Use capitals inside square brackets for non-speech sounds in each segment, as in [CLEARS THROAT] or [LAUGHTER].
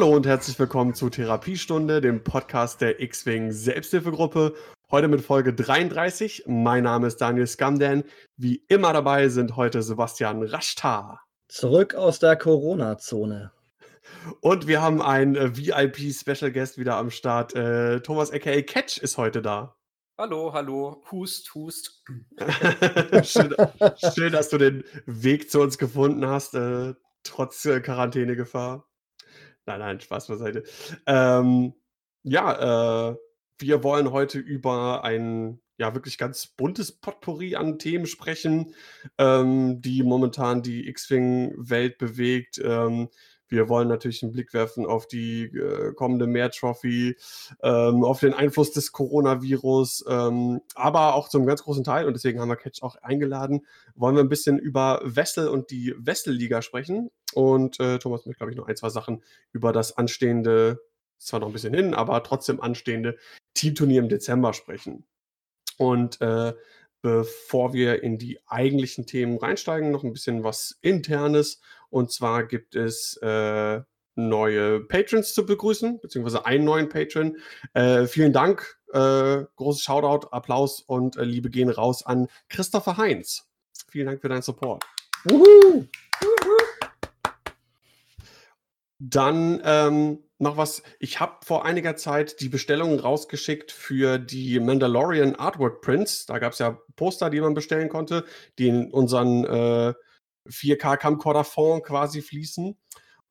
Hallo und herzlich willkommen zu Therapiestunde, dem Podcast der X-Wing Selbsthilfegruppe. Heute mit Folge 33. Mein Name ist Daniel Skamden. Wie immer dabei sind heute Sebastian Raschtar. Zurück aus der Corona-Zone. Und wir haben einen äh, VIP-Special Guest wieder am Start. Äh, Thomas aka Catch ist heute da. Hallo, hallo, hust, hust. [LAUGHS] schön, schön, dass du den Weg zu uns gefunden hast, äh, trotz äh, Quarantänegefahr. Nein, nein, Spaß beiseite. Ähm, ja, äh, wir wollen heute über ein ja wirklich ganz buntes Potpourri an Themen sprechen, ähm, die momentan die X-Wing-Welt bewegt. Ähm, wir wollen natürlich einen Blick werfen auf die äh, kommende Mehr-Trophy, ähm, auf den Einfluss des Coronavirus, ähm, aber auch zum ganz großen Teil, und deswegen haben wir Catch auch eingeladen, wollen wir ein bisschen über Wessel und die Wessel-Liga sprechen. Und äh, Thomas möchte, glaube ich, noch ein, zwei Sachen über das anstehende, zwar noch ein bisschen hin, aber trotzdem anstehende Teamturnier im Dezember sprechen. Und äh, bevor wir in die eigentlichen Themen reinsteigen, noch ein bisschen was Internes. Und zwar gibt es äh, neue Patrons zu begrüßen, beziehungsweise einen neuen Patron. Äh, vielen Dank, äh, großes Shoutout, Applaus und äh, Liebe gehen raus an Christopher Heinz. Vielen Dank für deinen Support. Wuhu! Dann ähm, noch was. Ich habe vor einiger Zeit die Bestellungen rausgeschickt für die Mandalorian Artwork Prints. Da gab es ja Poster, die man bestellen konnte, die in unseren äh, 4K Camcorder Fond quasi fließen.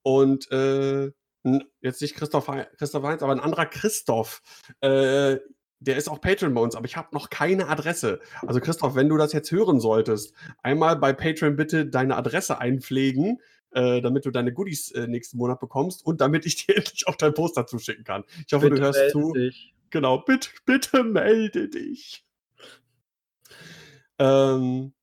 Und äh, jetzt nicht Christoph, Christoph Heinz, aber ein anderer Christoph. Äh, der ist auch Patreon bei uns, aber ich habe noch keine Adresse. Also Christoph, wenn du das jetzt hören solltest, einmal bei Patreon bitte deine Adresse einpflegen äh, damit du deine Goodies äh, nächsten Monat bekommst und damit ich [LAUGHS] dir endlich auch dein Poster zuschicken kann. Ich hoffe, bitte du hörst zu. Dich. Genau, bitte, bitte melde dich. Ähm,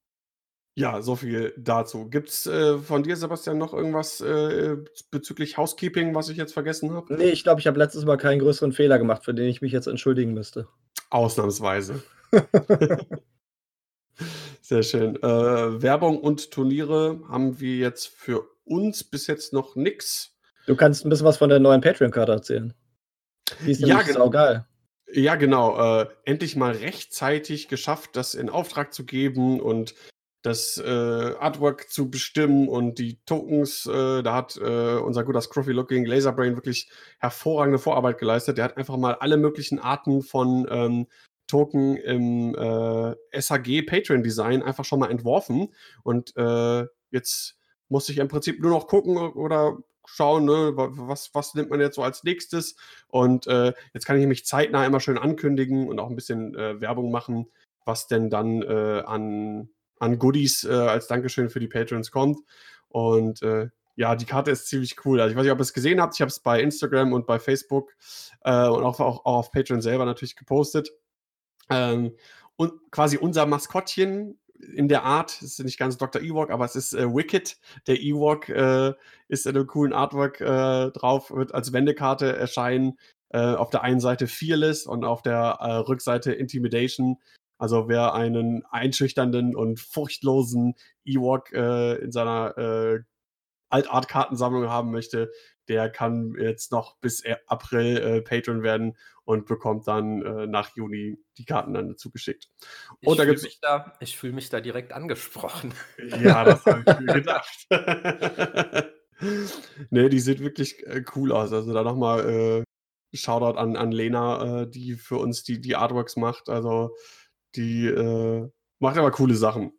ja, so viel dazu. Gibt es äh, von dir, Sebastian, noch irgendwas äh, bezüglich Housekeeping, was ich jetzt vergessen habe? Nee, ich glaube, ich habe letztes Mal keinen größeren Fehler gemacht, für den ich mich jetzt entschuldigen müsste. Ausnahmsweise. [LAUGHS] Sehr schön. Äh, Werbung und Turniere haben wir jetzt für uns bis jetzt noch nichts. Du kannst ein bisschen was von der neuen Patreon-Karte erzählen. Die ist ja, genau. geil. Ja, genau. Äh, endlich mal rechtzeitig geschafft, das in Auftrag zu geben und das äh, Artwork zu bestimmen und die Tokens. Äh, da hat äh, unser guter Scruffy Looking Laserbrain wirklich hervorragende Vorarbeit geleistet. Der hat einfach mal alle möglichen Arten von ähm, Token im äh, SAG Patreon Design einfach schon mal entworfen. Und äh, jetzt muss ich im Prinzip nur noch gucken oder schauen, ne, was, was nimmt man jetzt so als nächstes. Und äh, jetzt kann ich mich zeitnah immer schön ankündigen und auch ein bisschen äh, Werbung machen, was denn dann äh, an, an Goodies äh, als Dankeschön für die Patrons kommt. Und äh, ja, die Karte ist ziemlich cool. Also ich weiß nicht, ob ihr es gesehen habt. Ich habe es bei Instagram und bei Facebook äh, und auch, auch, auch auf Patreon selber natürlich gepostet. Ähm, und quasi unser Maskottchen in der Art, es ist nicht ganz Dr. Ewok, aber es ist äh, Wicked. Der Ewok äh, ist in einem coolen Artwork äh, drauf, wird als Wendekarte erscheinen. Äh, auf der einen Seite Fearless und auf der äh, Rückseite Intimidation. Also wer einen einschüchternden und furchtlosen Ewok äh, in seiner Altart-Kartensammlung haben möchte, der kann jetzt noch bis April äh, Patron werden und bekommt dann äh, nach Juni die Karten dann zugeschickt. Und ich fühle mich, da, fühl mich da direkt angesprochen. Ja, das habe ich mir gedacht. [LAUGHS] ne, die sieht wirklich äh, cool aus. Also da nochmal äh, Shoutout an, an Lena, äh, die für uns die, die Artworks macht. Also die äh, macht aber coole Sachen.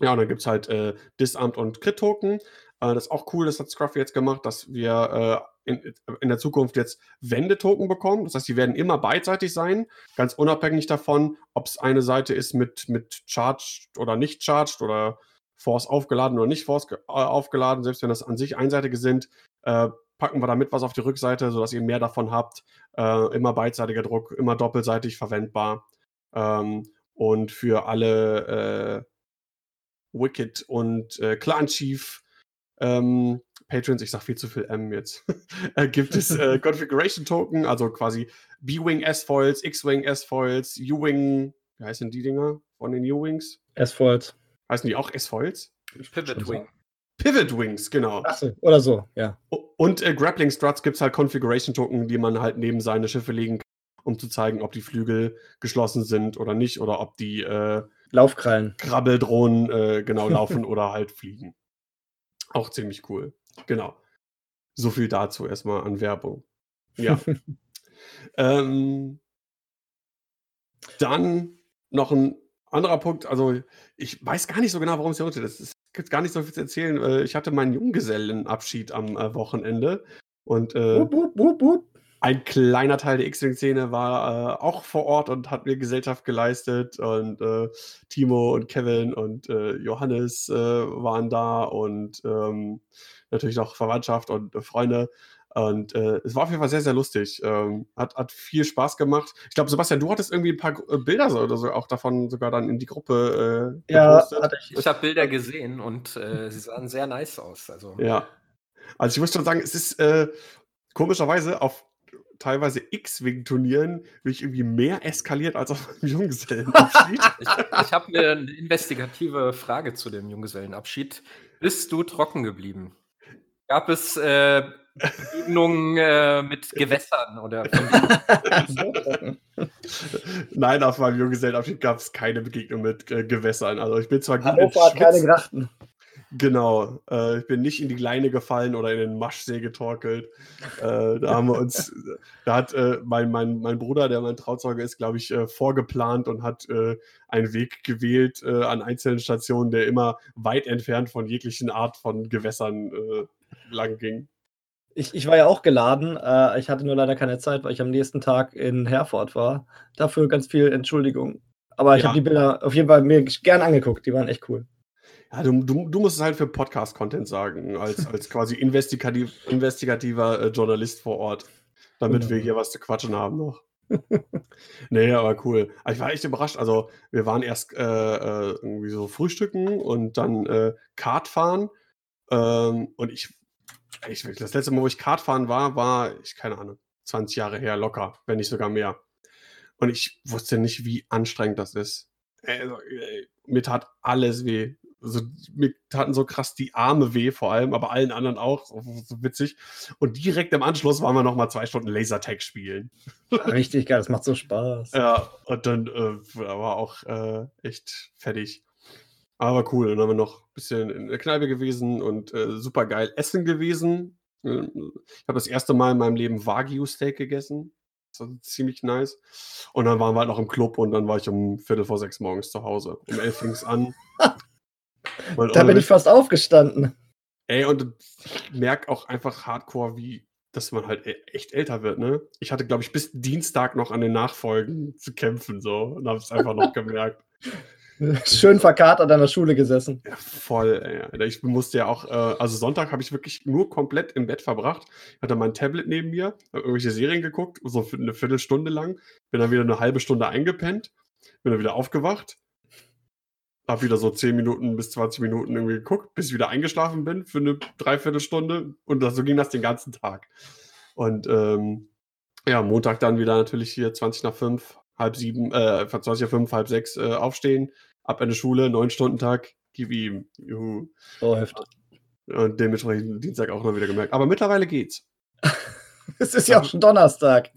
Ja, und dann gibt es halt äh, Disarmed und Crit-Token. Äh, das ist auch cool, das hat Scruffy jetzt gemacht, dass wir äh, in, in, der Zukunft jetzt Wendetoken bekommen. Das heißt, die werden immer beidseitig sein, ganz unabhängig davon, ob es eine Seite ist mit, mit Charged oder nicht Charged oder Force aufgeladen oder nicht Force äh, aufgeladen. Selbst wenn das an sich einseitige sind, äh, packen wir damit was auf die Rückseite, sodass ihr mehr davon habt. Äh, immer beidseitiger Druck, immer doppelseitig verwendbar. Ähm, und für alle äh, Wicked und Clan Chief ähm, Patrons, ich sag viel zu viel M jetzt, [LAUGHS] äh, gibt es äh, [LAUGHS] Configuration Token, also quasi B-Wing S-Foils, X-Wing S-Foils, U-Wing, wie heißen die Dinger von den U-Wings? S-Foils. Heißen die auch S-Foils? Pivot Wing. Pivot Wings, genau. Achso, oder so, ja. Und äh, Grappling Struts gibt es halt Configuration Token, die man halt neben seine Schiffe legen kann, um zu zeigen, ob die Flügel geschlossen sind oder nicht oder ob die äh, Laufkrallen. Krabbeldrohnen äh, genau [LAUGHS] laufen oder halt fliegen. Auch ziemlich cool. Genau. So viel dazu erstmal an Werbung. Ja. [LAUGHS] ähm, dann noch ein anderer Punkt. Also, ich weiß gar nicht so genau, warum es hier heute ist. Es gibt gar nicht so viel zu erzählen. Äh, ich hatte meinen Junggesellenabschied am äh, Wochenende und äh, wup, wup, wup, ein kleiner Teil der X-Wing-Szene war äh, auch vor Ort und hat mir Gesellschaft geleistet. Und äh, Timo und Kevin und äh, Johannes äh, waren da und ähm, natürlich auch Verwandtschaft und äh, Freunde. Und äh, es war auf jeden Fall sehr, sehr lustig. Ähm, hat, hat viel Spaß gemacht. Ich glaube, Sebastian, du hattest irgendwie ein paar Bilder so, oder so auch davon sogar dann in die Gruppe äh, ja, gepostet. ich. Ich habe Bilder gesehen und äh, sie sahen sehr nice aus. Also. Ja. Also ich muss schon sagen, es ist äh, komischerweise auf teilweise X-Wing-Turnieren wirklich irgendwie mehr eskaliert als auf einem Junggesellenabschied. [LAUGHS] ich ich habe mir eine investigative Frage zu dem Junggesellenabschied. Bist du trocken geblieben? Gab es äh, Begegnungen äh, mit Gewässern oder [LAUGHS] Nein, auf meinem Junggesellenabschied gab es keine Begegnung mit äh, Gewässern. Also ich bin zwar gut Hannover hat keine Grachten. Genau, äh, ich bin nicht in die Leine gefallen oder in den Maschsee getorkelt. Äh, da haben wir uns, da hat äh, mein, mein, mein Bruder, der mein Trauzeuge ist, glaube ich, äh, vorgeplant und hat äh, einen Weg gewählt äh, an einzelnen Stationen, der immer weit entfernt von jeglichen Art von Gewässern lang ging. Ich, ich war ja auch geladen. ich hatte nur leider keine Zeit, weil ich am nächsten Tag in Herford war. Dafür ganz viel Entschuldigung. Aber ich ja. habe die Bilder auf jeden Fall mir gern angeguckt. Die waren echt cool. Ja, du, du, du musst es halt für Podcast-Content sagen, als, als quasi investigativ, investigativer äh, Journalist vor Ort, damit wir hier was zu quatschen haben noch. [LAUGHS] nee, aber cool. ich war echt überrascht. Also, wir waren erst äh, äh, irgendwie so frühstücken und dann äh, Kart fahren. Ähm, und ich, ich, das letzte Mal, wo ich Kart fahren war, war, ich keine Ahnung, 20 Jahre her, locker, wenn nicht sogar mehr. Und ich wusste nicht, wie anstrengend das ist. Also, äh, mir tat alles weh also, mir taten so krass die Arme weh, vor allem, aber allen anderen auch. So, so witzig. Und direkt im Anschluss waren wir noch mal zwei Stunden Lasertag spielen. [LAUGHS] Richtig geil, das macht so Spaß. Ja, und dann äh, war auch äh, echt fertig. Aber cool. Dann haben wir noch ein bisschen in der Kneipe gewesen und äh, super geil essen gewesen. Ich habe das erste Mal in meinem Leben Wagyu-Steak gegessen. Das war ziemlich nice. Und dann waren wir halt noch im Club und dann war ich um Viertel vor sechs morgens zu Hause. Um elf fing es an. [LAUGHS] Und da bin ich fast aufgestanden. Ey, und ich merke auch einfach hardcore, wie, dass man halt e-, echt älter wird, ne? Ich hatte, glaube ich, bis Dienstag noch an den Nachfolgen zu kämpfen, so, und habe es einfach noch gemerkt. [LAUGHS] Schön verkatert an der Schule gesessen. Ja, voll, ey. Ich musste ja auch, äh, also Sonntag habe ich wirklich nur komplett im Bett verbracht. Ich hatte mein Tablet neben mir, habe irgendwelche Serien geguckt, so eine Viertelstunde lang. Bin dann wieder eine halbe Stunde eingepennt, bin dann wieder aufgewacht, hab wieder so 10 Minuten bis 20 Minuten irgendwie geguckt, bis ich wieder eingeschlafen bin für eine Dreiviertelstunde. Und das, so ging das den ganzen Tag. Und ähm, ja, Montag dann wieder natürlich hier 20 nach 5, halb 7, äh, 20 nach 5, halb 6 äh, aufstehen, ab in die Schule, 9 Stunden Tag, gib ihm. Juhu. Oh, heftig. Und dementsprechend Dienstag auch noch wieder gemerkt. Aber mittlerweile geht's. [LAUGHS] es ist ja auch schon Donnerstag.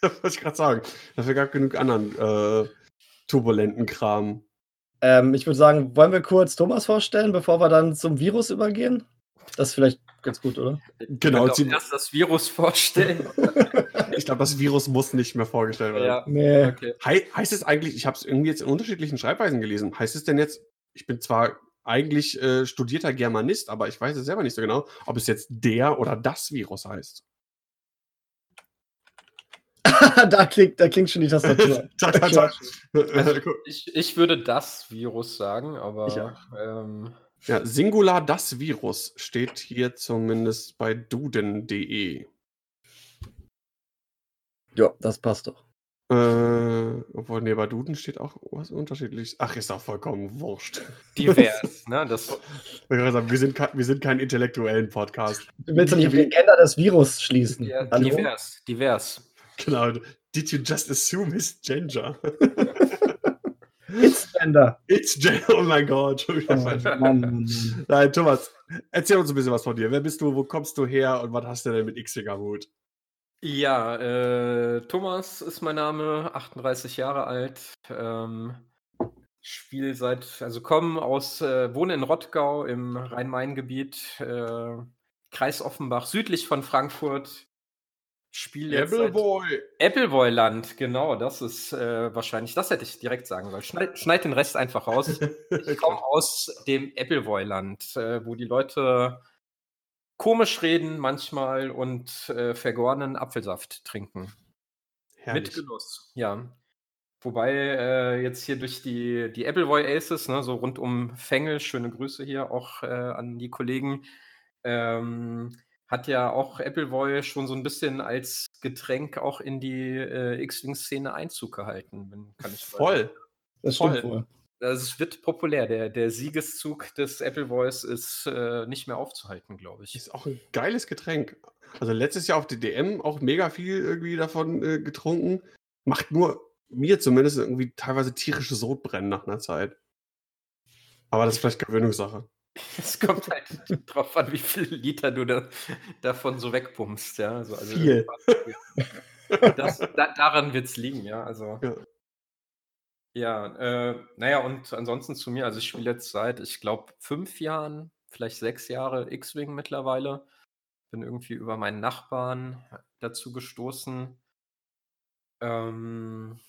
das [LAUGHS] wollte ich gerade sagen. Dafür gab genug anderen äh, turbulenten Kram. Ähm, ich würde sagen, wollen wir kurz Thomas vorstellen, bevor wir dann zum Virus übergehen? Das ist vielleicht ganz gut, oder? Genau. Ich erst das Virus vorstellen. [LAUGHS] ich glaube, das Virus muss nicht mehr vorgestellt werden. Ja. Nee. Okay. He heißt es eigentlich, ich habe es irgendwie jetzt in unterschiedlichen Schreibweisen gelesen, heißt es denn jetzt, ich bin zwar eigentlich äh, studierter Germanist, aber ich weiß es selber nicht so genau, ob es jetzt der oder das Virus heißt. [LAUGHS] da, klingt, da klingt schon die Tastatur. [LAUGHS] also, ich, ich würde das Virus sagen, aber. Ähm, ja, Singular das Virus steht hier zumindest bei duden.de. Ja, das passt doch. Äh, obwohl, nee, bei Duden steht auch was unterschiedliches. Ach, ist auch vollkommen wurscht. Divers, ne? Das [LAUGHS] wir, sind kein, wir sind kein intellektuellen Podcast. Du willst doch nicht auf die Agenda des Virus schließen. Ja, divers, divers. Genau. Did you just assume his gender? It's Gender. It's Gender, oh mein Gott. Oh, Mann, Mann, Mann. Nein, Thomas, erzähl uns ein bisschen was von dir. Wer bist du, wo kommst du her und was hast du denn mit am Hut? Ja, äh, Thomas ist mein Name, 38 Jahre alt. Ähm, spiele seit, also komme aus, äh, wohne in Rottgau im Rhein-Main-Gebiet, äh, Kreis Offenbach, südlich von Frankfurt. Spiel jetzt Appleboy. Appleboy-Land, genau, das ist äh, wahrscheinlich, das hätte ich direkt sagen sollen. Schneid, schneid den Rest einfach raus. [LAUGHS] Ich komme aus dem Appleboy-Land, äh, wo die Leute komisch reden manchmal und äh, vergorenen Apfelsaft trinken. Herrlich. Mit Genuss, ja. Wobei äh, jetzt hier durch die, die Appleboy Aces, ne, so rund um Fengel, schöne Grüße hier auch äh, an die Kollegen, ähm, hat ja auch Appleboy schon so ein bisschen als Getränk auch in die äh, X-Wing-Szene Einzug gehalten. Wenn, kann ich Voll. Das stimmt wohl. Also es wird populär. Der, der Siegeszug des Appleboys ist äh, nicht mehr aufzuhalten, glaube ich. Ist auch ein geiles Getränk. Also letztes Jahr auf der DM auch mega viel irgendwie davon äh, getrunken. Macht nur mir zumindest irgendwie teilweise tierisches Sodbrennen nach einer Zeit. Aber das ist vielleicht Gewöhnungssache. Es kommt halt drauf an, wie viele Liter du da, davon so wegpumpst, ja. Also, also Viel. [LAUGHS] Das, da, daran wird es liegen, ja. Also. Ja. Ja, äh, naja, und ansonsten zu mir, also ich spiele jetzt seit, ich glaube, fünf Jahren, vielleicht sechs Jahre X-Wing mittlerweile. Bin irgendwie über meinen Nachbarn dazu gestoßen. Ähm,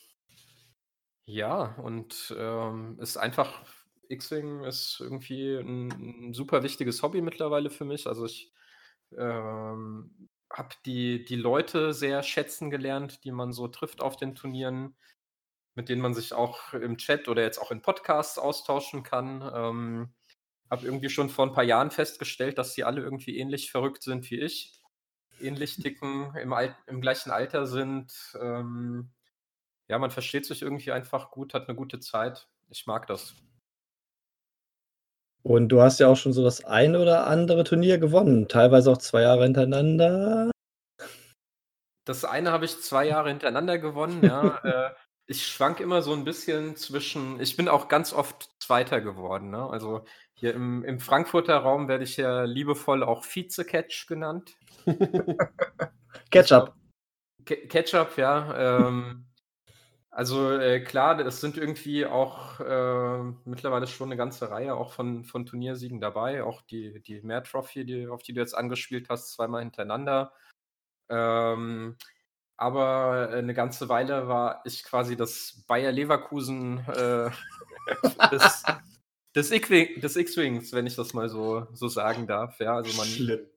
ja, und ähm, ist einfach X-Wing ist irgendwie ein 'n super wichtiges Hobby mittlerweile für mich. Also, ich, ähm, habe die die Leute sehr schätzen gelernt, die man so trifft auf den Turnieren, mit denen man sich auch im Chat oder jetzt auch in Podcasts austauschen kann. Ähm, habe irgendwie schon vor ein paar Jahren festgestellt, dass sie alle irgendwie ähnlich verrückt sind wie ich, ähnlich [LAUGHS] ticken, im Al im gleichen Alter sind. Ähm, ja, man versteht sich irgendwie einfach gut, hat eine gute Zeit. Ich mag das. Und du hast ja auch schon so das eine oder andere Turnier gewonnen, teilweise auch zwei Jahre hintereinander. Das eine habe ich zwei Jahre hintereinander gewonnen, ja. [LAUGHS] äh, ich schwank immer so ein bisschen zwischen ich bin auch ganz oft Zweiter geworden, ne? Also, hier im im Frankfurter Raum werde ich ja liebevoll auch Vize-Catch genannt. [LAUGHS] Ketchup. Ketchup, ja, ähm also, äh, klar, es sind irgendwie auch, äh, mittlerweile schon eine ganze Reihe auch von von Turniersiegen dabei, auch die die Mare Trophy, die auf die du jetzt angespielt hast, zweimal hintereinander. Ähm, aber, äh, 'ne ganze Weile war ich quasi das Bayer Leverkusen, äh, [LAUGHS] des des X-Wings, wenn ich das mal so so sagen darf, ja. Also, man Schlimm.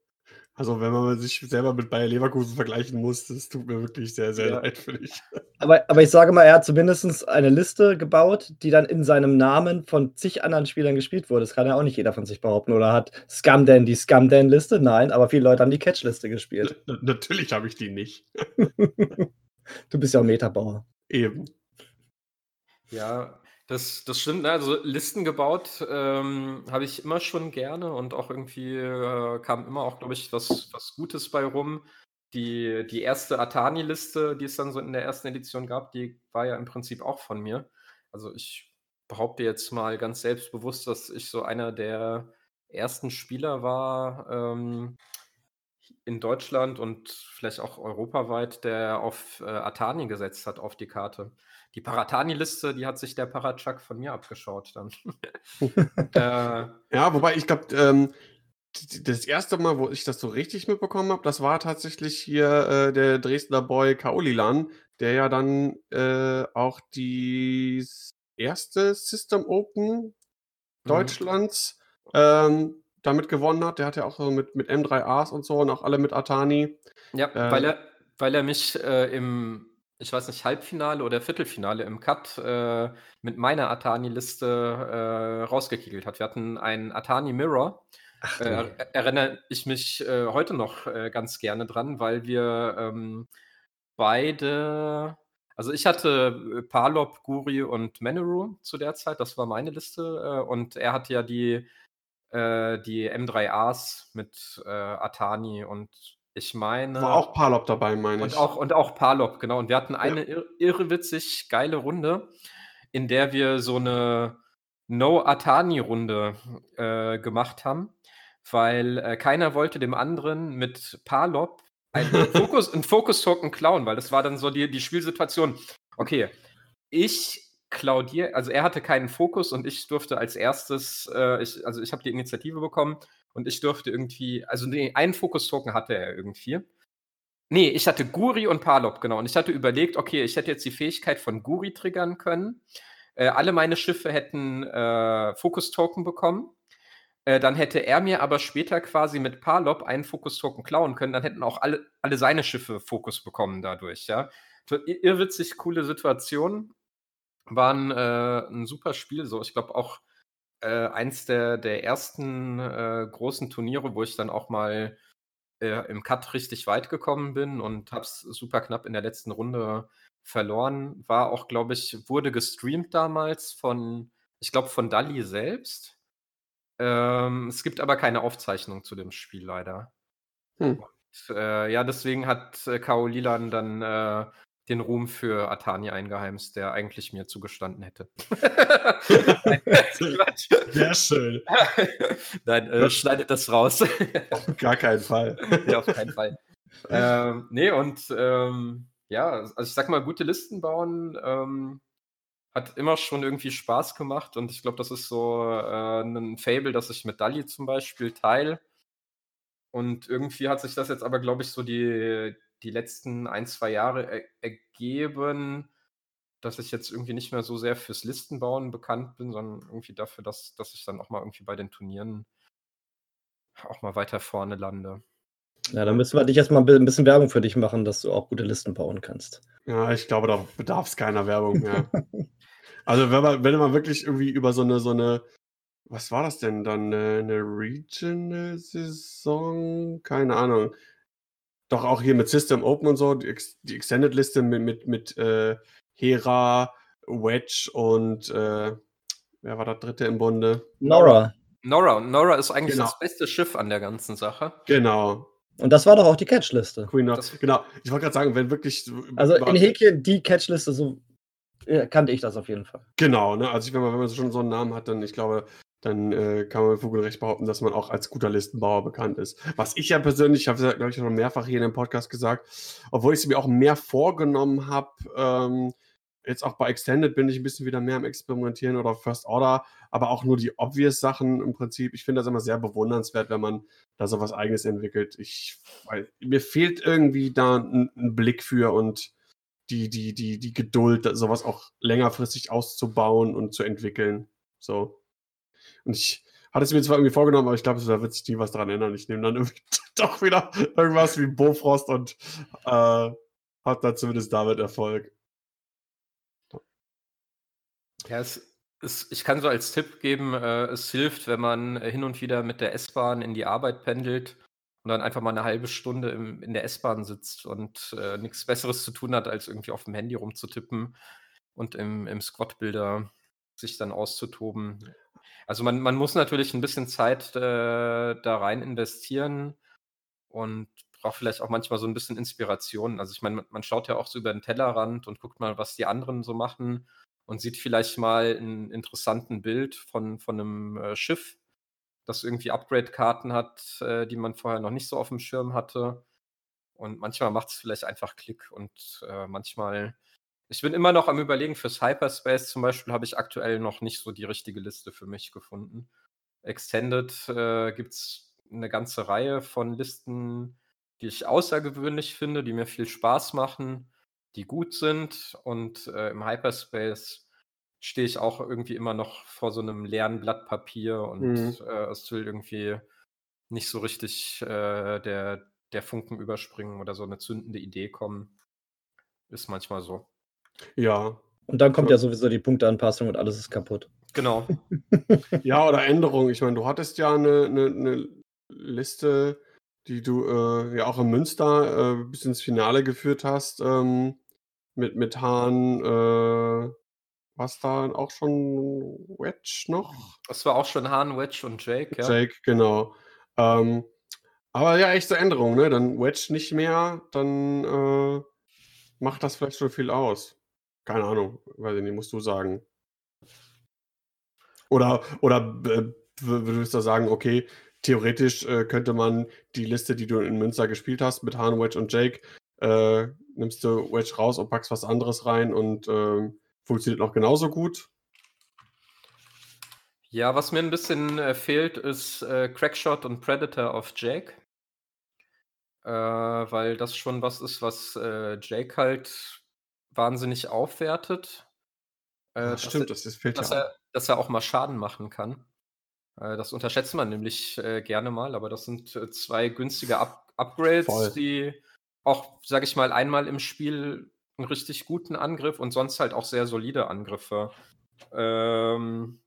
Also, wenn man sich selber mit Bayer Leverkusen vergleichen muss, das tut mir wirklich sehr, sehr ja. leid für dich. Aber, aber ich sage mal, er hat zumindest eine Liste gebaut, die dann in seinem Namen von zig anderen Spielern gespielt wurde. Das kann ja auch nicht jeder von sich behaupten. Oder hat Scumdan die Scumdan-Liste? Nein, aber viele Leute haben die Catch-Liste gespielt. N natürlich habe ich die nicht. [LAUGHS] du bist ja auch Metabauer. Eben. Ja, das, das stimmt, ne? Also Listen gebaut ähm, habe ich immer schon gerne und auch irgendwie äh, kam immer auch, glaube ich, was, was Gutes bei rum. Die, die erste Atani-Liste, die es dann so in der ersten Edition gab, die war ja im Prinzip auch von mir. Also ich behaupte jetzt mal ganz selbstbewusst, dass ich so einer der ersten Spieler war ähm, in Deutschland und vielleicht auch europaweit, der auf äh, Atani gesetzt hat, auf die Karte. Die Paratani-Liste, die hat sich der Parachak von mir abgeschaut dann. [LAUGHS] äh, ja, wobei ich glaube, ähm, das erste Mal, wo ich das so richtig mitbekommen habe, das war tatsächlich hier äh, der Dresdner Boy Kaolilan, der ja dann äh, auch die erste System Open mhm. Deutschlands mhm. ähm, damit gewonnen hat. Der hat ja auch so mit, mit M3As und so und auch alle mit Atani. Ja, äh, weil, er, weil er mich äh, im ich weiß nicht, Halbfinale oder Viertelfinale im Cut äh, mit meiner Atani-Liste äh, rausgekiegelt hat. Wir hatten einen Atani Mirror. Ach, äh, erinnere ich mich äh, heute noch äh, ganz gerne dran, weil wir ähm, beide, also ich hatte äh, Palop, Guri und Meneru zu der Zeit, das war meine Liste, und er hatte ja die, die M3As mit Atani und ich meine. War auch Palop dabei, meine und ich. Auch, und auch Palop, genau. Und wir hatten eine ja. irre witzig geile Runde, in der wir so eine No-Atani-Runde äh, gemacht haben, weil äh, keiner wollte dem anderen mit Palop einen [LAUGHS] Fokus, Fokus-Token klauen, weil das war dann so die, die Spielsituation. Okay, ich Claudier, also er hatte keinen Fokus und ich durfte als erstes, äh, ich, also ich habe die Initiative bekommen und ich durfte irgendwie, also nee, einen Fokus-Token hatte er irgendwie. Nee, ich hatte Guri und Palop, genau. Und ich hatte überlegt, okay, ich hätte jetzt die Fähigkeit von Guri triggern können. Äh, alle meine Schiffe hätten äh, Fokus-Token bekommen. Äh, dann hätte er mir aber später quasi mit Palop einen Fokus-Token klauen können. Dann hätten auch alle, alle seine Schiffe Fokus bekommen dadurch, ja. Irrwitzig coole Situation war ein, äh, 'n super Spiel so. Ich glaube auch, äh, eins der der ersten, äh, großen Turniere, wo ich dann auch mal, äh, im Cut richtig weit gekommen bin und habe es super knapp in der letzten Runde verloren. War auch, glaube ich wurde gestreamt damals von ich glaube, von Dalli selbst. Ähm, es gibt aber keine Aufzeichnung zu dem Spiel leider. Hm. Und, äh, ja, deswegen hat, äh, K.O. Lilan dann, äh, den Ruhm für Atani eingeheimst, der eigentlich mir zugestanden hätte. [LAUGHS] Sehr schön. [LAUGHS] Nein, äh, schneidet das raus. auf gar keinen Fall. [LAUGHS] ja, auf keinen Fall. Ähm, nee, und ähm, ja, also ich sag mal, gute Listen bauen ähm, hat immer schon irgendwie Spaß gemacht und ich glaube, das ist so äh, ein Fable, das ich mit Dali zum Beispiel teile. Und irgendwie hat sich das jetzt aber, glaube ich, so die, die letzten ein, zwei Jahre er ergeben, dass ich jetzt irgendwie nicht mehr so sehr fürs Listenbauen bekannt bin, sondern irgendwie dafür, dass, dass ich dann auch mal irgendwie bei den Turnieren auch mal weiter vorne lande. Ja, dann müssen wir dich erstmal ein bisschen Werbung für dich machen, dass du auch gute Listen bauen kannst. Ja, ich glaube, da bedarf es keiner Werbung mehr. [LAUGHS] also, wenn man, wenn man wirklich irgendwie über so eine, so eine, was war das denn dann? Eine, eine Regional-Saison? Keine Ahnung doch auch hier mit System Open und so, die, die Extended-Liste mit, mit, mit äh, Hera, Wedge und äh, wer war der dritte im Bunde? Nora. Nora. Nora ist eigentlich genau. das beste Schiff an der ganzen Sache. Genau. Und das war doch auch die Catchliste. Queen Nora. Genau. Ich wollte gerade sagen, wenn wirklich. Also in Häkchen die Catchliste, so ja, kannte ich das auf jeden Fall. Genau, ne? Also ich, wenn man, wenn man schon so einen Namen hat, dann ich glaube, dann äh, kann man Vogelrecht behaupten, dass man auch als guter Listenbauer bekannt ist. Was ich ja persönlich, ich habe glaube ich, schon mehrfach hier in dem Podcast gesagt, obwohl ich es mir auch mehr vorgenommen habe, ähm, jetzt auch bei Extended bin ich ein bisschen wieder mehr am Experimentieren oder First Order, aber auch nur die obvious Sachen im Prinzip. Ich finde das immer sehr bewundernswert, wenn man da so was Eigenes entwickelt. Ich, weil mir fehlt irgendwie da ein, ein Blick für und die, die, die, die Geduld, sowas auch längerfristig auszubauen und zu entwickeln. So. Und ich hatte es mir zwar irgendwie vorgenommen, aber ich glaube, da wird sich nie was dran ändern. Ich nehme dann [LAUGHS] doch wieder irgendwas wie Bofrost und äh, habe dann zumindest damit Erfolg. Ja, es, es, ich kann so als Tipp geben, äh, es hilft, wenn man hin und wieder mit der S-Bahn in die Arbeit pendelt und dann einfach mal eine halbe Stunde im, in der S-Bahn sitzt und äh, nichts Besseres zu tun hat, als irgendwie auf dem Handy rumzutippen und im, im Squad-Builder sich dann auszutoben. Also man, man muss natürlich ein bisschen Zeit äh, da rein investieren und braucht vielleicht auch manchmal so ein bisschen Inspiration. Also ich meine, man schaut ja auch so über den Tellerrand und guckt mal, was die anderen so machen und sieht vielleicht mal ein interessanten Bild von, von einem äh, Schiff, das irgendwie Upgrade-Karten hat, äh, die man vorher noch nicht so auf dem Schirm hatte. Und manchmal macht es vielleicht einfach Klick und äh, manchmal ich bin immer noch am Überlegen, fürs Hyperspace zum Beispiel habe ich aktuell noch nicht so die richtige Liste für mich gefunden. Extended äh, gibt es eine ganze Reihe von Listen, die ich außergewöhnlich finde, die mir viel Spaß machen, die gut sind. Und äh, im Hyperspace stehe ich auch irgendwie immer noch vor so einem leeren Blatt Papier und mhm. äh, es will irgendwie nicht so richtig äh, der, der Funken überspringen oder so eine zündende Idee kommen. Ist manchmal so. Ja. Und dann kommt ja sowieso die Punkteanpassung und alles ist kaputt. Genau. [LAUGHS] ja, oder Änderung. Ich meine, du hattest ja eine, eine, eine Liste, die du äh, ja auch in Münster äh, bis ins Finale geführt hast, ähm, mit, mit Hahn, äh, was da auch schon Wedge noch? Das war auch schon Hahn, Wedge und Jake, ja. Jake, genau. Ähm, aber ja, echte Änderung, ne? Dann Wedge nicht mehr, dann äh, macht das vielleicht schon viel aus. Keine Ahnung, weiß ich nicht, musst du sagen. Oder, oder äh, würdest du sagen, okay, theoretisch äh, könnte man die Liste, die du in Münster gespielt hast, mit Han, Wedge und Jake, äh, nimmst du Wedge raus und packst was anderes rein und äh, funktioniert noch genauso gut? Ja, was mir ein bisschen äh, fehlt, ist äh, Crackshot und Predator auf Jake. Weil das schon was ist, was Jake halt wahnsinnig aufwertet. Äh, Ach, stimmt, er, das fehlt dass ja. Er, dass er auch mal Schaden machen kann. Äh, das unterschätzt man nämlich äh, gerne mal, aber das sind äh, zwei günstige Up Upgrades, Voll. die auch, sage ich mal, einmal im Spiel einen richtig guten Angriff und sonst halt auch sehr solide Angriffe ähm,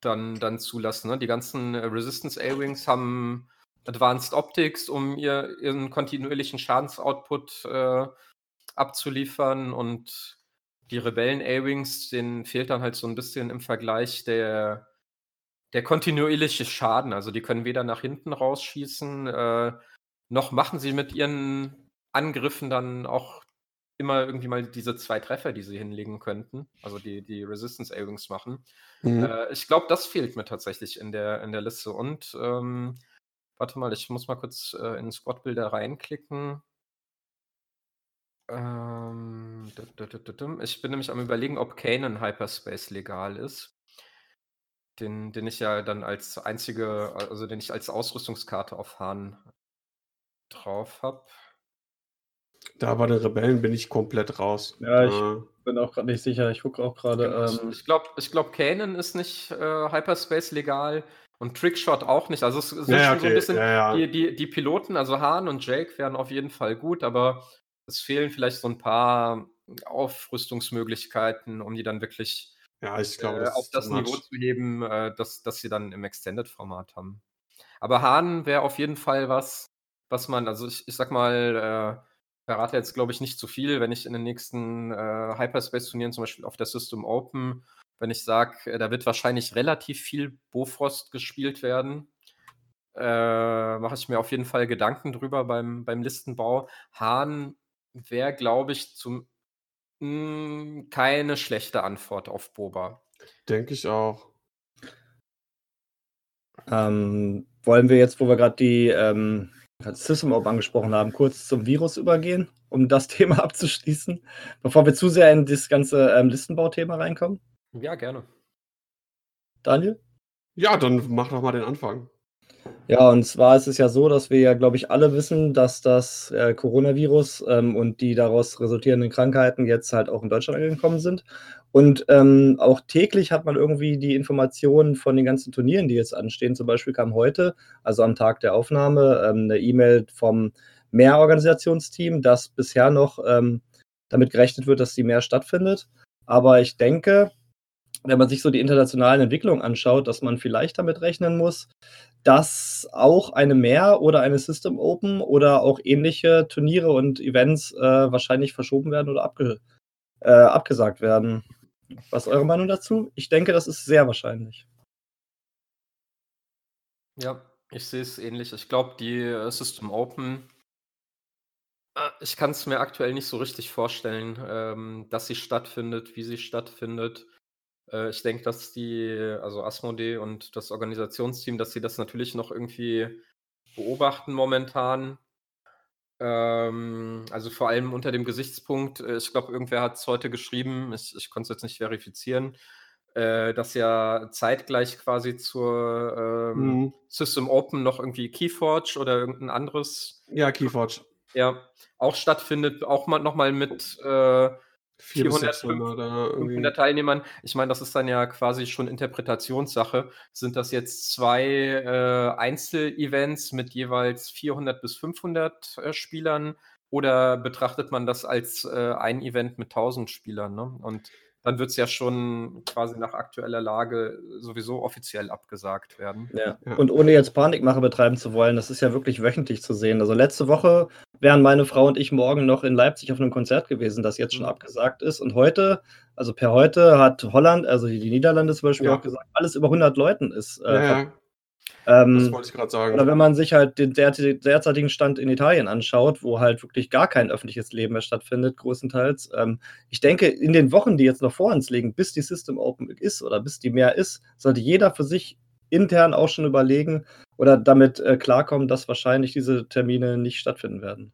dann, dann zulassen. Ne? Die ganzen Resistance A-Wings haben Advanced Optics, um ihr, ihren kontinuierlichen Schadensoutput äh, abzuliefern und die Rebellen A-Wings, denen fehlt dann halt so ein bisschen im Vergleich der, der kontinuierliche Schaden. Also die können weder nach hinten rausschießen, äh, noch machen sie mit ihren Angriffen dann auch immer irgendwie mal diese zwei Treffer, die sie hinlegen könnten, also die, die Resistance A-Wings machen. Mhm. Äh, ich glaube, das fehlt mir tatsächlich in der, in der Liste. Und ähm, warte mal, ich muss mal kurz äh, in Squad-Bilder reinklicken. Ähm, ich bin nämlich am überlegen, ob Kanan Hyperspace legal ist. Den, den ich ja dann als einzige, also den ich als Ausrüstungskarte auf Hahn drauf habe. Da bei den Rebellen bin ich komplett raus. Ja, ich äh, bin auch gerade nicht sicher. Ich gucke auch gerade. Genau. Ähm, ich glaube, ich glaub, Kanan ist nicht äh, Hyperspace legal und Trickshot auch nicht. Also es sind ja, schon okay. so ein bisschen ja, ja. Die, die, die Piloten, also Hahn und Jake wären auf jeden Fall gut, aber es fehlen vielleicht so ein paar Aufrüstungsmöglichkeiten, um die dann wirklich ja, ich glaube, äh, auf das Niveau zu heben, äh, dass, dass sie dann im Extended-Format haben. Aber Hahn wäre auf jeden Fall was, was man, also ich, ich sag mal, äh, verrate jetzt, glaube ich, nicht zu viel, wenn ich in den nächsten äh, Hyperspace-Turnieren, zum Beispiel auf der System Open, wenn ich sage, äh, da wird wahrscheinlich relativ viel Bofrost gespielt werden, äh, mache ich mir auf jeden Fall Gedanken drüber beim, beim Listenbau. Hahn wäre, glaube ich, zum mh, hm, keine schlechte Antwort auf Boba. Denke ich auch. Ähm, wollen wir jetzt, wo wir gerade die ähm, SysMob angesprochen haben, kurz zum Virus übergehen, um das [LAUGHS] Thema abzuschließen, bevor wir zu sehr in das ganze ähm, Listenbauthema reinkommen? Ja, gerne. Daniel? Ja, dann mach doch mal den Anfang. Ja, und zwar ist es ja so, dass wir ja, glaube ich, alle wissen, dass das äh, Coronavirus ähm, und die daraus resultierenden Krankheiten jetzt halt auch in Deutschland angekommen sind. Und ähm, auch täglich hat man irgendwie die Informationen von den ganzen Turnieren, die jetzt anstehen. Zum Beispiel kam heute, also am Tag der Aufnahme, ähm, eine E-Mail vom Mehrorganisationsteam, dass bisher noch ähm, damit gerechnet wird, dass die mehr stattfindet. Aber ich denke, wenn man sich so die internationalen Entwicklungen anschaut, dass man vielleicht damit rechnen muss, dass auch eine Mehr oder eine System Open oder auch ähnliche Turniere und Events äh, wahrscheinlich verschoben werden oder abge äh, abgesagt werden. Was ist eure Meinung dazu? Ich denke, das ist sehr wahrscheinlich. Ja, ich sehe es ähnlich. Ich glaube, die äh, System Open, äh, ich kann es mir aktuell nicht so richtig vorstellen, ähm, dass sie stattfindet, wie sie stattfindet. Äh, ich denke, dass die, also Asmodee und das Organisationsteam, dass sie das natürlich noch irgendwie beobachten momentan. Ähm, also vor allem unter dem Gesichtspunkt, äh, ich glaube, irgendwer hat es heute geschrieben, ich, ich konnte es jetzt nicht verifizieren, äh, dass ja zeitgleich quasi zur ähm, mhm. System Open noch irgendwie Keyforge oder irgendein anderes. Ja, Keyforge. Ja, auch stattfindet, auch mal nochmal mit äh, 400, 500, 500 Teilnehmern. Ich meine, das ist dann ja quasi schon Interpretationssache. Sind das jetzt zwei äh, Einzelevents mit jeweils 400 bis 500 äh, Spielern oder betrachtet man das als äh, ein Event mit 1000 Spielern? Ne? Und dann wird es ja schon quasi nach aktueller Lage sowieso offiziell abgesagt werden. Ja. Und ohne jetzt Panikmache betreiben zu wollen, das ist ja wirklich wöchentlich zu sehen. Also letzte Woche wären meine Frau und ich morgen noch in Leipzig auf einem Konzert gewesen, das jetzt schon mhm. abgesagt ist. Und heute, also per heute, hat Holland, also die Niederlande zum Beispiel ja. auch gesagt, alles über 100 Leuten ist. Äh, ja, Ähm, das wollte ich gerade sagen. Oder wenn man sich halt den derzeitigen Stand in Italien anschaut, wo halt wirklich gar kein öffentliches Leben mehr stattfindet, größtenteils. Ähm, ich denke, in den Wochen, die jetzt noch vor uns liegen, bis die System Open ist oder bis die mehr ist, sollte jeder für sich intern auch schon überlegen oder damit äh, klarkommen, dass wahrscheinlich diese Termine nicht stattfinden werden.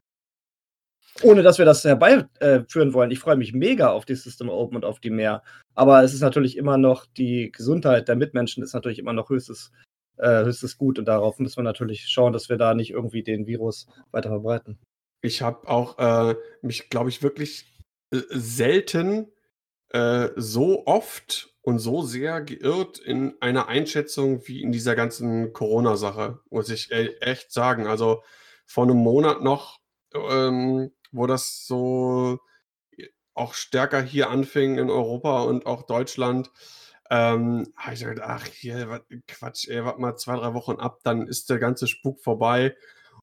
Ohne dass wir das herbeiführen äh, wollen. Ich freue mich mega auf die System Open und auf die mehr. Aber es ist natürlich immer noch, die Gesundheit der Mitmenschen ist natürlich immer noch höchstes, äh, höchstes Gut. Und darauf müssen wir natürlich schauen, dass wir da nicht irgendwie den Virus weiter verbreiten. Ich habe auch äh, mich, glaube ich, wirklich äh, selten äh, so oft und so sehr geirrt in einer Einschätzung wie in dieser ganzen Corona-Sache, muss ich e echt sagen. Also vor einem Monat noch ähm, wo das so auch stärker hier anfing in Europa und auch Deutschland, ähm, habe ich gedacht, ach hier, wat, Quatsch, ey, warte mal zwei, drei Wochen ab, dann ist der ganze Spuk vorbei.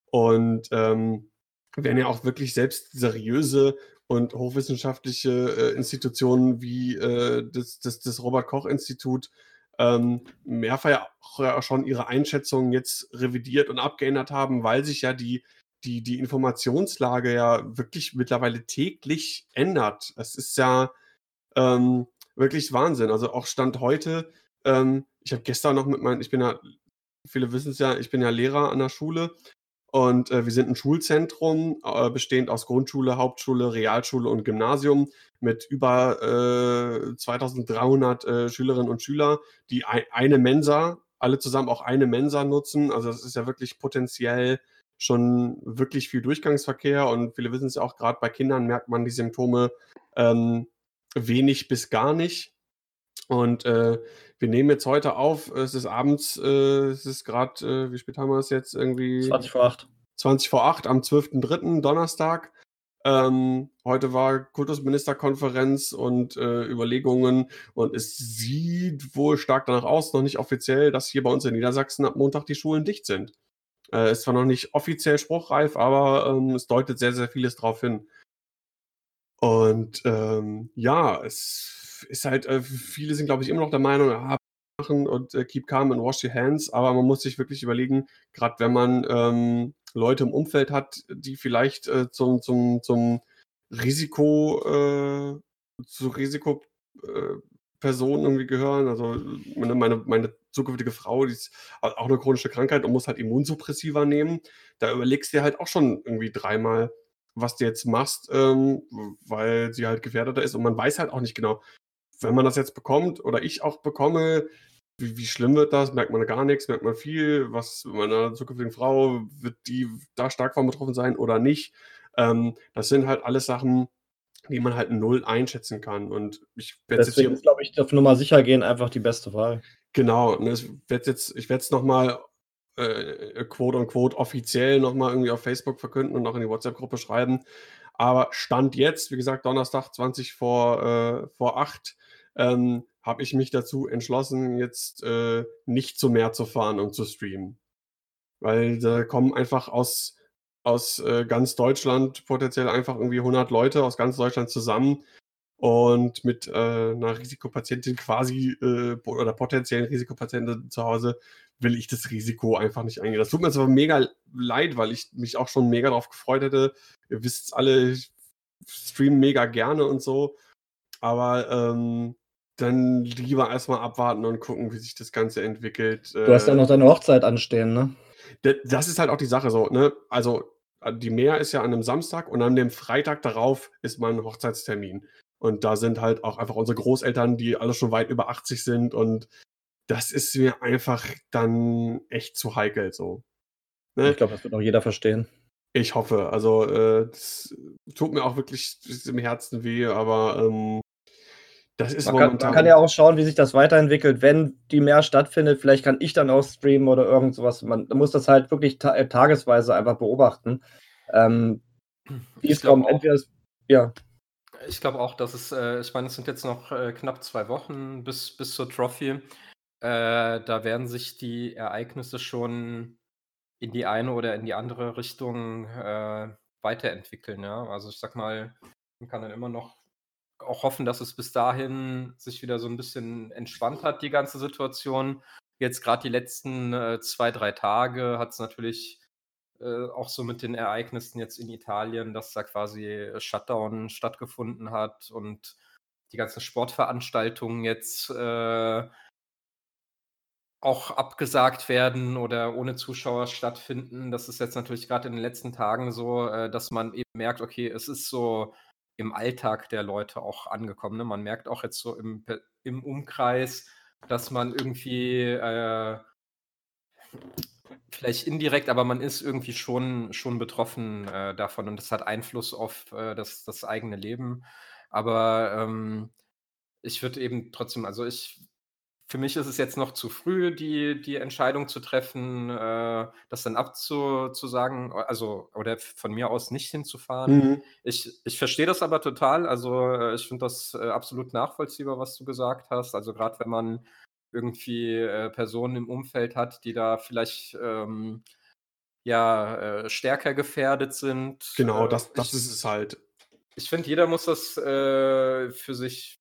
Und ähm, werden ja auch wirklich selbst seriöse und hochwissenschaftliche äh, Institutionen wie äh, das, das, das Robert-Koch-Institut ähm, mehrfach ja schon ihre Einschätzungen jetzt revidiert und abgeändert haben, weil sich ja die die, die Informationslage ja wirklich mittlerweile täglich ändert. Es ist ja ähm, wirklich Wahnsinn. Also auch Stand heute, ähm, ich habe gestern noch mit meinen, ich bin ja, viele wissen es ja, ich bin ja Lehrer an der Schule und äh, wir sind ein Schulzentrum, äh, bestehend aus Grundschule, Hauptschule, Realschule und Gymnasium mit über äh, 2300 äh, Schülerinnen und Schülern, die ein, eine Mensa, alle zusammen auch eine Mensa nutzen. Also das ist ja wirklich potenziell schon wirklich viel Durchgangsverkehr und viele wissen es ja auch, gerade bei Kindern merkt man die Symptome ähm, wenig bis gar nicht. Und äh, wir nehmen jetzt heute auf, es ist abends, äh, es ist gerade, äh, wie spät haben wir es jetzt? Irgendwie 20 vor 8. 20 vor 8 am 12.03. Donnerstag. Ähm, heute war Kultusministerkonferenz und äh, Überlegungen und es sieht wohl stark danach aus, noch nicht offiziell, dass hier bei uns in Niedersachsen ab Montag die Schulen dicht sind. Äh, ist zwar noch nicht offiziell spruchreif, aber ähm, es deutet sehr, sehr vieles darauf hin. Und ähm, ja, es ist halt, äh, viele sind, glaube ich, immer noch der Meinung, ja, machen und äh, keep calm and wash your hands, aber man muss sich wirklich überlegen, gerade wenn man ähm, Leute im Umfeld hat, die vielleicht äh, zum, zum, zum Risiko, äh, zu Risiko äh, irgendwie gehören. Also meine, meine, meine zukünftige Frau, die ist auch eine chronische Krankheit und muss halt Immunsuppressiva nehmen. Da überlegst du dir halt auch schon irgendwie dreimal, was du jetzt machst, ähm, weil sie halt gefährdeter ist. Und man weiß halt auch nicht genau, wenn man das jetzt bekommt oder ich auch bekomme, wie, wie schlimm wird das? Merkt man gar nichts? Merkt man viel? Was mit meiner zukünftigen Frau, wird die da stark von betroffen sein oder nicht? Ähm, das sind halt alles Sachen, die man halt null einschätzen kann. Und ich werde jetzt hier. glaube ich, auf Nummer sicher gehen einfach die beste Wahl. Genau. Und es wird jetzt, ich werde es nochmal äh, quote unquote offiziell nochmal irgendwie auf Facebook verkünden und auch in die WhatsApp-Gruppe schreiben. Aber Stand jetzt, wie gesagt, Donnerstag 20 vor, äh, vor 8, ähm, habe ich mich dazu entschlossen, jetzt äh, nicht zu mehr zu fahren und zu streamen. Weil da kommen einfach aus aus äh, ganz Deutschland potenziell einfach irgendwie 100 Leute aus ganz Deutschland zusammen und mit äh, einer Risikopatientin quasi äh, oder potenziellen Risikopatientin zu Hause will ich das Risiko einfach nicht eingehen. Das tut mir jetzt aber mega leid, weil ich mich auch schon mega darauf gefreut hätte. Ihr wisst alle, ich stream mega gerne und so. Aber ähm, dann lieber erstmal abwarten und gucken, wie sich das Ganze entwickelt. Du hast ja noch deine Hochzeit anstehen, ne? Das ist halt auch die Sache so, ne? Also äh, die Mehr ist ja an einem Samstag und an dem Freitag darauf ist mein Hochzeitstermin. Und da sind halt auch einfach unsere Großeltern, die alle schon weit über 80 sind und das ist mir einfach dann echt zu heikel so. Ne? Ich glaube, das wird auch jeder verstehen. Ich hoffe. Also, äh, das tut mir auch wirklich im Herzen weh, aber ähm, das ist man momentan. Kann, man kann ja auch schauen, wie sich das weiterentwickelt. Wenn die mehr stattfindet, vielleicht kann ich dann auch streamen oder irgend sowas. Man muss das halt wirklich ta äh, tagesweise einfach beobachten. Ähm, wie es kommt, entweder ist, ja. Ich glaube auch, dass es, äh, ich meine, es sind jetzt noch äh, knapp zwei Wochen bis, bis zur Trophy. Äh, da werden sich die Ereignisse schon in die eine oder in die andere Richtung äh, weiterentwickeln. Ja? Also ich sag mal, man kann dann immer noch auch hoffen, dass es bis dahin sich wieder so ein bisschen entspannt hat, die ganze Situation. jetzt gerade die letzten äh, zwei, drei Tage hat es natürlich äh, auch so mit den Ereignissen jetzt in Italien, dass da quasi Shutdown stattgefunden hat und die ganzen Sportveranstaltungen jetzt äh, auch abgesagt werden oder ohne Zuschauer stattfinden. Das ist jetzt natürlich gerade in den letzten Tagen so, äh, dass man eben merkt, okay, es ist so im Alltag der Leute auch angekommen. Ne? Man merkt auch jetzt so im, im Umkreis, dass man irgendwie äh, vielleicht indirekt, aber man ist irgendwie schon, schon betroffen äh, davon und das hat Einfluss auf äh, das, das eigene Leben. Aber ähm, ich würde eben trotzdem, also ich für mich ist es jetzt noch zu früh, die, die Entscheidung zu treffen, äh, das dann abzusagen, also oder von mir aus nicht hinzufahren. Mhm. Ich, ich verstehe das aber total. Also äh, ich finde das äh, absolut nachvollziehbar, was du gesagt hast. Also gerade wenn man irgendwie äh, Personen im Umfeld hat, die da vielleicht ähm, ja äh, stärker gefährdet sind. Genau, das, das ich, ist es halt. Ich finde, jeder muss das für sich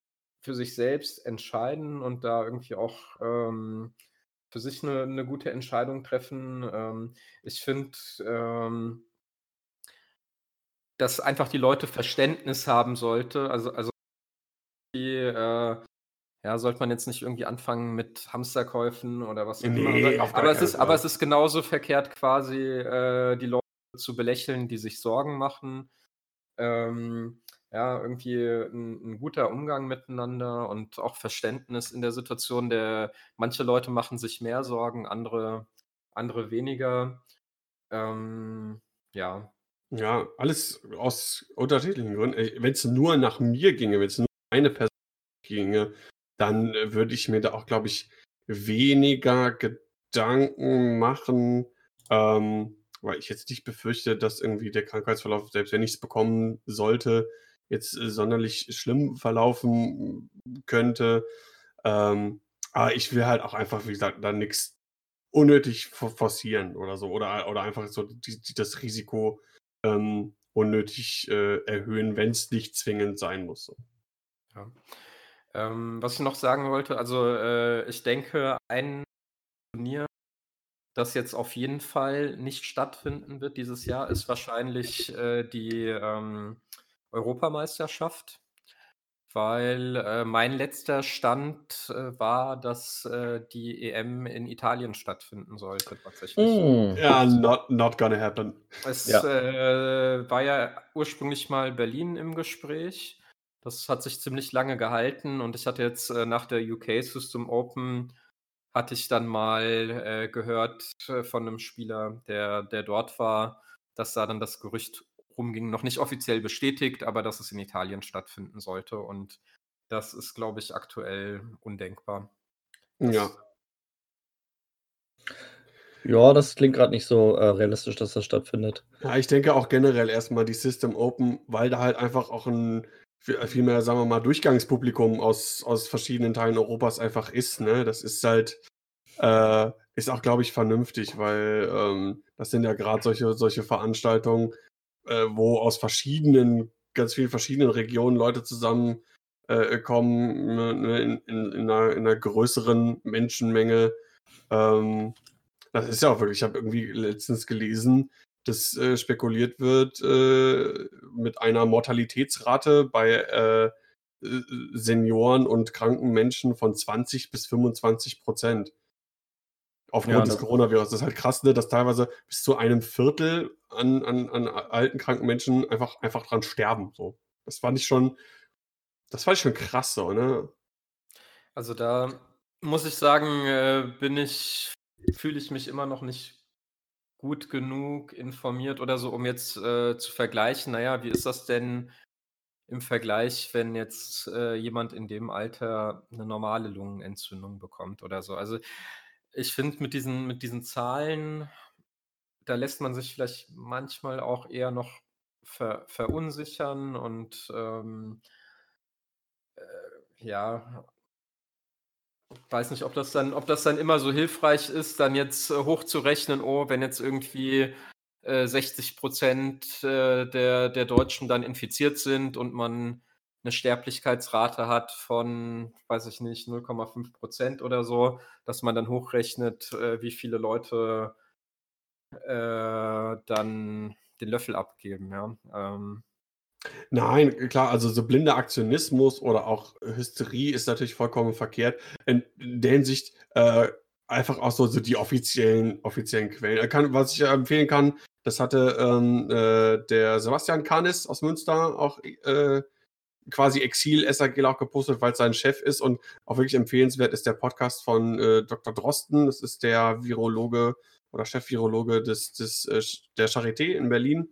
für sich selbst entscheiden und da irgendwie auch ähm, für sich eine, eine, gute Entscheidung treffen. Ähm, ich finde, ähm, dass einfach die Leute Verständnis haben sollte. Also, also die, äh, ja, sollte man jetzt nicht irgendwie anfangen mit Hamsterkäufen oder was auch nee, immer. Aber es, ist, aber es ist genauso verkehrt, quasi äh, die Leute zu belächeln, die sich Sorgen machen. Ähm, ja, irgendwie ein, 'n guter Umgang miteinander und auch Verständnis in der Situation. Der manche Leute machen sich mehr Sorgen, andere andere weniger. Ähm, ja. Ja, alles aus unterschiedlichen Gründen. Wenn es nur nach mir ginge, wenn es nur eine Person ginge, dann, äh, würde ich mir da auch, glaube ich, weniger Gedanken machen, ähm, weil ich jetzt nicht befürchte, dass irgendwie der Krankheitsverlauf, selbst wenn ich es bekommen sollte jetzt äh, sonderlich schlimm verlaufen könnte. Ähm, aber ich will halt auch einfach, wie gesagt, da nichts unnötig forcieren oder so. Oder, oder einfach so die, die, das Risiko ähm, unnötig äh, erhöhen, wenn es nicht zwingend sein muss. Ja. Ähm, was ich noch sagen wollte, also äh, ich denke, ein Turnier, das jetzt auf jeden Fall nicht stattfinden wird dieses Jahr, ist wahrscheinlich äh, die ähm, Europameisterschaft, weil äh, mein letzter Stand äh, war, dass äh, die EM in Italien stattfinden sollte tatsächlich. Mm. Ja, not, not gonna happen. Es ja. Äh, war ja ursprünglich mal Berlin im Gespräch. Das hat sich ziemlich lange gehalten und ich hatte jetzt äh, nach der UK System Open hatte ich dann mal äh, gehört von einem Spieler, der, der dort war, dass da dann das Gerücht rumging, noch nicht offiziell bestätigt, aber dass es in Italien stattfinden sollte. Und das ist, glaube ich, aktuell undenkbar. Das ja. Ja, das klingt gerade nicht so äh, realistisch, dass das stattfindet. Ja, ich denke auch generell erstmal die System Open, weil da halt einfach auch ein viel mehr, sagen wir mal, Durchgangspublikum aus, aus verschiedenen Teilen Europas einfach ist. Ne? Das ist halt, äh, ist auch, glaube ich, vernünftig, weil ähm, das sind ja gerade solche, solche Veranstaltungen, äh, wo aus verschiedenen, ganz vielen verschiedenen Regionen Leute zusammenkommen äh, ne, ne, in, in, in, einer, in, einer, größeren Menschenmenge. Ähm, das ist ja auch wirklich, ich habe irgendwie letztens gelesen, dass äh, spekuliert wird äh, mit einer Mortalitätsrate bei äh, Senioren und kranken Menschen von 20 bis 25 Prozent. Aufgrund ja, des Coronavirus. Das ist halt krass, ne, dass teilweise bis zu einem Viertel an, an, an alten, kranken Menschen einfach, einfach dran sterben. So. Das fand ich schon, das fand ich schon krass so, ne? Also da muss ich sagen, äh, bin ich, fühle ich mich immer noch nicht gut genug informiert oder so, um jetzt äh, zu vergleichen, naja, wie ist das denn im Vergleich, wenn jetzt äh, jemand in dem Alter eine normale Lungenentzündung bekommt oder so. Also ich finde mit diesen, mit diesen Zahlen, da lässt man sich vielleicht manchmal auch eher noch ver verunsichern und ähm, äh, ja, weiß nicht, ob das dann, ob das dann immer so hilfreich ist, dann jetzt äh, hochzurechnen, oh, wenn jetzt irgendwie äh, 60 Prozent äh, der, der Deutschen dann infiziert sind und man eine Sterblichkeitsrate hat von, weiß ich nicht, 0,5 Prozent oder so, dass man dann hochrechnet, äh, wie viele Leute äh, dann den Löffel abgeben. Ja. Ähm, Nein, klar, also so blinder Aktionismus oder auch Hysterie ist natürlich vollkommen verkehrt. In der Hinsicht äh, einfach auch so, so die offiziellen, offiziellen Quellen. Kann, was ich empfehlen kann, das hatte ähm, äh, der Sebastian Kahnis aus Münster auch äh, quasi Exil-SAG auch gepostet, weil es sein Chef ist und auch wirklich empfehlenswert ist der Podcast von äh, Dr. Drosten. Das ist der Virologe oder Chef-Virologe des, des, äh, der Charité in Berlin.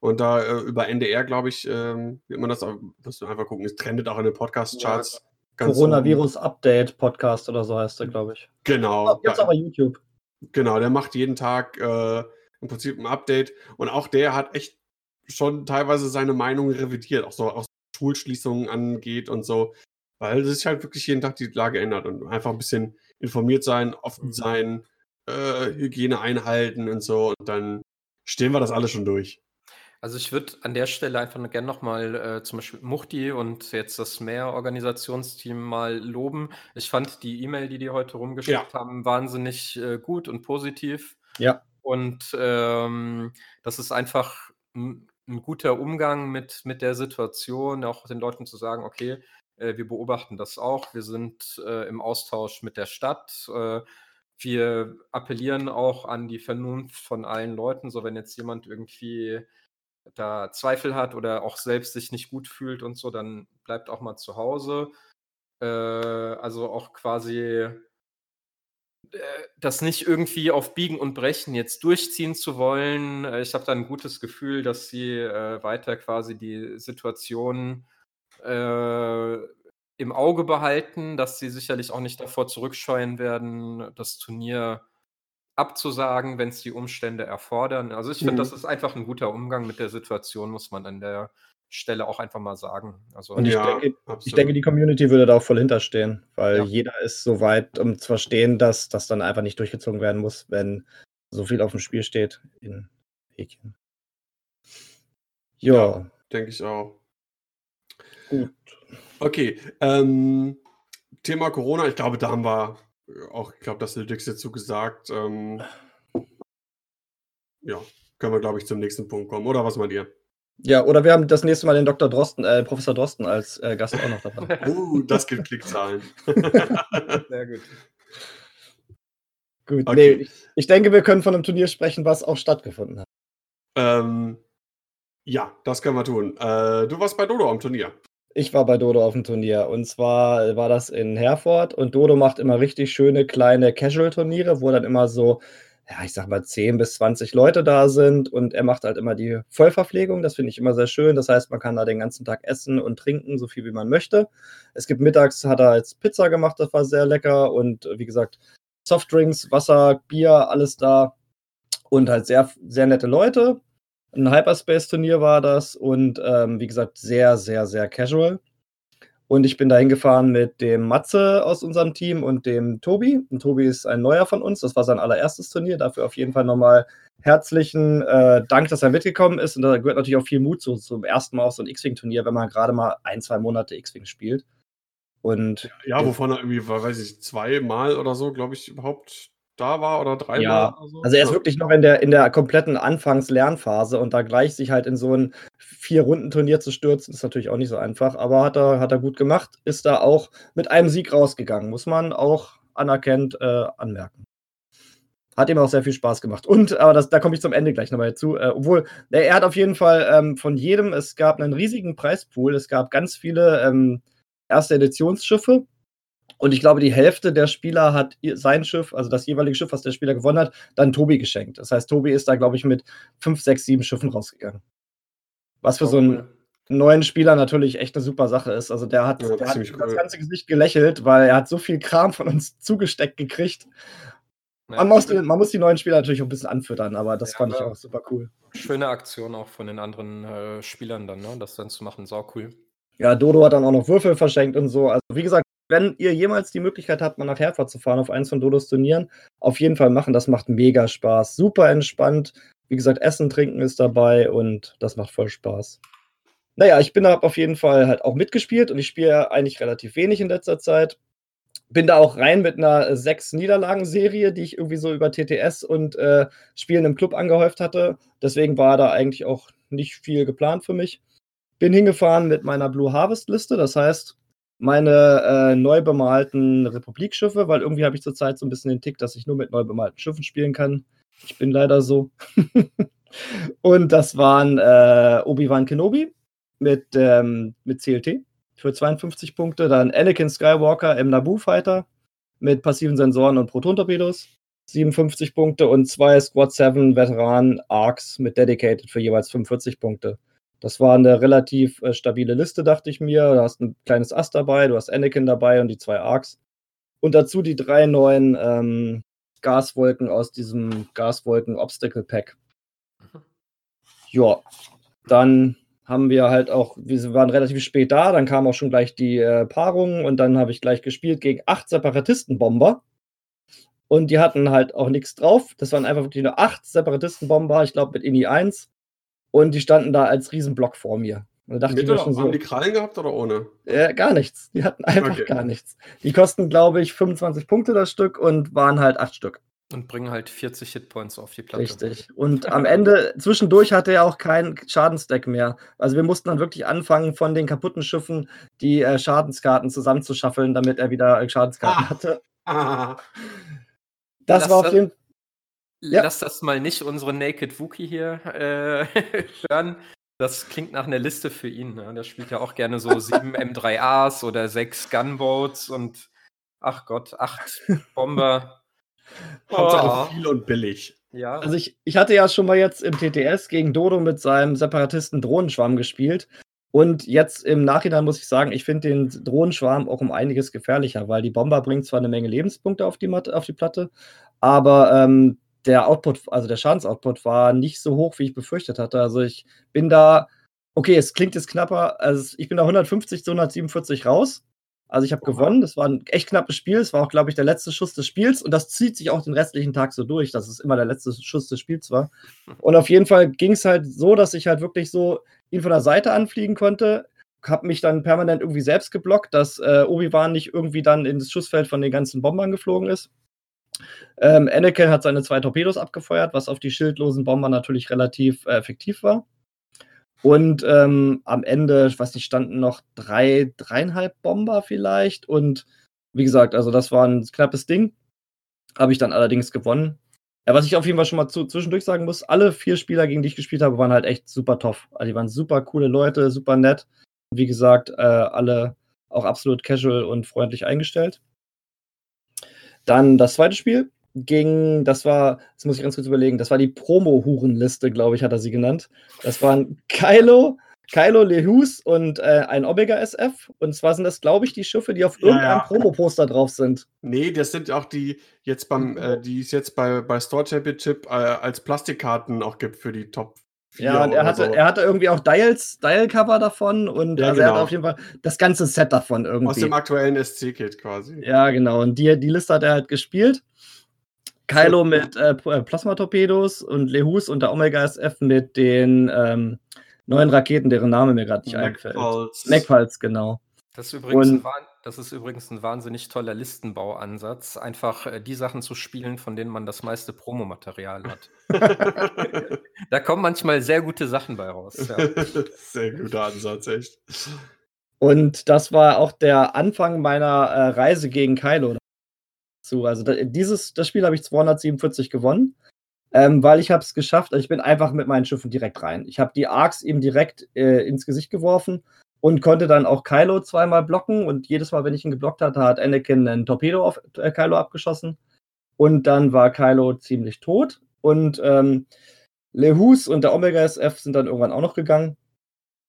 Und da äh, über NDR, glaube ich, ähm, wird man das, wirst du einfach gucken, es trendet auch in den Podcast-Charts. Ja, Coronavirus-Update-Podcast oder so heißt der, glaube ich. Genau. Gibt's aber YouTube. Genau, der macht jeden Tag äh, im Prinzip ein Update. Und auch der hat echt schon teilweise seine Meinung revidiert, auch so auch Schulschließungen angeht und so. Weil sich halt wirklich jeden Tag die Lage ändert und einfach ein bisschen informiert sein, offen mhm. sein, äh, Hygiene einhalten und so. Und dann stehen wir das alle schon durch. Also ich würde an der Stelle einfach gerne nochmal äh, zum Beispiel Muchti und jetzt das Mehr-Organisationsteam mal loben. Ich fand die E-Mail, die die heute rumgeschickt ja. haben, wahnsinnig äh, gut und positiv. Ja. Und ähm, das ist einfach ein, guter Umgang mit, mit der Situation, auch den Leuten zu sagen, okay, äh, wir beobachten das auch, wir sind äh, im Austausch mit der Stadt. Äh, wir appellieren auch an die Vernunft von allen Leuten, so wenn jetzt jemand irgendwie da Zweifel hat oder auch selbst sich nicht gut fühlt und so, dann bleibt auch mal zu Hause. Äh, also auch quasi das nicht irgendwie auf Biegen und Brechen jetzt durchziehen zu wollen. Äh, ich habe da ein gutes Gefühl, dass sie äh, weiter quasi die Situation äh, im Auge behalten, dass sie sicherlich auch nicht davor zurückscheuen werden, das Turnier abzusagen, wenn es die Umstände erfordern. Also ich finde, mhm. das ist einfach ein guter Umgang mit der Situation, muss man an der Stelle auch einfach mal sagen. Also, und ich, ja, denke, ich denke, die Community würde da auch voll hinterstehen, weil ja. jeder ist so weit, um zu verstehen, dass das dann einfach nicht durchgezogen werden muss, wenn so viel auf dem Spiel steht in Häkchen. Ja. ja denke ich auch. Gut. Okay. Ähm, Thema Corona, ich glaube, da haben wir auch, ich glaube, das Nötigste dazu gesagt. Ähm, ja, können wir, glaube ich, zum nächsten Punkt kommen. Oder was meint ihr? Ja, oder wir haben das nächste Mal den Dr. Drosten, äh, Professor Drosten als äh, Gast auch noch dabei. [LAUGHS] uh, das gibt Klickzahlen. [LAUGHS] Sehr gut. Gut, okay. nee, ich, ich, denke, wir können von einem Turnier sprechen, was auch stattgefunden hat. Ähm, ja, das können wir tun. Äh, du warst bei Dodo am Turnier. Ich war bei Dodo auf dem Turnier und zwar war das in Herford und Dodo macht immer richtig schöne kleine Casual-Turniere, wo dann immer so, ja, ich sag mal 10 bis 20 Leute da sind und er macht halt immer die Vollverpflegung. Das finde ich immer sehr schön. Das heißt, man kann da den ganzen Tag essen und trinken, so viel wie man möchte. Es gibt mittags, hat er jetzt Pizza gemacht, das war sehr lecker und wie gesagt, Softdrinks, Wasser, Bier, alles da und halt sehr, sehr nette Leute. Ein Hyperspace-Turnier war das und ähm, wie gesagt, sehr, sehr, sehr casual. Und ich bin da hingefahren mit dem Matze aus unserem Team und dem Tobi. Und Tobi ist ein neuer von uns. Das war sein allererstes Turnier. Dafür auf jeden Fall nochmal herzlichen äh, Dank, dass er mitgekommen ist. Und da gehört natürlich auch viel Mut zu, zum ersten Mal auf so ein X-Wing-Turnier, wenn man gerade mal ein, zwei Monate X-Wing spielt. Und ja, wovon er irgendwie, weiß ich, zweimal oder so, glaube ich, überhaupt da war oder dreimal ja, oder so? Also er ist wirklich noch in der, in der kompletten Anfangs-Lernphase und da gleich sich halt in so ein Vier-Runden-Turnier zu stürzen, ist natürlich auch nicht so einfach, aber hat er, hat er gut gemacht, ist da auch mit einem Sieg rausgegangen, muss man auch anerkennt äh, anmerken. Hat ihm auch sehr viel Spaß gemacht. Und, aber das, da komme ich zum Ende gleich nochmal zu. Äh, obwohl, äh, er hat auf jeden Fall ähm, von jedem, es gab einen riesigen Preispool, es gab ganz viele ähm, erste Editionsschiffe und ich glaube, die Hälfte der Spieler hat sein Schiff, also das jeweilige Schiff, was der Spieler gewonnen hat, dann Tobi geschenkt. Das heißt, Tobi ist da, glaube ich, mit fünf, sechs, sieben Schiffen rausgegangen. Was für so einen neuen Spieler natürlich echt eine super Sache ist. Also der hat, ja, der hat cool. das ganze Gesicht gelächelt, weil er hat so viel Kram von uns [LAUGHS] zugesteckt gekriegt. Man, muss die, man muss die neuen Spieler natürlich auch ein bisschen anfüttern, aber das ja, fand ich auch super cool. Schöne Aktion auch von den anderen äh, Spielern dann, ne? das dann zu machen, sau cool. Ja, Dodo hat dann auch noch Würfel verschenkt und so. Also wie gesagt, wenn ihr jemals die Möglichkeit habt, mal nach Herford zu fahren auf eins von Dodos Turnieren, auf jeden Fall machen. Das macht mega Spaß. Super entspannt. Wie gesagt, Essen, Trinken ist dabei und das macht voll Spaß. naja, ich bin da auf jeden Fall halt auch mitgespielt und ich spiele eigentlich relativ wenig in letzter Zeit. Bin da auch rein mit einer sechs Niederlagen-Serie, die ich irgendwie so über TTS und äh, Spielen im Club angehäuft hatte. Deswegen war da eigentlich auch nicht viel geplant für mich. Bin hingefahren mit meiner Blue Harvest-Liste, das heißt, meine äh, neu bemalten Republikschiffe, weil irgendwie habe ich zurzeit so ein bisschen den Tick, dass ich nur mit neu bemalten Schiffen spielen kann. Ich bin leider so. [LAUGHS] und das waren äh, Obi-Wan Kenobi mit, ähm, mit CLT für 52 Punkte, dann Anakin Skywalker im Naboo Fighter mit passiven Sensoren und Proton-Torpedos, 57 Punkte und zwei Squad 7 Veteran Arcs mit Dedicated für jeweils 45 Punkte. Das war eine relativ äh, stabile Liste, dachte ich mir. Du hast ein kleines Ass dabei, du hast Anakin dabei und die zwei Arcs. Und dazu die drei neuen ähm, Gaswolken aus diesem Gaswolken Obstacle Pack. Mhm. Ja, dann haben wir halt auch, wir waren relativ spät da, dann kam auch schon gleich die äh, Paarung und dann habe ich gleich gespielt gegen acht Separatistenbomber. Und die hatten halt auch nichts drauf. Das waren einfach wirklich nur acht Separatistenbomber, ich glaube mit INI 1. Und die standen da als Riesenblock vor mir. Und da dachte Mit ich mir schon so, haben die Krallen gehabt oder ohne? Äh, gar nichts. Die hatten einfach okay. gar nichts. Die kosten, glaube ich, 25 Punkte das Stück und waren halt acht Stück. Und bringen halt 40 Hitpoints auf die Platte. Richtig. Und am Ende, zwischendurch hatte er auch keinen Schadensdeck mehr. Also wir mussten dann wirklich anfangen, von den kaputten Schiffen die äh, Schadenskarten zusammenzuschaffeln, damit er wieder äh, Schadenskarten ah. hatte. Ah. Das Lass war auf jeden Fall. Ja. Lass das mal nicht unsere Naked Wookie hier äh, [LAUGHS] hören. Das klingt nach einer Liste für ihn. Ne? Der spielt ja auch gerne so [LAUGHS] sieben M3As oder sechs Gunboats und ach Gott, acht Bomber. [LAUGHS] Hauptsache oh. viel und billig. Ja. Also ich, ich hatte ja schon mal jetzt im TTS gegen Dodo mit seinem Separatisten Drohnenschwarm gespielt. Und jetzt im Nachhinein muss ich sagen, ich finde den Drohnenschwarm auch um einiges gefährlicher, weil die Bomber bringt zwar eine Menge Lebenspunkte auf die, Mat auf die Platte, aber ähm, der Output, also der Schadensoutput war nicht so hoch, wie ich befürchtet hatte. Also ich bin da, okay, es klingt jetzt knapper, also ich bin da 150 zu 147 raus. Also ich habe gewonnen, das war ein echt knappes Spiel, es war auch, glaube ich, der letzte Schuss des Spiels und das zieht sich auch den restlichen Tag so durch, dass es immer der letzte Schuss des Spiels war. [LAUGHS] Und auf jeden Fall ging es halt so, dass ich halt wirklich so ihn von der Seite anfliegen konnte, habe mich dann permanent irgendwie selbst geblockt, dass äh, Obi-Wan nicht irgendwie dann ins Schussfeld von den ganzen Bombern geflogen ist. Ähm, Anakin hat seine zwei Torpedos abgefeuert, was auf die schildlosen Bomber natürlich relativ äh, effektiv war. Und ähm, am Ende, ich weiß nicht, standen noch drei, dreieinhalb Bomber vielleicht. Und wie gesagt, also das war ein knappes Ding. Habe ich dann allerdings gewonnen. Ja, was ich auf jeden Fall schon mal zu, zwischendurch sagen muss, alle vier Spieler, gegen die ich gespielt habe, waren halt echt super tough. Also die waren super coole Leute, super nett. Wie gesagt, äh, alle auch absolut casual und freundlich eingestellt. Dann das zweite Spiel ging, das war, das muss ich ganz kurz überlegen, das war die Promo-Hurenliste, glaube ich, hat er sie genannt. Das waren Kylo, Kylo Lehus und äh, ein Omega SF. Und zwar sind das, glaube ich, die Schiffe, die auf ja, irgendeinem ja. Promo-Poster drauf sind. Nee, das sind auch die jetzt beim, äh, die es jetzt bei, bei Store Championship äh, als Plastikkarten auch gibt für die Top ja, und er hatte, so. er hatte irgendwie auch Dials, Dial-Cover davon und ja, also genau. er hat auf jeden Fall das ganze Set davon irgendwie. Aus dem aktuellen SC-Kit quasi. Ja, genau. Und die, die Liste hat er halt gespielt. Kylo mit äh, äh, Plasma-Torpedos und Lehus und der Omega SF mit den ähm, neuen Raketen, deren Name mir gerade nicht einfällt. MacPulse, genau. Das ist übrigens und, ein das ist übrigens ein wahnsinnig toller Listenbauansatz, einfach äh, die Sachen zu spielen, von denen man das meiste Promomaterial hat. [LAUGHS] da kommen manchmal sehr gute Sachen bei raus. Ja. [LAUGHS] Sehr guter Ansatz, echt. Und das war auch der Anfang meiner äh, Reise gegen Kylo. Also da, dieses, das Spiel habe ich 247 gewonnen, ähm, weil ich habe es geschafft. Also ich bin einfach mit meinen Schiffen direkt rein. Ich habe die Arcs eben direkt äh, ins Gesicht geworfen und konnte dann auch Kylo zweimal blocken. Und jedes Mal, wenn ich ihn geblockt hatte, hat Anakin einen Torpedo auf äh, Kylo abgeschossen. Und dann war Kylo ziemlich tot. Und ähm, Lehus und der Omega SF sind dann irgendwann auch noch gegangen.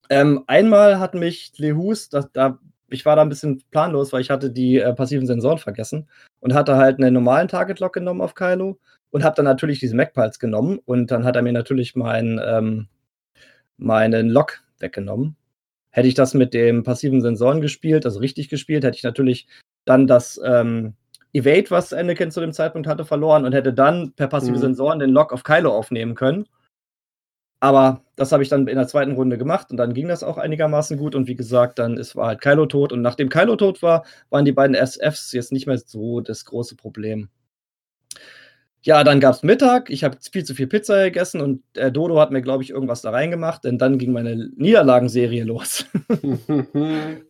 Ähm, einmal hat mich Lehus, da, da, ich war da ein bisschen planlos, weil ich hatte die äh, passiven Sensoren vergessen und hatte halt einen normalen Target Lock genommen auf Kylo und habe dann natürlich diese Magpiles genommen. Und dann hat er mir natürlich mein, ähm, meinen Lock weggenommen Hätte ich das mit dem passiven Sensoren gespielt, also richtig gespielt, hätte ich natürlich dann das ähm, Evade, was Anakin zu dem Zeitpunkt hatte, verloren und hätte dann per passive mhm. Sensoren den Lock auf Kylo aufnehmen können. Aber das habe ich dann in der zweiten Runde gemacht und dann ging das auch einigermaßen gut. Und wie gesagt, dann ist, war halt Kylo tot. Und nachdem Kylo tot war, waren die beiden SFs jetzt nicht mehr so das große Problem. Ja, dann gab es Mittag. Ich habe viel zu viel Pizza gegessen und der Dodo hat mir, glaube ich, irgendwas da reingemacht, denn dann ging meine Niederlagenserie [LAUGHS] los. [LAUGHS]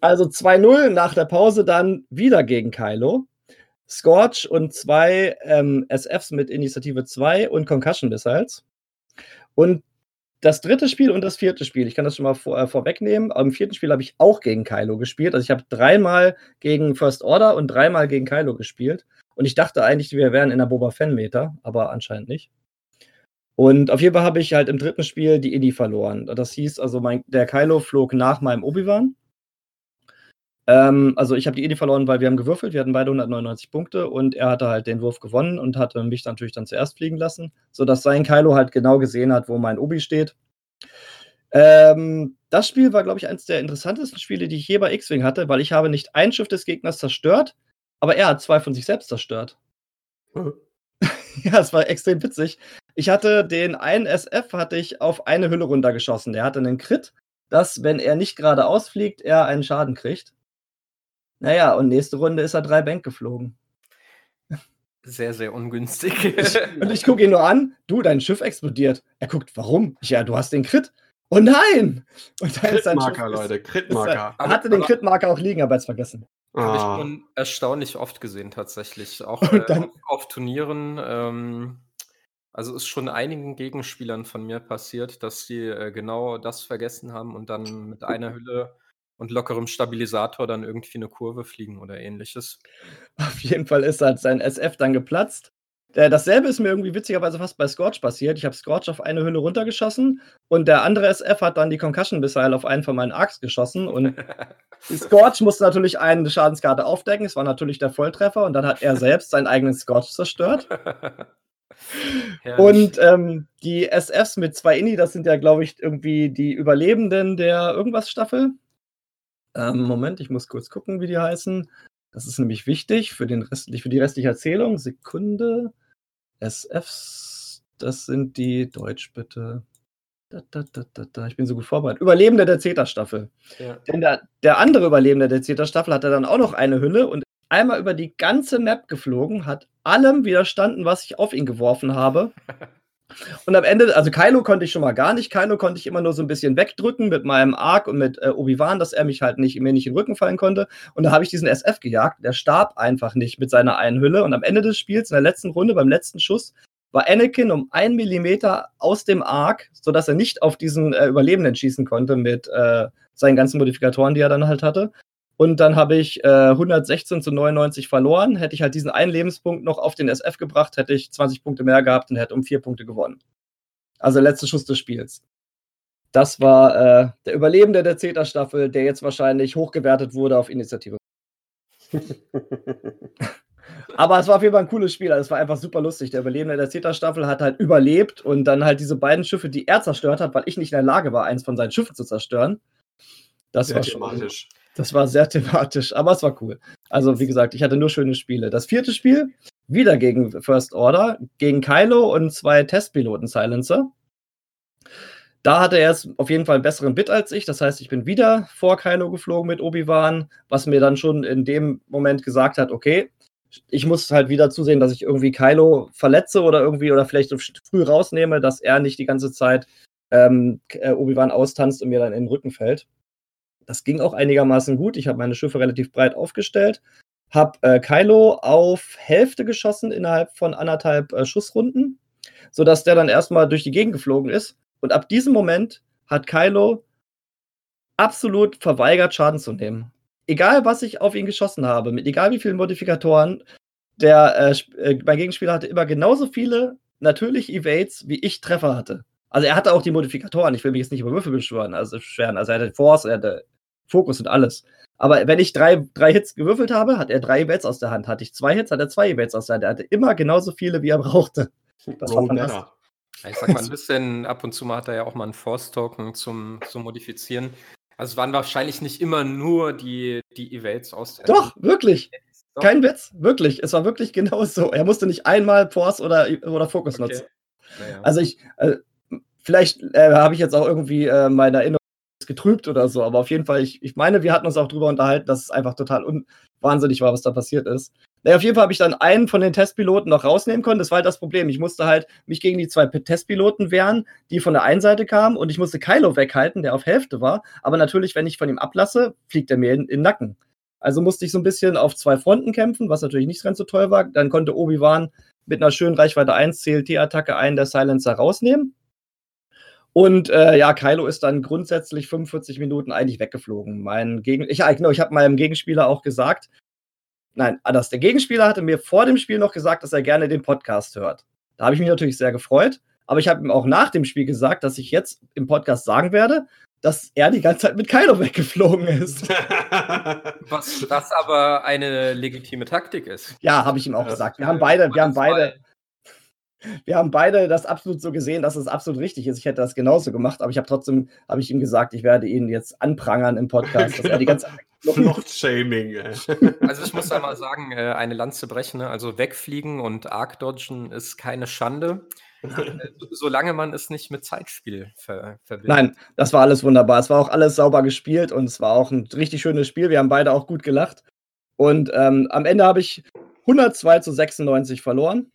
also 2-0 nach der Pause dann wieder gegen Kylo. Scorch und zwei ähm, SFs mit Initiative 2 und Concussion Missiles. Und das dritte Spiel und das vierte Spiel, ich kann das schon mal vor, äh, vorwegnehmen. Am vierten Spiel habe ich auch gegen Kylo gespielt. Also ich habe dreimal gegen First Order und dreimal gegen Kylo gespielt. Und ich dachte eigentlich, wir wären in der Boba Fan-Meter, aber anscheinend nicht. Und auf jeden Fall habe ich halt im dritten Spiel die Indie verloren. Das hieß also, mein, der Kylo flog nach meinem Obi-Wan. Ähm, also ich habe die Indie verloren, weil wir haben gewürfelt. Wir hatten beide 199 Punkte und er hatte halt den Wurf gewonnen und hatte mich natürlich dann zuerst fliegen lassen, sodass sein Kylo halt genau gesehen hat, wo mein Obi steht. Ähm, das Spiel war, glaube ich, eines der interessantesten Spiele, die ich je bei X-Wing hatte, weil ich habe nicht ein Schiff des Gegners zerstört, aber er hat zwei von sich selbst zerstört. Mhm. [LAUGHS] ja, es war extrem witzig. Ich hatte den einen SF hatte ich auf eine Hülle runtergeschossen. Der hatte einen Crit, dass, wenn er nicht geradeaus fliegt, er einen Schaden kriegt. Naja, und nächste Runde ist er drei Bank geflogen. Sehr, sehr ungünstig. [LAUGHS] und ich gucke ihn nur an, du, dein Schiff explodiert. Er guckt, warum? Ich, ja, du hast den Crit. Oh nein! Und dann Crit-Marker, Leute, Crit-Marker. Er hatte den Crit-Marker auch liegen, aber jetzt vergessen. Habe ich ah. schon erstaunlich oft gesehen, tatsächlich. Auch äh, auf, auf, Turnieren. Ähm, also ist schon einigen Gegenspielern von mir passiert, dass sie äh, genau das vergessen haben und dann mit einer Hülle und lockerem Stabilisator dann irgendwie eine Kurve fliegen oder ähnliches. Auf jeden Fall ist halt sein SF dann geplatzt äh, dasselbe ist mir irgendwie witzigerweise fast bei Scorch passiert. Ich habe Scorch auf eine Hülle runtergeschossen und der andere SF hat dann die Concussion Missile auf einen von meinen Arcs geschossen und [LAUGHS] Scorch musste natürlich eine Schadenskarte aufdecken. Es war natürlich der Volltreffer und dann hat er selbst seinen eigenen Scorch zerstört. [LAUGHS] und ähm, die SFs mit zwei Inni, das sind ja, glaube ich, irgendwie die Überlebenden der irgendwas Staffel. Ähm, Moment, ich muss kurz gucken, wie die heißen. Das ist nämlich wichtig für, den restlich, für die restliche Erzählung. Sekunde. SFs, das sind die, Deutsch bitte. Da, da, da, ich bin so gut vorbereitet. Überlebende der Zeta-Staffel. Ja. Denn der, der andere Überlebende der Zeta-Staffel hatte dann auch noch eine Hülle und einmal über die ganze Map geflogen, hat allem widerstanden, was ich auf ihn geworfen habe. [LAUGHS] Und am Ende, also Kylo konnte ich schon mal gar nicht. Kylo konnte ich immer nur so ein bisschen wegdrücken mit meinem Arc und mit äh, Obi-Wan, dass er mich halt nicht, mir nicht in den Rücken fallen konnte. Und da habe ich diesen SF gejagt. Der starb einfach nicht mit seiner einen Hülle. Und am Ende des Spiels, in der letzten Runde, beim letzten Schuss, war Anakin um einen Millimeter aus dem Arc, sodass er nicht auf diesen äh, Überlebenden schießen konnte mit äh, seinen ganzen Modifikatoren, die er dann halt hatte. Und dann habe ich äh, 116 zu 99 verloren. Hätte ich halt diesen einen Lebenspunkt noch auf den SF gebracht, hätte ich 20 Punkte mehr gehabt und hätte um vier Punkte gewonnen. Also letzter Schuss des Spiels. Das war äh, der Überlebende der Zeta-Staffel, der jetzt wahrscheinlich hochgewertet wurde auf Initiative. [LAUGHS] Aber es war auf jeden Fall ein cooles Spiel. Also es war einfach super lustig. Der Überlebende der Zeta-Staffel hat halt überlebt und dann halt diese beiden Schiffe, die er zerstört hat, weil ich nicht in der Lage war, eins von seinen Schiffen zu zerstören. Das Sehr war thematisch. Schon, das war sehr [LAUGHS] thematisch, aber es war cool. Also, wie gesagt, ich hatte nur schöne Spiele. Das vierte Spiel, wieder gegen First Order, gegen Kylo und zwei Testpiloten Silencer. Da hatte er jetzt auf jeden Fall einen besseren Bit als ich. Das heißt, ich bin wieder vor Kylo geflogen mit Obi-Wan, was mir dann schon in dem Moment gesagt hat, okay, ich muss halt wieder zusehen, dass ich irgendwie Kylo verletze oder irgendwie oder vielleicht früh rausnehme, dass er nicht die ganze Zeit ähm, äh, Obi-Wan austanzt und mir dann in den Rücken fällt. Das ging auch einigermaßen gut. Ich habe meine Schiffe relativ breit aufgestellt, habe äh, Kylo auf Hälfte geschossen innerhalb von anderthalb äh, Schussrunden, sodass der dann erstmal durch die Gegend geflogen ist. Und ab diesem Moment hat Kylo absolut verweigert, Schaden zu nehmen. Egal, was ich auf ihn geschossen habe, mit egal wie vielen Modifikatoren, der äh, äh mein Gegenspieler hatte immer genauso viele natürlich Evades, wie ich Treffer hatte. Also er hatte auch die Modifikatoren. Ich will mich jetzt nicht über Würfel beschwören, also schweren. Also er hatte Force, er hatte Fokus und alles. Aber wenn ich drei, drei Hits gewürfelt habe, hat er drei Events aus der Hand. Hatte ich zwei Hits, hat er zwei Events aus der Hand. Er hatte immer genauso viele, wie er brauchte. Das war fantastisch. Ich sag mal ein bisschen, ab und zu mal hat er ja auch mal einen Force-Token zum, zum Modifizieren. Also es waren wahrscheinlich nicht immer nur die, die Evades aus der Doch, Hand. wirklich. Doch. Kein Witz, wirklich. Es war wirklich genau so. Er musste nicht einmal Force oder, oder Fokus okay. nutzen. Naja. Also ich, äh, vielleicht äh, habe ich jetzt auch irgendwie äh, meine Erinnerung getrübt oder so, aber auf jeden Fall, ich, ich meine, wir hatten uns auch drüber unterhalten, dass es einfach total wahnsinnig war, was da passiert ist. Naja, auf jeden Fall habe ich dann einen von den Testpiloten noch rausnehmen können. Das war halt das Problem. Ich musste halt mich gegen die zwei Testpiloten wehren, die von der einen Seite kamen und ich musste Kylo weghalten, der auf Hälfte war. Aber natürlich, wenn ich von ihm ablasse, fliegt er mir in, in den Nacken. Also musste ich so ein bisschen auf zwei Fronten kämpfen, was natürlich nicht ganz so toll war. Dann konnte Obi-Wan mit einer schönen Reichweite 1 CLT-Attacke einen der Silencer rausnehmen. Und äh, ja, Kylo ist dann grundsätzlich 45 Minuten eigentlich weggeflogen. Mein Gegen ich, genau, ich habe meinem Gegenspieler auch gesagt, nein, anders. Der Gegenspieler hatte mir vor dem Spiel noch gesagt, dass er gerne den Podcast hört. Da habe ich mich natürlich sehr gefreut. Aber ich habe ihm auch nach dem Spiel gesagt, dass ich jetzt im Podcast sagen werde, dass er die ganze Zeit mit Kylo [LAUGHS] weggeflogen ist. [LAUGHS] was, was aber eine legitime Taktik ist. Ja, habe ich ihm auch gesagt. Wir haben beide, wir haben beide, wir haben beide das absolut so gesehen, dass es absolut richtig ist. Ich hätte das genauso gemacht, aber ich habe trotzdem, habe ich ihm gesagt, ich werde ihn jetzt anprangern im Podcast, dass er die ganze [LAUGHS] Fluchtshaming. [LAUGHS] Also ich muss da mal sagen, äh, eine Lanze brechen. Ne? Also wegfliegen und arc dodgen ist keine Schande, [LAUGHS] solange man es nicht mit Zeitspiel ver verbindet. Nein, das war alles wunderbar. Es war auch alles sauber gespielt und es war auch ein richtig schönes Spiel. Wir haben beide auch gut gelacht. Und ähm, am Ende habe ich 102 zu 96 verloren.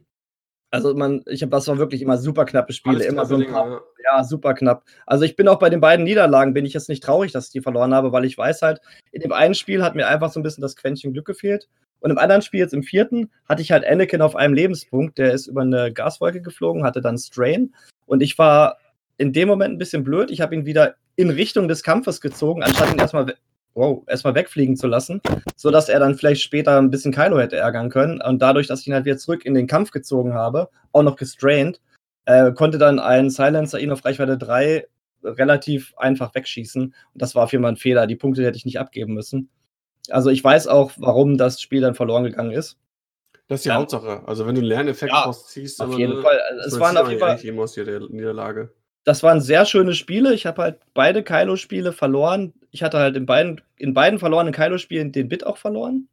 Also man, ich habe, das war wirklich immer super knappe Spiele, immer so ein paar, ja, super knapp. Also ich bin auch bei den beiden Niederlagen, bin ich jetzt nicht traurig, dass ich die verloren habe, weil ich weiß halt, in dem einen Spiel hat mir einfach so ein bisschen das Quäntchen Glück gefehlt. Und im anderen Spiel, jetzt im vierten, hatte ich halt Anakin auf einem Lebenspunkt, der ist über eine Gaswolke geflogen, hatte dann Strain. Und ich war in dem Moment ein bisschen blöd. Ich habe ihn wieder in Richtung des Kampfes gezogen, anstatt ihn erstmal wow, erstmal wegfliegen zu lassen, sodass er dann vielleicht später ein bisschen Kylo hätte ärgern können. Und dadurch, dass ich ihn halt wieder zurück in den Kampf gezogen habe, auch noch gestrained, äh, konnte dann ein Silencer ihn auf Reichweite 3 relativ einfach wegschießen. Und das war auf jeden Fall ein Fehler. Die Punkte hätte ich nicht abgeben müssen. Also ich weiß auch, warum das Spiel dann verloren gegangen ist. Das ist die ja. Hauptsache. Also wenn du einen Lerneffekt ja, rausziehst, auf jeden Fall. Also es waren auf jeden Fall aus der Niederlage. Das waren sehr schöne Spiele. Ich habe halt beide Kylo-Spiele verloren. Ich hatte halt in beiden, in beiden verlorenen Kylo-Spielen den Bit auch verloren.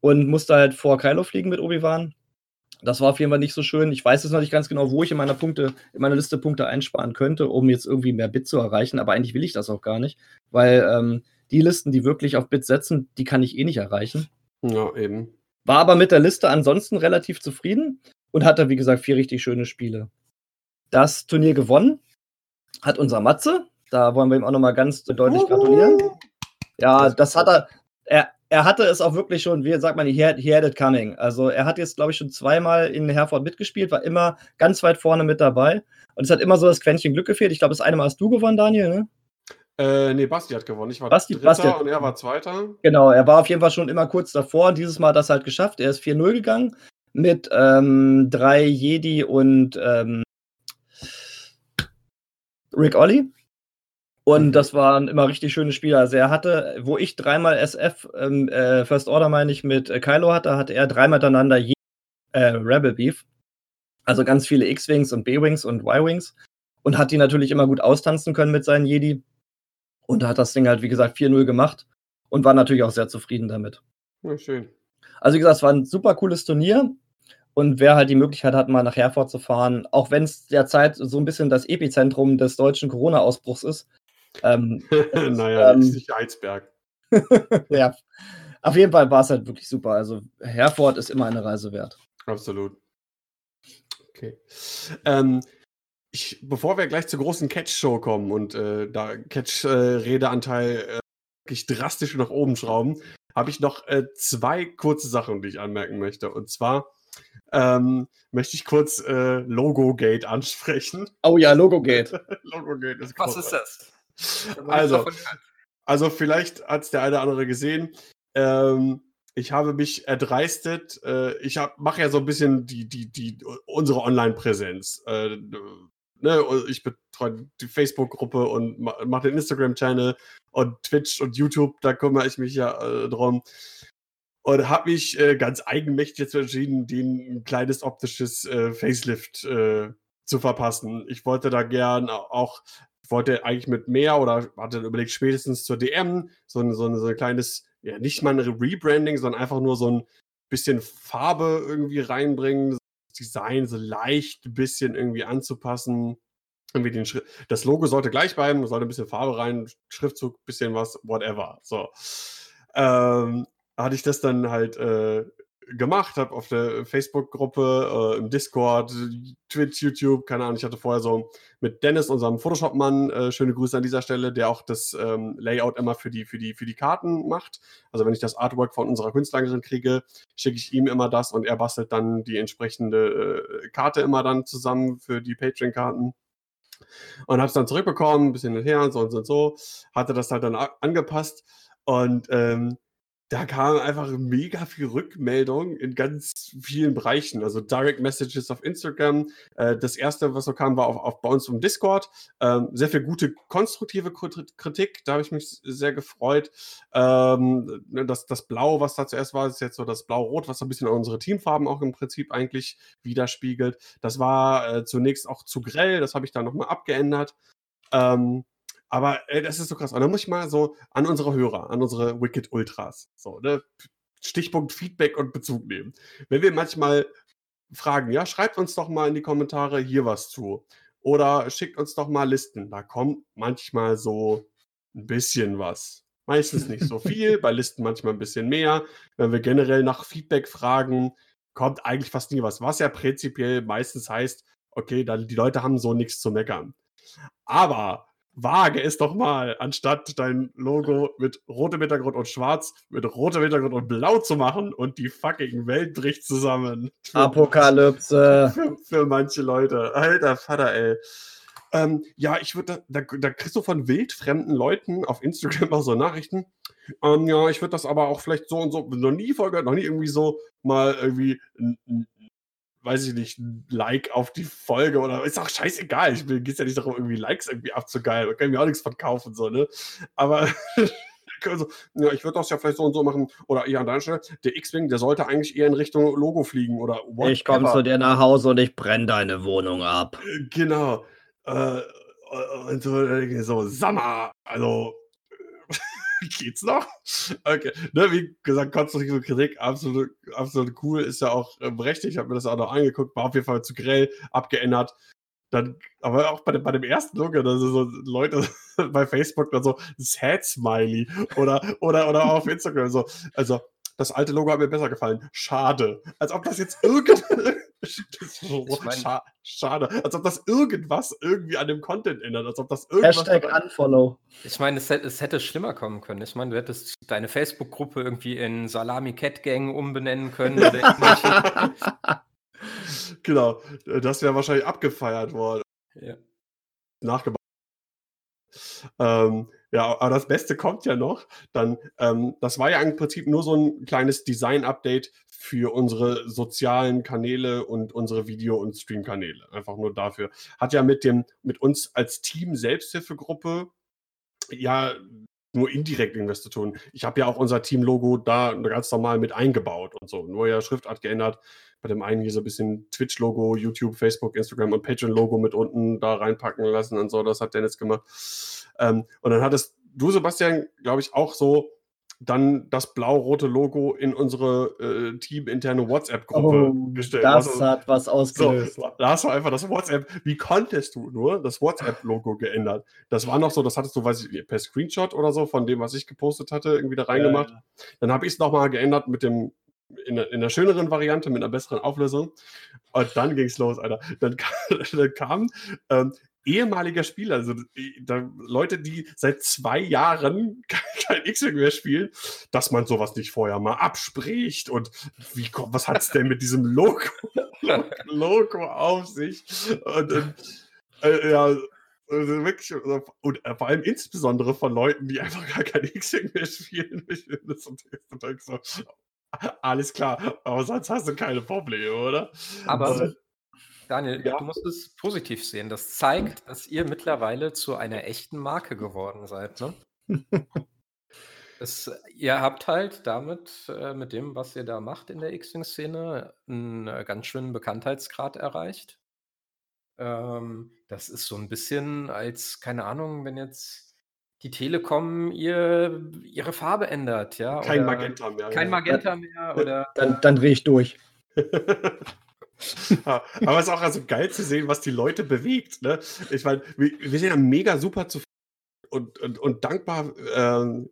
Und musste halt vor Kylo fliegen mit Obi-Wan. Das war auf jeden Fall nicht so schön. Ich weiß jetzt noch nicht ganz genau, wo ich in meiner Punkte, in meiner Liste Punkte einsparen könnte, um jetzt irgendwie mehr Bit zu erreichen. Aber eigentlich will ich das auch gar nicht, weil ähm, die Listen, die wirklich auf Bit setzen, die kann ich eh nicht erreichen. Ja, eben. War aber mit der Liste ansonsten relativ zufrieden und hatte, wie gesagt, vier richtig schöne Spiele das Turnier gewonnen. Hat unser Matze. Da wollen wir ihm auch nochmal ganz deutlich gratulieren. Ja, das hat er. Er, er hatte es auch wirklich schon, wie sagt man, he had, he had it coming. Also er hat jetzt, glaube ich, schon zweimal in Herford mitgespielt, war immer ganz weit vorne mit dabei. Und es hat immer so das Quäntchen Glück gefehlt. Ich glaube, das eine Mal hast du gewonnen, Daniel, ne? Äh, nee, Basti hat gewonnen. Ich war Basti, Dritter Basti und er war Zweiter. Genau, er war auf jeden Fall schon immer kurz davor. Dieses Mal hat er es halt geschafft. Er ist 4-0 gegangen mit ähm, drei Jedi und ähm, Rick Olli. Und mhm. das waren immer richtig schöne Spiele. Also er hatte, wo ich dreimal SF, ähm, äh, First Order meine ich, mit äh, Kylo hatte, hatte er dreimal miteinander je, äh, Rebel Beef. Also ganz viele X-Wings und B-Wings und Y-Wings. Und hat die natürlich immer gut austanzen können mit seinen Jedi. Und hat das Ding halt, wie gesagt, 4-0 gemacht. Und war natürlich auch sehr zufrieden damit. Ja, schön. Also wie gesagt, es war ein super cooles Turnier. Und wer halt die Möglichkeit hat, mal nach Herford zu fahren, auch wenn es derzeit so ein bisschen das Epizentrum des deutschen Corona-Ausbruchs ist. Ähm, [LAUGHS] naja, ähm, Sicherheitsberg. [LAUGHS] ja, auf jeden Fall war es halt wirklich super. Also Herford ist immer eine Reise wert. Absolut. Okay. Ähm, ich, bevor wir gleich zur großen Catch-Show kommen und äh, da Catch-Redeanteil äh, wirklich drastisch nach oben schrauben, habe ich noch äh, zwei kurze Sachen, die ich anmerken möchte. Und zwar ähm, möchte ich kurz äh, Logogate ansprechen. Oh ja, Logogate. [LAUGHS] Logogate ist Was ist das? Also, also vielleicht hat es der eine oder andere gesehen. Ähm, ich habe mich erdreistet. Äh, ich mache ja so ein bisschen die, die, die, unsere Online-Präsenz. Äh, ne, ich betreue die Facebook-Gruppe und mache den Instagram-Channel und Twitch und YouTube. Da kümmere ich mich ja äh, drum und habe mich äh, ganz eigenmächtig jetzt entschieden, den ein kleines optisches äh, Facelift äh, zu verpassen. Ich wollte da gern auch, wollte eigentlich mit mehr oder hatte überlegt, spätestens zur DM so ein, so ein, so ein kleines, ja, nicht mal ein Rebranding, sondern einfach nur so ein bisschen Farbe irgendwie reinbringen, das Design so leicht ein bisschen irgendwie anzupassen. irgendwie den Schritt, das Logo sollte gleich bleiben, sollte ein bisschen Farbe rein, Schriftzug, bisschen was, whatever. So. Ähm, hatte ich das dann halt äh, gemacht, habe auf der Facebook-Gruppe, äh, im Discord, Twitch, YouTube, keine Ahnung, ich hatte vorher so mit Dennis, unserem Photoshop-Mann, äh, schöne Grüße an dieser Stelle, der auch das ähm, Layout immer für die, für, die, für die Karten macht. Also wenn ich das Artwork von unserer Künstlerin kriege, schicke ich ihm immer das und er bastelt dann die entsprechende äh, Karte immer dann zusammen für die Patreon-Karten. Und habe es dann zurückbekommen, ein bisschen her und so und so und so, hatte das halt dann angepasst und ähm, da kam einfach mega viel Rückmeldung in ganz vielen Bereichen. Also Direct Messages auf Instagram. Äh, das erste, was so kam, war auf, auf bei uns im Discord. Ähm, sehr viel gute, konstruktive Kritik. Da habe ich mich sehr gefreut. Ähm, ne, das, das Blau, was da zuerst war, ist jetzt so das Blau-Rot, was so ein bisschen unsere Teamfarben auch im Prinzip eigentlich widerspiegelt. Das war äh, zunächst auch zu grell. Das habe ich dann nochmal abgeändert. Ähm, aber ey, das ist so krass. Und dann muss ich mal so an unsere Hörer, an unsere Wicked Ultras, so, ne? Stichpunkt Feedback und Bezug nehmen. Wenn wir manchmal fragen, ja, schreibt uns doch mal in die Kommentare hier was zu. Oder schickt uns doch mal Listen. Da kommt manchmal so ein bisschen was. Meistens nicht so viel, [LAUGHS] bei Listen manchmal ein bisschen mehr. Wenn wir generell nach Feedback fragen, kommt eigentlich fast nie was. Was ja prinzipiell meistens heißt, okay, dann die Leute haben so nichts zu meckern. Aber wage es doch mal, anstatt dein Logo mit rotem Hintergrund und schwarz, mit rotem Hintergrund und blau zu machen und die fucking Welt bricht zusammen. Apokalypse. Für, für manche Leute. Alter Vater, ey. Ähm, ja, ich würde, da, da, da, kriegst du von wildfremden Leuten auf Instagram auch so Nachrichten. Ähm, ja, ich würde das aber auch vielleicht so und so, noch nie vorgehört, noch nie irgendwie so mal irgendwie weiß ich nicht, ein Like auf die Folge oder ist auch scheißegal. Ich geht ja nicht darum, irgendwie Likes irgendwie abzugeilen. Da kann ich mir auch nichts verkaufen, so, ne? Aber [LAUGHS] also, ja, ich würde das ja vielleicht so und so machen. Oder eher an deiner Stelle, der X-Wing, der sollte eigentlich eher in Richtung Logo fliegen oder whatever. Ich komme zu dir nach Hause und ich brenne deine Wohnung ab. Äh, genau. Äh, und so, äh, so, Sammer, also geht's noch? Okay. Ne, wie gesagt, konstruktive Kritik, absolut, absolut cool, ist ja auch berechtigt. Ich habe mir das auch noch angeguckt, war auf jeden Fall zu grell, abgeändert. Dann, aber auch bei dem, bei dem ersten Logo, da sind so Leute [LAUGHS] bei Facebook dann so Sad Smiley oder, oder, oder auf Instagram so. Also, das alte Logo hat mir besser gefallen. Schade. Als ob das jetzt irgend. [LAUGHS] [LAUGHS] ich mein, Scha schade. Als ob das irgendwas irgendwie an dem Content ändert. Als ob das irgendwas. Hashtag Unfollow. Ich meine, es, es, hätte schlimmer kommen können. Ich meine, du hättest deine Facebook-Gruppe irgendwie in Salami Cat Gang umbenennen können. [LAUGHS] genau. Das wäre wahrscheinlich abgefeiert worden. Ja. Nachgebaut. Ähm, ja, aber das Beste kommt ja noch. Dann, ähm, das war ja im Prinzip nur so ein kleines Design-Update für unsere sozialen Kanäle und unsere Video- und Stream-Kanäle. Einfach nur dafür. Hat ja mit dem, mit uns als Team Selbsthilfegruppe ja nur indirekt irgendwas zu tun. Ich habe ja auch unser Team-Logo da ganz normal mit eingebaut und so. Nur ja Schriftart geändert. Bei dem einen hier so ein bisschen Twitch-Logo, YouTube, Facebook, Instagram und Patreon-Logo mit unten da reinpacken lassen und so. Das hat Dennis gemacht. Ähm, und dann hattest du, Sebastian, glaube ich, auch so dann das blau-rote Logo in unsere äh, teaminterne WhatsApp-Gruppe oh, gestellt. Das also, hat was ausgelöst. So, da hast du einfach das WhatsApp, wie konntest du nur das WhatsApp-Logo geändert? Das war noch so, das hattest du, weiß ich, per Screenshot oder so von dem, was ich gepostet hatte, irgendwie da reingemacht. Ja, ja. Dann habe ich es nochmal geändert mit dem, in, in einer schöneren Variante, mit einer besseren Auflösung. Und dann ging es los, Alter. Dann, [LAUGHS] dann kam ähm, ehemaliger Spieler, also da, Leute, die seit zwei Jahren [LAUGHS] kein X-Wing mehr spielen, dass man sowas nicht vorher mal abspricht und wie was hat es denn mit diesem Logo, [LAUGHS] Logo auf sich? Und, äh, ja, also wirklich, also, und äh, vor allem insbesondere von Leuten, die einfach gar kein X-Wing mehr spielen. Ich das so, alles klar, aber sonst hast du keine Probleme, oder? Aber Daniel, ja. du musst es positiv sehen. Das zeigt, dass ihr mittlerweile zu einer echten Marke geworden seid. Ne? [LAUGHS] es, ihr habt halt damit, äh, mit dem, was ihr da macht in der X-Wing-Szene, einen äh, ganz schönen Bekanntheitsgrad erreicht. Ähm, das ist so ein bisschen als, keine Ahnung, wenn jetzt die Telekom ihr, ihre Farbe ändert, ja. Kein Magenta mehr. Kein Magenta mehr. Oder, dann, dann drehe ich durch. [LAUGHS] aber es ist auch also geil zu sehen, was die Leute bewegt. Ne? Ich meine, wir, wir, sind ja mega super zufrieden und, und, und dankbar ähm,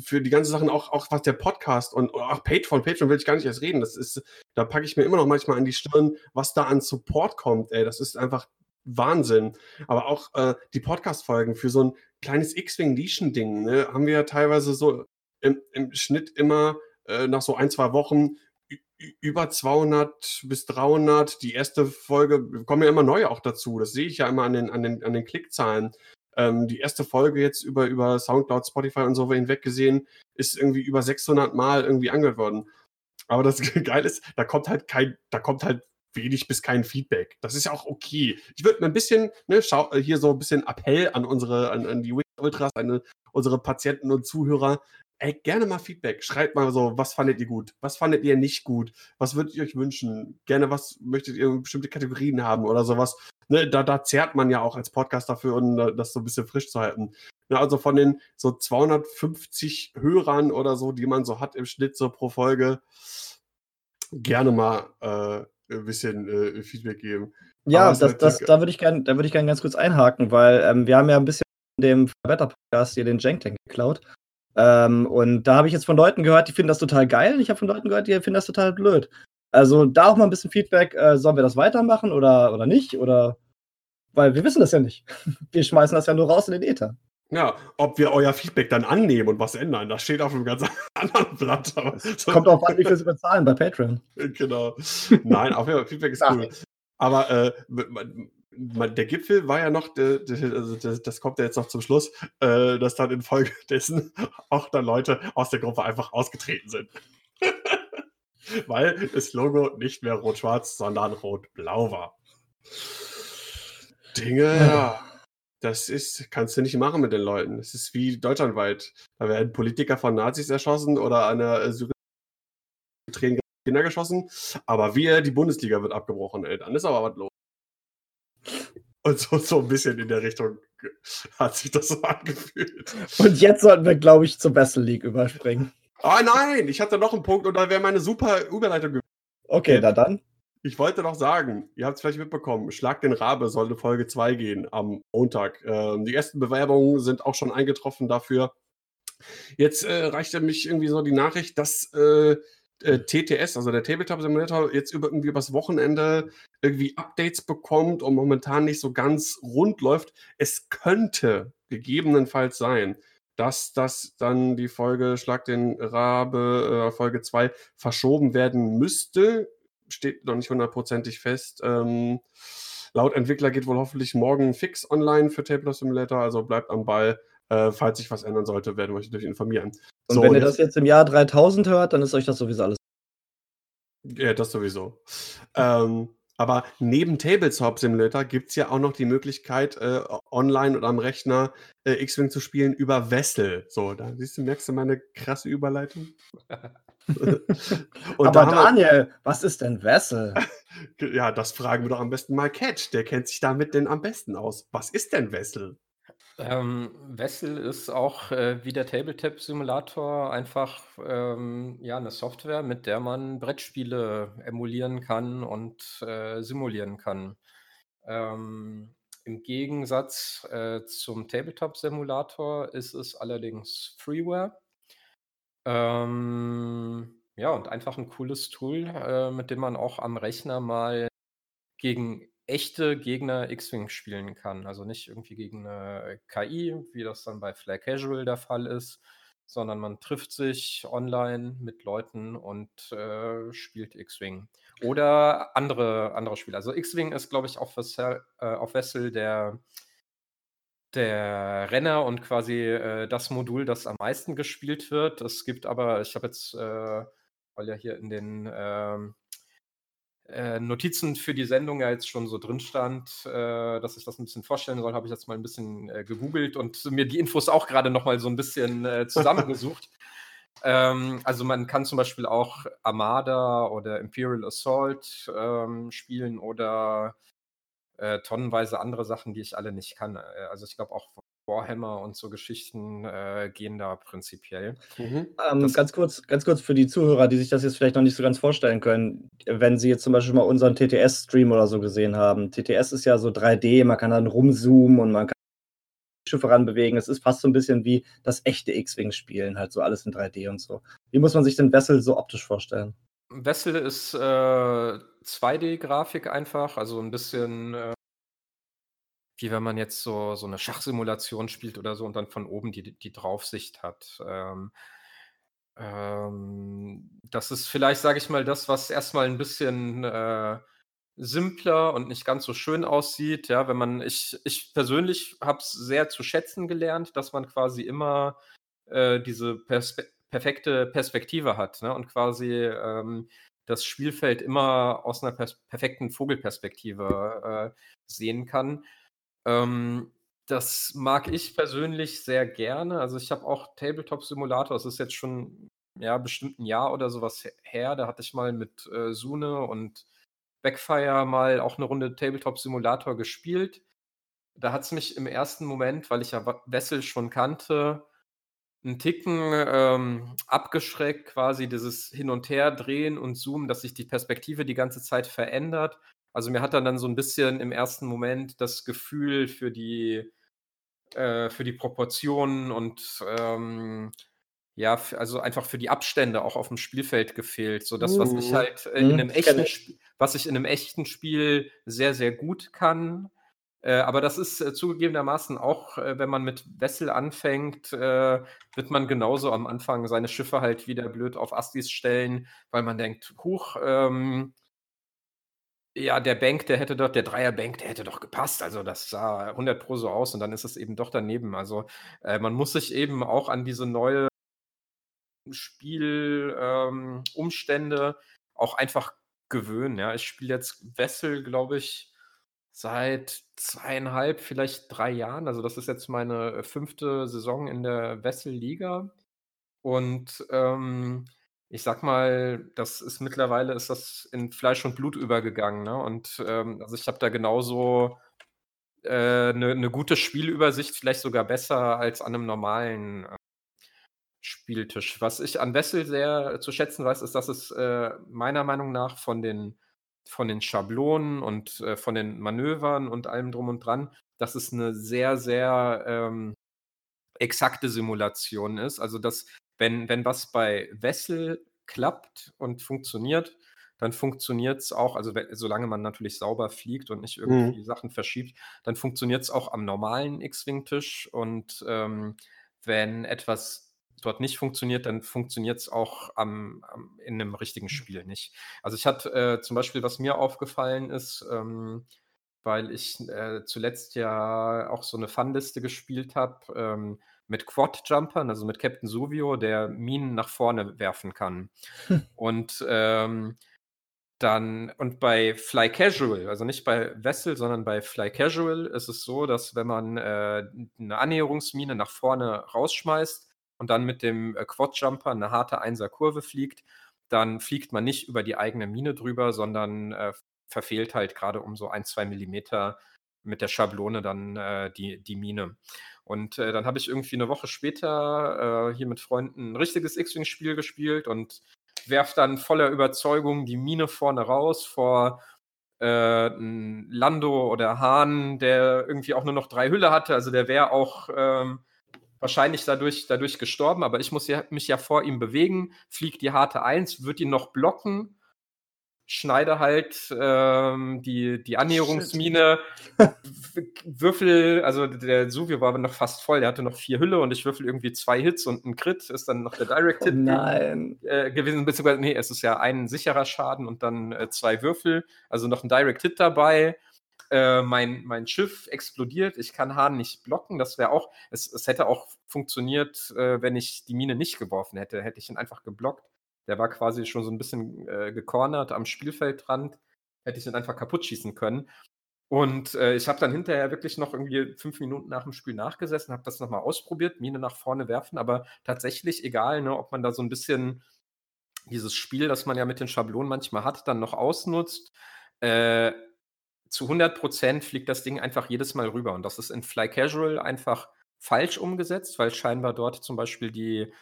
für die ganzen Sachen, auch, auch was der Podcast und auch Patreon, Patreon will ich gar nicht erst reden. Das ist, da packe ich mir immer noch manchmal an die Stirn, was da an Support kommt. Ey, das ist einfach Wahnsinn. Aber auch äh, die Podcast-Folgen für so ein kleines X-Wing-Nischen-Ding ne, haben wir ja teilweise so im, im Schnitt immer äh, nach so ein, zwei Wochen über 200 bis 300. Die erste Folge kommen ja immer neue auch dazu. Das sehe ich ja immer an den, an den, an den Klickzahlen. Ähm, die erste Folge jetzt über, über Soundcloud, Spotify und so hinweg gesehen, ist irgendwie über 600 Mal irgendwie angehört worden. Aber das [LAUGHS] Geile ist, da kommt halt kein, da kommt halt wenig bis kein Feedback. Das ist ja auch okay. Ich würde mir ein bisschen, ne, schau, äh, hier so ein bisschen Appell an unsere, an, an die Ultras, an unsere Patienten und Zuhörer. Ey, gerne mal Feedback. Schreibt mal so, was fandet ihr gut? Was fandet ihr nicht gut? Was würdet ihr euch wünschen? Gerne, was möchtet ihr bestimmte Kategorien haben oder sowas? Ne, da, da zehrt man ja auch als Podcast dafür, um das so ein bisschen frisch zu halten. Ne, also von den so 250 Hörern oder so, die man so hat im Schnitt so pro Folge, gerne mal äh, ein bisschen äh, Feedback geben. Ja, das, das, das, da würde ich gerne würd gern ganz kurz einhaken, weil ähm, wir haben ja ein bisschen dem Wetter-Podcast hier den Jank-Tank geklaut. Ähm, und da habe ich jetzt von Leuten gehört, die finden das total geil. Ich habe von Leuten gehört, die finden das total blöd. Also da auch mal ein bisschen Feedback, äh, sollen wir das weitermachen oder, oder nicht? Oder weil wir wissen das ja nicht. [LAUGHS] Wir schmeißen das ja nur raus in den Äther. Ja, ob wir euer Feedback dann annehmen und was ändern, das steht auf einem ganz [LAUGHS] anderen Blatt. Kommt auch an, wie viel sie bezahlen bei Patreon. [LAUGHS] Genau. Nein, auf jeden Fall, Feedback ist cool. Aber äh, der Gipfel war ja noch, also das kommt ja jetzt noch zum Schluss, äh, dass dann infolgedessen [LAUGHS] auch dann Leute aus der Gruppe einfach ausgetreten sind. Weil das Logo nicht mehr rot-schwarz, sondern rot-blau war. Dinge, ja. Das ist, kannst du nicht machen mit den Leuten. Es ist wie deutschlandweit. Da werden Politiker von Nazis erschossen oder an der äh, Syrien Kinder geschossen. Aber wir, die Bundesliga wird abgebrochen, ey. Dann ist aber was los. Und so, so ein bisschen in der Richtung hat sich das so angefühlt. Und jetzt sollten wir, glaube ich, zur Battle League überspringen. Ah, oh, nein, ich hatte noch einen Punkt und da wäre meine super Überleitung gewesen. Okay, na dann. Ich wollte noch sagen, ihr habt es vielleicht mitbekommen, Schlag den Rabe soll eine Folge 2 gehen am Montag. Ähm, die ersten Bewerbungen sind auch schon eingetroffen dafür. Jetzt äh, reichte mich irgendwie so die Nachricht, dass äh, äh, TTS, also der Tabletop Simulator, jetzt über, irgendwie übers Wochenende irgendwie Updates bekommt und momentan nicht so ganz rund läuft. Es könnte gegebenenfalls sein, dass das dann die Folge Schlag den Rabe, äh, Folge 2, verschoben werden müsste steht noch nicht hundertprozentig fest. Ähm, laut Entwickler geht wohl hoffentlich morgen fix online für Tabletop Simulator, also bleibt am Ball. Äh, falls sich was ändern sollte, werden wir euch natürlich informieren. Und so, wenn ihr jetzt, das jetzt im Jahr 3000 hört, dann ist euch das sowieso alles. Ja, das sowieso. Ähm, aber neben Tabletop Simulator gibt es ja auch noch die Möglichkeit, äh, online oder am Rechner äh, X-Wing zu spielen über Vessel. So, da siehst du, merkst du meine krasse Überleitung? [LAUGHS] [LAUGHS] Aber Daniel, wir, was ist denn Vessel? [LAUGHS] ja, das fragen wir doch am besten mal Cat. Der kennt sich damit denn am besten aus. Was ist denn Vessel? Ähm, Vessel ist auch äh, wie der Tabletop-Simulator einfach ähm, ja, eine Software, mit der man Brettspiele emulieren kann und äh, simulieren kann. Ähm, Im Gegensatz äh, zum Tabletop-Simulator ist es allerdings Freeware. Ähm, ja, und einfach ein cooles Tool, äh, mit dem man auch am Rechner mal gegen echte Gegner X-Wing spielen kann. Also nicht irgendwie gegen eine KI, wie das dann bei Flag Casual der Fall ist, sondern man trifft sich online mit Leuten und äh, spielt X-Wing. Oder andere, andere Spiele. Also X-Wing ist, glaube ich, auf, Vessel, äh, auf Vessel der der Renner und quasi äh, das Modul, das am meisten gespielt wird. Es gibt aber, ich habe jetzt, äh, weil ja hier in den ähm, äh, Notizen für die Sendung ja jetzt schon so drin stand, äh, dass ich das ein bisschen vorstellen soll, habe ich jetzt mal ein bisschen äh, gegoogelt und mir die Infos auch gerade noch mal so ein bisschen äh, [LAUGHS] zusammengesucht. ähm, also man kann zum Beispiel auch Armada oder Imperial Assault ähm, spielen oder äh, tonnenweise andere Sachen, die ich alle nicht kann. Äh, also ich glaube auch Warhammer und so Geschichten äh, gehen da prinzipiell. Mhm. Ähm, ganz, kurz, ganz kurz für die Zuhörer, die sich das jetzt vielleicht noch nicht so ganz vorstellen können, wenn sie jetzt zum Beispiel mal unseren TTS-Stream oder so gesehen haben. TTS ist ja so 3D, man kann dann rumzoomen und man kann Schiffe ranbewegen. Es ist fast so ein bisschen wie das echte X-Wing-Spielen, halt so alles in 3D und so. Wie muss man sich den Vessel so optisch vorstellen? Vessel ist äh, 2D-Grafik einfach, also ein bisschen äh, wie wenn man jetzt so, so eine Schachsimulation spielt oder so und dann von oben die, die Draufsicht hat. Ähm, ähm, das ist vielleicht, sage ich mal, das, was erstmal ein bisschen äh, simpler und nicht ganz so schön aussieht. Ja, wenn man, ich, ich persönlich habe es sehr zu schätzen gelernt, dass man quasi immer äh, diese Perspe perfekte Perspektive hat ne? und quasi ähm, das Spielfeld immer aus einer perfekten Vogelperspektive äh, sehen kann. Ähm, das mag ich persönlich sehr gerne. Also, ich habe auch Tabletop-Simulator, das ist jetzt schon, ja, bestimmt ein Jahr oder sowas her. Da hatte ich mal mit, äh, Sune und Backfire mal auch eine Runde Tabletop-Simulator gespielt. Da hat es mich im ersten Moment, weil ich ja Wessel schon kannte, einen Ticken, ähm, abgeschreckt, quasi dieses Hin und Her drehen und Zoomen, dass sich die Perspektive die ganze Zeit verändert. Also mir hat dann dann so ein bisschen im ersten Moment das Gefühl für die äh, für die Proportionen und, ähm, ja, also einfach für die Abstände auch auf dem Spielfeld gefehlt, so das, was ich mhm. halt, in mhm, 'nem echten Sp was ich in einem echten Spiel sehr, sehr gut kann. Äh, aber das ist, äh, zugegebenermaßen auch, äh, wenn man mit Wessel anfängt, äh, wird man genauso am Anfang seine Schiffe halt wieder blöd auf Astis stellen, weil man denkt: „Huch, ähm“ ja, der Bank, der hätte doch der Dreier-Bank, der hätte doch gepasst. Also, das sah 100 Pro so aus und dann ist es eben doch daneben. Also, äh, man muss sich eben auch an diese neue Spielumstände ähm, auch einfach gewöhnen, ja. Ich spiele jetzt Wessel, glaube ich, seit zweieinhalb, vielleicht drei Jahren. Also, das ist jetzt meine fünfte Saison in der Wessel-Liga und, ähm ich sag mal, das ist mittlerweile ist das in Fleisch und Blut übergegangen, ne? Und, ähm, also, ich habe da genauso, äh, 'ne 'ne gute Spielübersicht, vielleicht sogar besser als an einem normalen, äh, Spieltisch. Was ich an Wessel sehr zu schätzen weiß, ist, dass es, äh, meiner Meinung nach von den von den Schablonen und, äh, von den Manövern und allem drum und dran, dass es eine sehr, sehr, ähm, exakte Simulation ist. Also, dass wenn, wenn was bei Wessel klappt und funktioniert, dann funktioniert es auch, also solange man natürlich sauber fliegt und nicht irgendwie mhm. Sachen verschiebt, dann funktioniert es auch am normalen X-Wing-Tisch. Und ähm, wenn etwas dort nicht funktioniert, dann funktioniert es auch am, am, in einem richtigen Spiel nicht. Also ich hatte äh, zum Beispiel, was mir aufgefallen ist, ähm, weil ich äh, zuletzt ja auch so eine Fun-Liste gespielt habe, ähm, mit Quad-Jumpern, also mit Captain Suvio, der Minen nach vorne werfen kann. [LAUGHS] Und ähm, dann, und bei Fly Casual, also nicht bei Vessel, sondern bei Fly Casual ist es so, dass wenn man äh, eine Annäherungsmine nach vorne rausschmeißt und dann mit dem äh, Quad-Jumper eine harte Einser-Kurve fliegt, dann fliegt man nicht über die eigene Mine drüber, sondern äh, verfehlt halt gerade um so ein, zwei Millimeter mit der Schablone dann äh, die, die Mine. Und äh, dann habe ich irgendwie eine Woche später äh, hier mit Freunden ein richtiges X-Wing-Spiel gespielt und werf dann voller Überzeugung die Mine vorne raus vor äh, Lando oder Hahn, der irgendwie auch nur noch drei Hülle hatte. Also der wäre auch ähm, wahrscheinlich dadurch, dadurch gestorben, aber ich muss ja, mich ja vor ihm bewegen, fliegt die harte Eins, wird ihn noch blocken. Schneide halt ähm, die, die Annäherungsmine, würfel, also der Suvio war aber noch fast voll, der hatte noch vier Hülle und ich würfel irgendwie zwei Hits und ein Crit, ist dann noch der Direct Hit oh äh, gewesen, beziehungsweise, nee, es ist ja ein sicherer Schaden und dann äh, zwei Würfel, also noch ein Direct Hit dabei. Äh, mein, mein Schiff explodiert, ich kann Hahn nicht blocken, das wäre auch, es, es hätte auch funktioniert, äh, wenn ich die Mine nicht geworfen hätte, hätte ich ihn einfach geblockt. Der war quasi schon so ein bisschen äh, gecornert am Spielfeldrand. Hätte ich ihn einfach kaputt schießen können. Und äh, ich habe dann hinterher wirklich noch irgendwie fünf Minuten nach dem Spiel nachgesessen, habe das nochmal ausprobiert, Mine nach vorne werfen, aber tatsächlich egal, ne, ob man da so ein bisschen dieses Spiel, das man ja mit den Schablonen manchmal hat, dann noch ausnutzt. Äh, zu 100 Prozent fliegt das Ding einfach jedes Mal rüber. Und das ist in Fly Casual einfach falsch umgesetzt, weil scheinbar dort zum Beispiel die,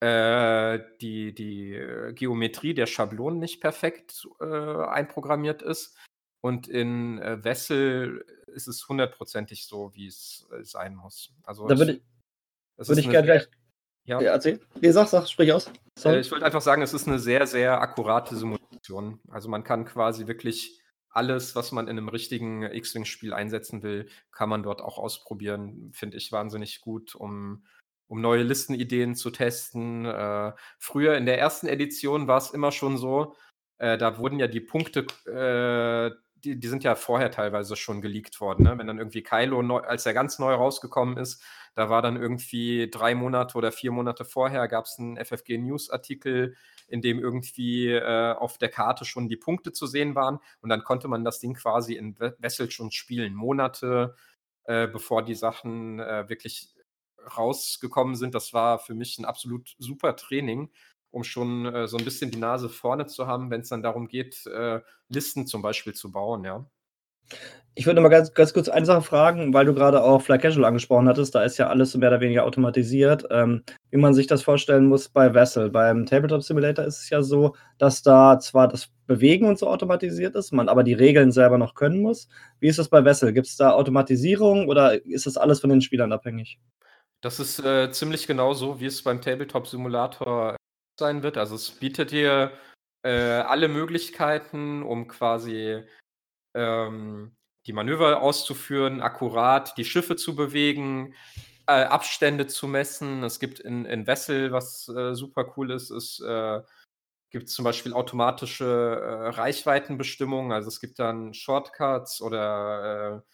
äh, die, die äh, Geometrie der Schablonen nicht perfekt äh, einprogrammiert ist. Und in äh, Wessel ist es hundertprozentig so, wie es äh, sein muss. Also da würde ich, würd ich gerne gleich. Ja, ja erzähl. Nee, sag, sag, sprich aus. Äh, ich wollte einfach sagen, es ist eine sehr, sehr akkurate Simulation. Also man kann quasi wirklich alles, was man in einem richtigen X-Wing-Spiel einsetzen will, kann man dort auch ausprobieren. Finde ich wahnsinnig gut, um, um neue Listenideen zu testen. Äh, früher in der ersten Edition war es immer schon so, äh, da wurden ja die Punkte äh, die, die sind ja vorher teilweise schon geleakt worden. Ne? Wenn dann irgendwie Kylo, neu, als er ganz neu rausgekommen ist, da war dann irgendwie drei Monate oder vier Monate vorher, gab es einen FFG News-Artikel, in dem irgendwie äh, auf der Karte schon die Punkte zu sehen waren. Und dann konnte man das Ding quasi in Wessel schon spielen, Monate äh, bevor die Sachen äh, wirklich rausgekommen sind. Das war für mich ein absolut super Training um schon äh, so ein bisschen die Nase vorne zu haben, wenn es dann darum geht, äh, Listen zum Beispiel zu bauen, ja. Ich würde mal ganz, ganz kurz eine Sache fragen, weil du gerade auch Fly Casual angesprochen hattest. Da ist ja alles mehr oder weniger automatisiert. Ähm, wie man sich das vorstellen muss bei Vessel. Beim Tabletop Simulator ist es ja so, dass da zwar das Bewegen und so automatisiert ist, man aber die Regeln selber noch können muss. Wie ist das bei Vessel? Gibt es da Automatisierung oder ist das alles von den Spielern abhängig? Das ist äh, ziemlich genau so, wie es beim Tabletop Simulator sein wird. Also es bietet dir äh, alle Möglichkeiten, um quasi ähm, die Manöver auszuführen, akkurat die Schiffe zu bewegen, äh, Abstände zu messen. Es gibt in, in Wessel, was äh, super cool ist, ist äh, gibt zum Beispiel automatische äh, Reichweitenbestimmungen. Also es gibt dann Shortcuts oder äh,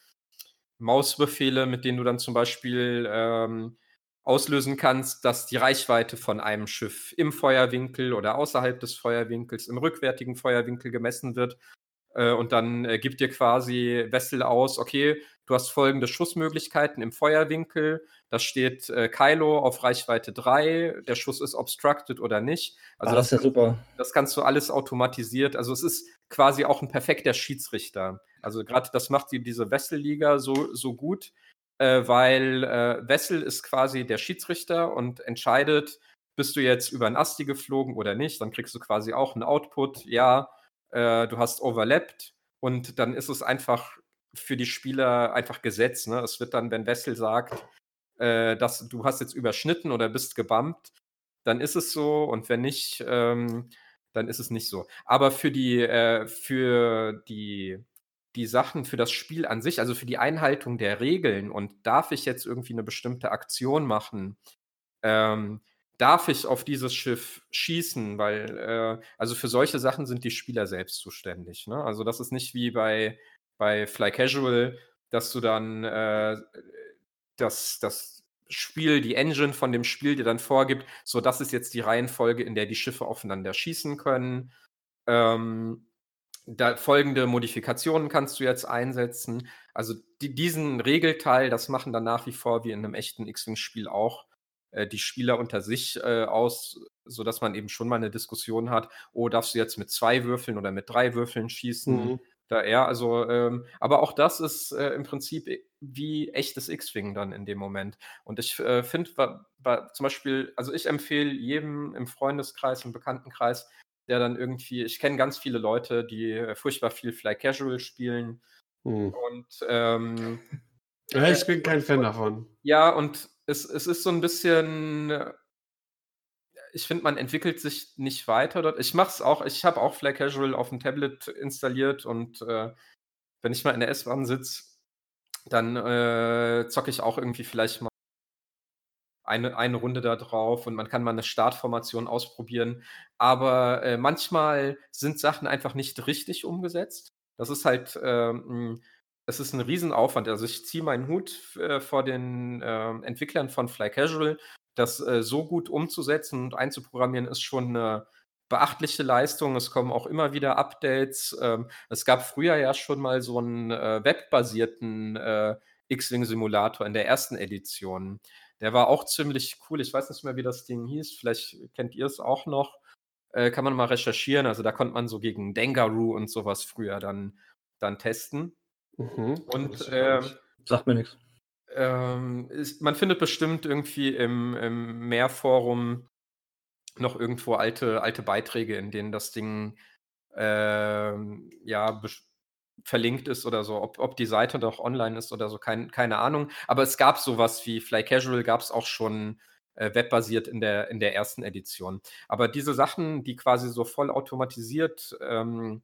Mausbefehle, mit denen du dann zum Beispiel ähm, auslösen kannst, dass die Reichweite von einem Schiff im Feuerwinkel oder außerhalb des Feuerwinkels, im rückwärtigen Feuerwinkel gemessen wird. Äh, und dann äh, gibt dir quasi Wessel aus, okay, du hast folgende Schussmöglichkeiten im Feuerwinkel. Da steht äh, Kylo auf Reichweite 3, der Schuss ist obstructed oder nicht. Also ah, das, das ist ja super. Das kannst du alles automatisiert. Also es ist quasi auch ein perfekter Schiedsrichter. Also gerade das macht die, diese Wesselliga so, so gut, äh, weil äh, Wessel ist quasi der Schiedsrichter und entscheidet, bist du jetzt über ein Asti geflogen oder nicht. Dann kriegst du quasi auch einen Output. Ja, äh, du hast overlapped und dann ist es einfach für die Spieler einfach Gesetz. Ne? Es wird dann, wenn Wessel sagt, äh, dass du hast jetzt überschnitten oder bist gebumpt, dann ist es so und wenn nicht, ähm, dann ist es nicht so. Aber für die, äh, für die die Sachen für das Spiel an sich, also für die Einhaltung der Regeln und darf ich jetzt irgendwie eine bestimmte Aktion machen, ähm, darf ich auf dieses Schiff schießen, weil, äh, also für solche Sachen sind die Spieler selbst zuständig. Ne? Also das ist nicht wie bei, bei Fly Casual, dass du dann äh, das, das Spiel, die Engine von dem Spiel dir dann vorgibt, so das ist jetzt die Reihenfolge, in der die Schiffe aufeinander schießen können. Ähm, da folgende Modifikationen kannst du jetzt einsetzen. Also die, diesen Regelteil, das machen dann nach wie vor wie in einem echten X-Wing-Spiel auch die Spieler unter sich äh, aus, sodass man eben schon mal eine Diskussion hat, oh, darfst du jetzt mit zwei Würfeln oder mit drei Würfeln schießen? Mhm. Da, ja, also, ähm, aber auch das ist äh, im Prinzip wie echtes X-Wing dann in dem Moment. Und ich äh, finde, zum Beispiel, also ich empfehle jedem im Freundeskreis, im Bekanntenkreis, der dann irgendwie, ich kenne ganz viele Leute, die äh, furchtbar viel Fly Casual spielen. Hm. Und ähm, ja, ich bin kein Fan davon. Ja, und es, es ist so ein bisschen, ich finde, man entwickelt sich nicht weiter dort. Ich mache es auch, ich habe auch Fly Casual auf dem Tablet installiert und äh, wenn ich mal in der S-Bahn sitze, dann äh, zocke ich auch irgendwie vielleicht mal eine, eine Runde da drauf und man kann mal eine Startformation ausprobieren. Aber äh, manchmal sind Sachen einfach nicht richtig umgesetzt. Das ist halt, ähm, es ist ein Riesenaufwand. Also ich ziehe meinen Hut äh, vor den äh, Entwicklern von Fly Casual. Das äh, so gut umzusetzen und einzuprogrammieren, ist schon eine beachtliche Leistung. Es kommen auch immer wieder Updates. Ähm, es gab früher ja schon mal so einen äh, webbasierten äh, X-Wing-Simulator in der ersten Edition. Der war auch ziemlich cool. Ich weiß nicht mehr, wie das Ding hieß. Vielleicht kennt ihr es auch noch. Äh, kann man mal recherchieren. Also da konnte man so gegen Dengaroo und sowas früher dann, dann testen. Mhm, und ähm, sagt mir nichts. ähm, ist, man findet bestimmt irgendwie im, im Mehrforum noch irgendwo alte, alte Beiträge, in denen das Ding ähm, ja verlinkt ist oder so. Ob, ob die Seite noch online ist oder so, kein, keine Ahnung. Aber es gab sowas wie Fly Casual, gab es auch schon äh, webbasiert in der, in der ersten Edition. Aber diese Sachen, die quasi so vollautomatisiert ähm,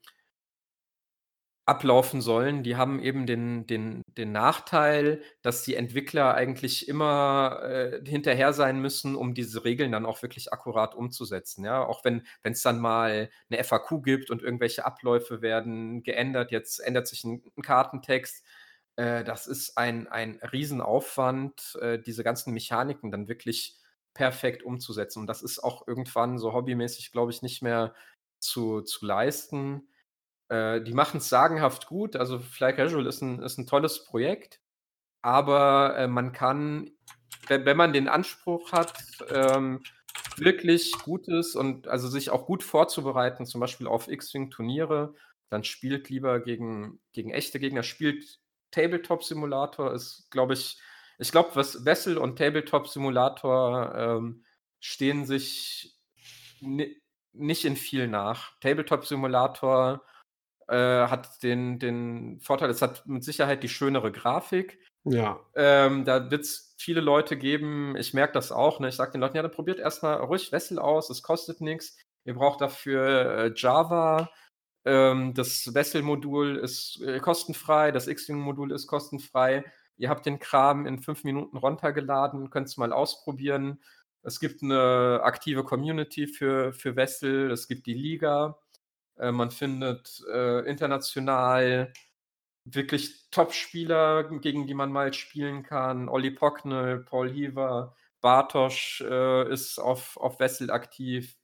ablaufen sollen, die haben eben den, den, den Nachteil, dass die Entwickler eigentlich immer äh, hinterher sein müssen, um diese Regeln dann auch wirklich akkurat umzusetzen. Ja? Auch wenn es dann mal eine FAQ gibt und irgendwelche Abläufe werden geändert, jetzt ändert sich ein, ein Kartentext. Äh, das ist ein, ein Riesenaufwand, äh, diese ganzen Mechaniken dann wirklich perfekt umzusetzen. Und das ist auch irgendwann so hobbymäßig, glaube ich, nicht mehr zu, zu leisten. Äh, die machen es sagenhaft gut. Also Fly Casual ist ein, ist ein tolles Projekt, aber äh, man kann, wenn, wenn, man den Anspruch hat, ähm, wirklich Gutes und also sich auch gut vorzubereiten, zum Beispiel auf X-Wing-Turniere, dann spielt lieber gegen, gegen echte Gegner, spielt Tabletop-Simulator, ist, glaube ich, ich glaube, was Wessel und Tabletop Simulator ähm, stehen sich nicht in viel nach. Tabletop Simulator äh, hat den, den Vorteil, es hat mit Sicherheit die schönere Grafik. Ja. Ähm, da wird es viele Leute geben, ich merke das auch, ne? ich sage den Leuten, ja, dann probiert erstmal ruhig Wessel aus, es kostet nichts. Ihr braucht dafür äh, Java. Ähm, das Wessel-Modul ist äh, kostenfrei, das X-Wing-Modul ist kostenfrei. Ihr habt den Kram in fünf Minuten runtergeladen, könnt es mal ausprobieren. Es gibt eine aktive Community für, für Wessel, es gibt die Liga. Äh, man findet äh, international wirklich Top-Spieler, gegen die man mal spielen kann. Olli Pocknell, Paul Heaver, Bartosch äh, ist auf, auf Wessel aktiv.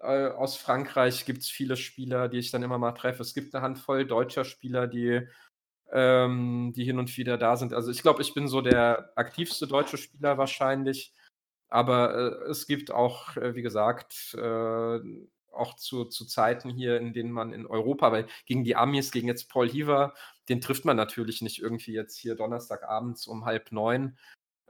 Äh, aus Frankreich gibt es viele Spieler, die ich dann immer mal treffe. Es gibt eine Handvoll deutscher Spieler, die ähm, die hin und wieder da sind. Also ich glaube, ich bin so der aktivste deutsche Spieler wahrscheinlich. Aber äh, es gibt auch, äh, wie gesagt, äh, auch zu, zu Zeiten hier, in denen man in Europa, weil gegen die Amis, gegen jetzt Paul Heaver, den trifft man natürlich nicht irgendwie jetzt hier Donnerstagabends um halb neun.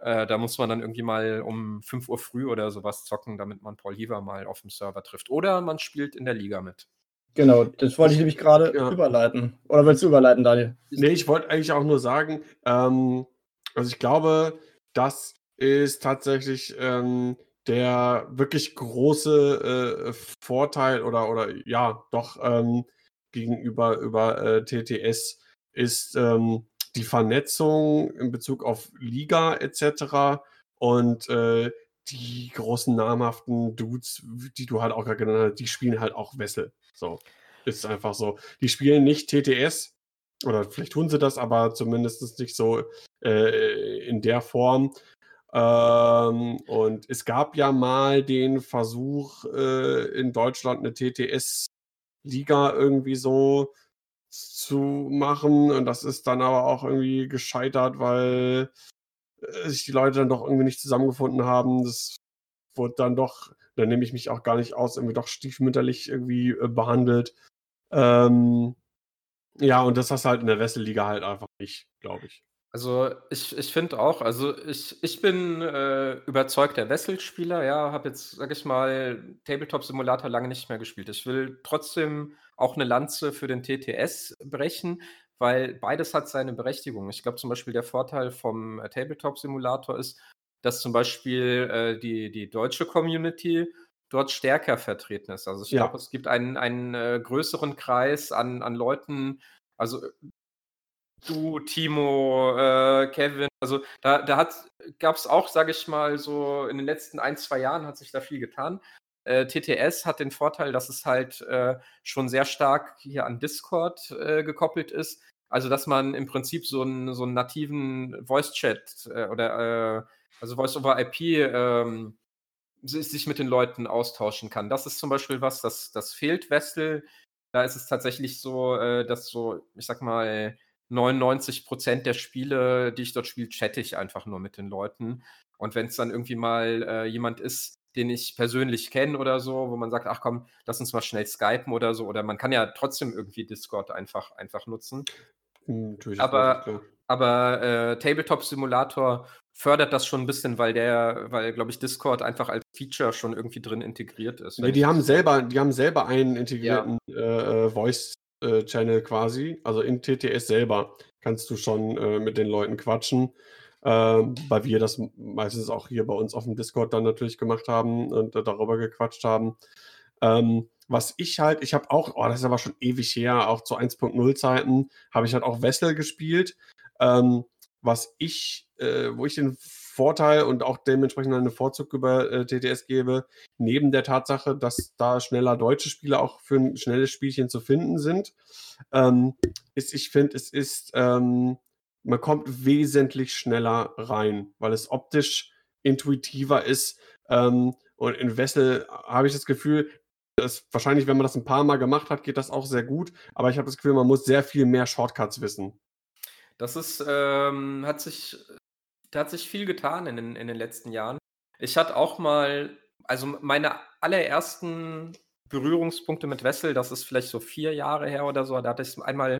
Äh, da muss man dann irgendwie mal um 5 Uhr früh oder sowas zocken, damit man Paul Heaver mal auf dem Server trifft. Oder man spielt in der Liga mit. Genau, das wollte ich nämlich gerade ja. überleiten. Oder willst du überleiten, Daniel? Nee, ich wollte eigentlich auch nur sagen, ähm, also ich glaube, das ist tatsächlich ähm, der wirklich große äh, Vorteil oder, oder ja, doch ähm, gegenüber über äh, TTS ist ähm, die Vernetzung in Bezug auf Liga etc. und äh, die großen namhaften Dudes, die du halt auch gerade genannt hast, die spielen halt auch Wessel. So, ist einfach so. Die spielen nicht TTS, oder vielleicht tun sie das, aber zumindest nicht so äh, in der Form. Ähm, und es gab ja mal den Versuch, äh, in Deutschland eine TTS-Liga irgendwie so zu machen. Und das ist dann aber auch irgendwie gescheitert, weil äh, sich die Leute dann doch irgendwie nicht zusammengefunden haben. Das wurde dann doch, da nehme ich mich auch gar nicht aus, irgendwie doch stiefmütterlich irgendwie äh, behandelt. Ähm, ja, und das hast du halt in der Wesselliga halt einfach nicht, glaube ich. Also ich, ich finde auch, also ich, ich bin äh, überzeugter Wesselspieler, ja, habe jetzt, sag ich mal, Tabletop-Simulator lange nicht mehr gespielt. Ich will trotzdem auch eine Lanze für den TTS brechen, weil beides hat seine Berechtigung. Ich glaube zum Beispiel der Vorteil vom äh, Tabletop-Simulator ist, dass zum Beispiel äh, die, die deutsche Community dort stärker vertreten ist. Also ich ja. glaube, es gibt einen, einen äh, größeren Kreis an, an Leuten, also du, Timo, äh, Kevin, also da, da gab es auch, sage ich mal, so in den letzten ein, zwei Jahren hat sich da viel getan. Äh, TTS hat den Vorteil, dass es halt äh, schon sehr stark hier an Discord äh, gekoppelt ist. Also, dass man im Prinzip so einen, so einen nativen Voice-Chat äh, oder äh, also Voice-over-IP ähm, sich mit den Leuten austauschen kann. Das ist zum Beispiel was, das, das fehlt Wessel. Da ist es tatsächlich so, dass so, ich sag mal, 99 Prozent der Spiele, die ich dort spiele, chatte ich einfach nur mit den Leuten. Und wenn es dann irgendwie mal äh, jemand ist, den ich persönlich kenne oder so, wo man sagt, ach komm, lass uns mal schnell skypen oder so, oder man kann ja trotzdem irgendwie Discord einfach, einfach nutzen. Hm, natürlich. Aber, aber äh, Tabletop Simulator fördert das schon ein bisschen, weil der, weil, glaube ich, Discord einfach als Feature schon irgendwie drin integriert ist. Nee, die haben selber, die haben selber einen integrierten ja. äh, Voice-Channel quasi. Also in TTS selber kannst du schon äh, mit den Leuten quatschen. Ähm, weil wir das meistens auch hier bei uns auf dem Discord dann natürlich gemacht haben und äh, darüber gequatscht haben. Ähm, was ich halt, ich habe auch, oh, das ist aber schon ewig her, auch zu 1.0 Zeiten, habe ich halt auch Wessel gespielt. Ähm, was ich, äh, wo ich den Vorteil und auch dementsprechend einen Vorzug über äh, TTS gebe, neben der Tatsache, dass da schneller deutsche Spieler auch für ein schnelles Spielchen zu finden sind, ähm, ist, ich finde, es ist ähm, man kommt wesentlich schneller rein, weil es optisch intuitiver ist. Ähm, und in Wessel habe ich das Gefühl, dass wahrscheinlich, wenn man das ein paar Mal gemacht hat, geht das auch sehr gut. Aber ich habe das Gefühl, man muss sehr viel mehr Shortcuts wissen. Das ist, ähm, hat sich, da hat sich viel getan in den, in den letzten Jahren. Ich hatte auch mal, also meine allerersten Berührungspunkte mit Wessel, das ist vielleicht so vier Jahre her oder so, da hatte ich es einmal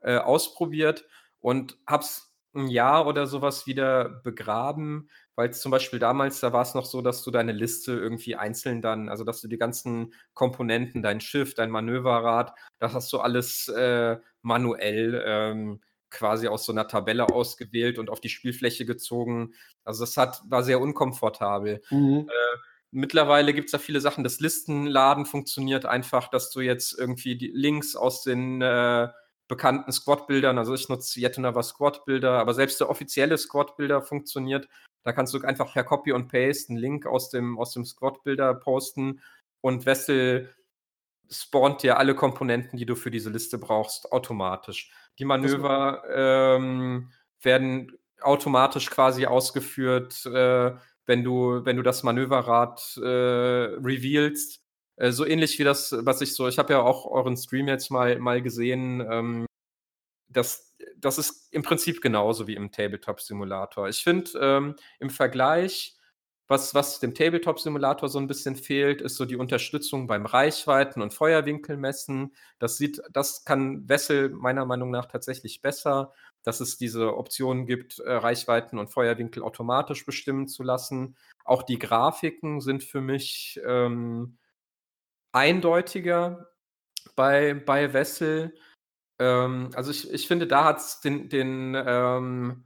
äh, ausprobiert und hab's ein Jahr oder sowas wieder begraben, weil es zum Beispiel damals, da war es noch so, dass du deine Liste irgendwie einzeln dann, also dass du die ganzen Komponenten, dein Schiff, dein Manöverrad, das hast du alles äh, manuell ähm, quasi aus so einer Tabelle ausgewählt und auf die Spielfläche gezogen. Also das hat, war sehr unkomfortabel. Mhm. Äh, mittlerweile gibt es da viele Sachen. Das Listenladen funktioniert einfach, dass du jetzt irgendwie die Links aus den äh, bekannten Squad-Bildern. Also ich nutze Yetunava Squad-Bilder, aber selbst der offizielle Squad-Bilder funktioniert. Da kannst du einfach per Copy und Paste einen Link aus dem, aus dem Squad-Bilder posten und Wessel spawnt dir alle Komponenten, die du für diese Liste brauchst, automatisch. Die Manöver ähm, werden automatisch quasi ausgeführt, äh, wenn, du, wenn du das Manöverrad äh, revealst äh, so ähnlich wie das, was ich so, ich habe ja auch euren Stream jetzt mal, mal gesehen. Ähm, das, das ist im Prinzip genauso wie im Tabletop-Simulator. Ich finde ähm, im Vergleich, was, was dem Tabletop-Simulator so ein bisschen fehlt, ist so die Unterstützung beim Reichweiten- und Feuerwinkelmessen. Das sieht, das kann Wessel meiner Meinung nach tatsächlich besser, dass es diese Option gibt, äh, Reichweiten und Feuerwinkel automatisch bestimmen zu lassen. Auch die Grafiken sind für mich ähm, eindeutiger bei, bei Wessel. Ähm, also ich, ich finde, da hat es den, den, ähm,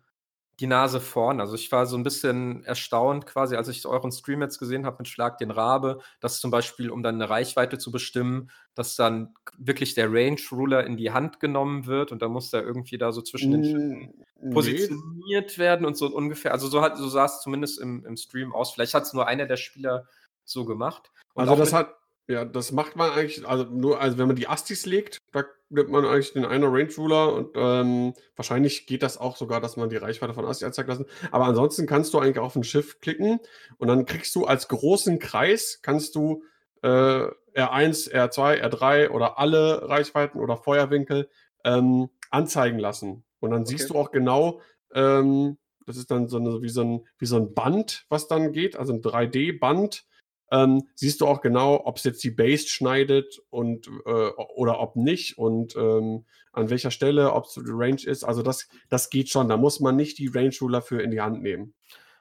die Nase vorn. Also ich war so ein bisschen erstaunt quasi, als ich euren Stream jetzt gesehen habe mit Schlag den Rabe, dass zum Beispiel, um dann eine Reichweite zu bestimmen, dass dann wirklich der Range Ruler in die Hand genommen wird und dann muss der irgendwie da so zwischen den Schiffen nee. positioniert werden und so ungefähr. Also so, hat, so sah es zumindest im, im Stream aus. Vielleicht hat es nur einer der Spieler so gemacht. Und also das hat ja, das macht man eigentlich, also nur, also wenn man die Astis legt, da nimmt man eigentlich den einen Range Ruler und ähm, wahrscheinlich geht das auch sogar, dass man die Reichweite von Asti anzeigen lassen. Aber ansonsten kannst du eigentlich auf ein Schiff klicken und dann kriegst du als großen Kreis, kannst du äh, R1, R2, R3 oder alle Reichweiten oder Feuerwinkel ähm, anzeigen lassen. Und dann okay. siehst du auch genau, ähm, das ist dann so eine, wie, so ein, wie so ein Band, was dann geht, also ein 3D-Band ähm, siehst du auch genau, ob es jetzt die Base schneidet und äh, oder ob nicht und ähm, an welcher Stelle, ob es die Range ist. Also das, das geht schon. Da muss man nicht die Range Ruler für in die Hand nehmen.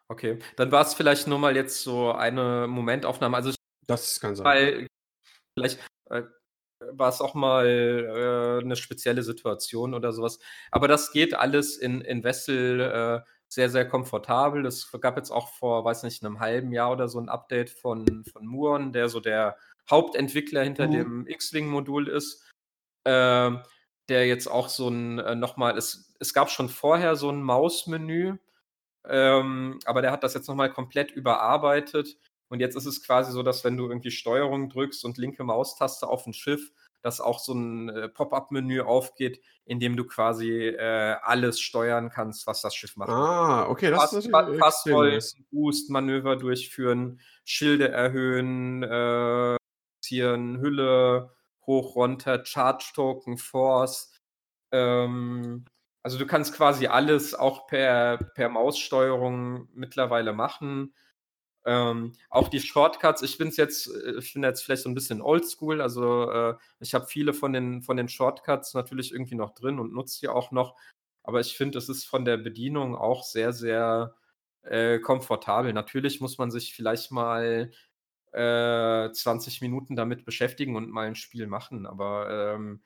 Okay, dann war es vielleicht nur mal jetzt so eine Momentaufnahme. Also das kann sein. Weil vielleicht äh, war es auch mal äh, eine spezielle Situation oder sowas. Aber das geht alles in, in Wessel äh, sehr, sehr komfortabel. Es gab jetzt auch vor, weiß nicht, einem halben Jahr oder so ein Update von, von Muon, der so der Hauptentwickler hinter mhm. dem X-Wing-Modul ist, äh, der jetzt auch so ein äh, nochmal, es, es gab schon vorher so ein Mausmenü, ähm, aber der hat das jetzt nochmal komplett überarbeitet. Und jetzt ist es quasi so, dass wenn du irgendwie Steuerung drückst und linke Maustaste auf ein Schiff, dass auch so ein äh, Pop-up-Menü aufgeht, in dem du quasi äh, alles steuern kannst, was das Schiff macht. Ah, okay, das Pass, ist natürlich Passrollen, Boost, Manöver durchführen, Schilde erhöhen, äh, Hülle hoch, runter, Charge-Token, Force. Ähm, also du kannst quasi alles auch per, per Maussteuerung mittlerweile machen. Ähm, auch die Shortcuts, ich es jetzt, äh, ich finde jetzt vielleicht so ein bisschen oldschool. Also äh, ich habe viele von den, von den Shortcuts natürlich irgendwie noch drin und nutze die auch noch. Aber ich finde, es ist von der Bedienung auch sehr, sehr äh, komfortabel. Natürlich muss man sich vielleicht mal äh, 20 Minuten damit beschäftigen und mal ein Spiel machen. Aber ähm,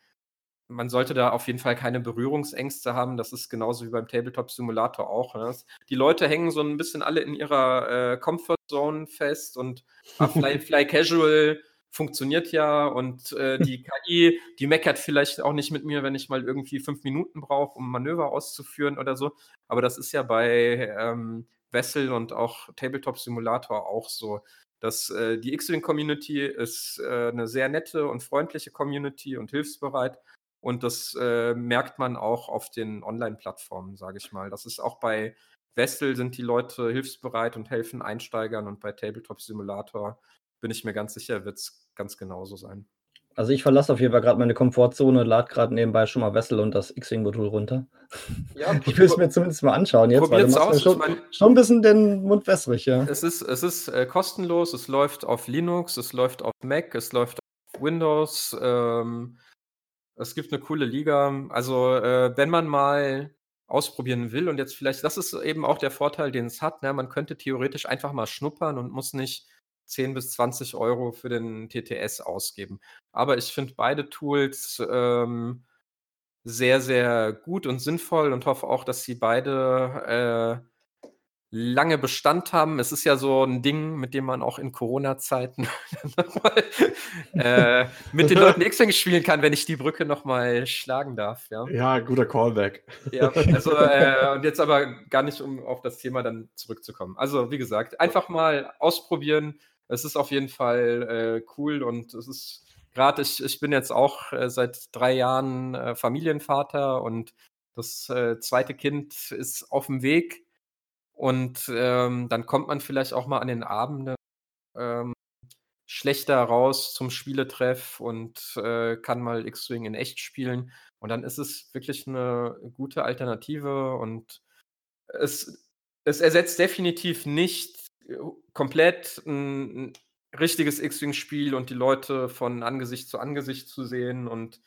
man sollte da auf jeden Fall keine Berührungsängste haben. Das ist genauso wie beim Tabletop Simulator auch. Ne? Die Leute hängen so ein bisschen alle in ihrer äh, Comfort Zone fest und ah, [LAUGHS] Fly, Fly Casual funktioniert ja und äh, die [LAUGHS] KI, die meckert vielleicht auch nicht mit mir, wenn ich mal irgendwie fünf Minuten brauche, um Manöver auszuführen oder so. Aber das ist ja bei ähm, Vessel und auch Tabletop Simulator auch so. Dass äh, die X-Wing-Community ist äh, eine sehr nette und freundliche Community und hilfsbereit. Und das äh, merkt man auch auf den Online-Plattformen, sage ich mal. Das ist auch bei Vessel sind die Leute hilfsbereit und helfen Einsteigern und bei Tabletop Simulator bin ich mir ganz sicher, wird es ganz genauso sein. Also ich verlasse auf jeden Fall gerade meine Komfortzone, lade gerade nebenbei schon mal Vessel und das X-Wing-Modul runter. Ja, [LAUGHS] ich will es mir zumindest mal anschauen jetzt, weil du aus. Schon, mein, schon ein bisschen den Mund wässrig, ja. Es ist, es ist äh, kostenlos, es läuft auf Linux, es läuft auf Mac, es läuft auf Windows. Ähm, es gibt eine coole Liga. Also, äh, wenn man mal ausprobieren will und jetzt vielleicht, das ist eben auch der Vorteil, den es hat. Ne? Man könnte theoretisch einfach mal schnuppern und muss nicht 10 bis 20 Euro für den TTS ausgeben. Aber ich finde beide Tools ähm, sehr, sehr gut und sinnvoll und hoffe auch, dass sie beide äh, lange Bestand haben. Es ist ja so ein Ding, mit dem man auch in Corona-Zeiten [LAUGHS] äh, mit den Leuten X-Wing spielen kann, wenn ich die Brücke nochmal schlagen darf. Ja, ja guter Callback. Ja, also [LAUGHS] äh, und jetzt aber gar nicht, um auf das Thema dann zurückzukommen. Also wie gesagt, einfach mal ausprobieren. Es ist auf jeden Fall äh, cool und es ist gerade, ich, ich bin jetzt auch äh, seit drei Jahren äh, Familienvater und das äh, zweite Kind ist auf dem Weg und ähm, dann kommt man vielleicht auch mal an den Abenden ähm, schlechter raus zum Spieletreff und äh, kann mal X-Wing in echt spielen. Und dann ist es wirklich eine gute Alternative und es, es ersetzt definitiv nicht äh, komplett ein, ein richtiges X-Wing-Spiel und die Leute von Angesicht zu Angesicht zu sehen und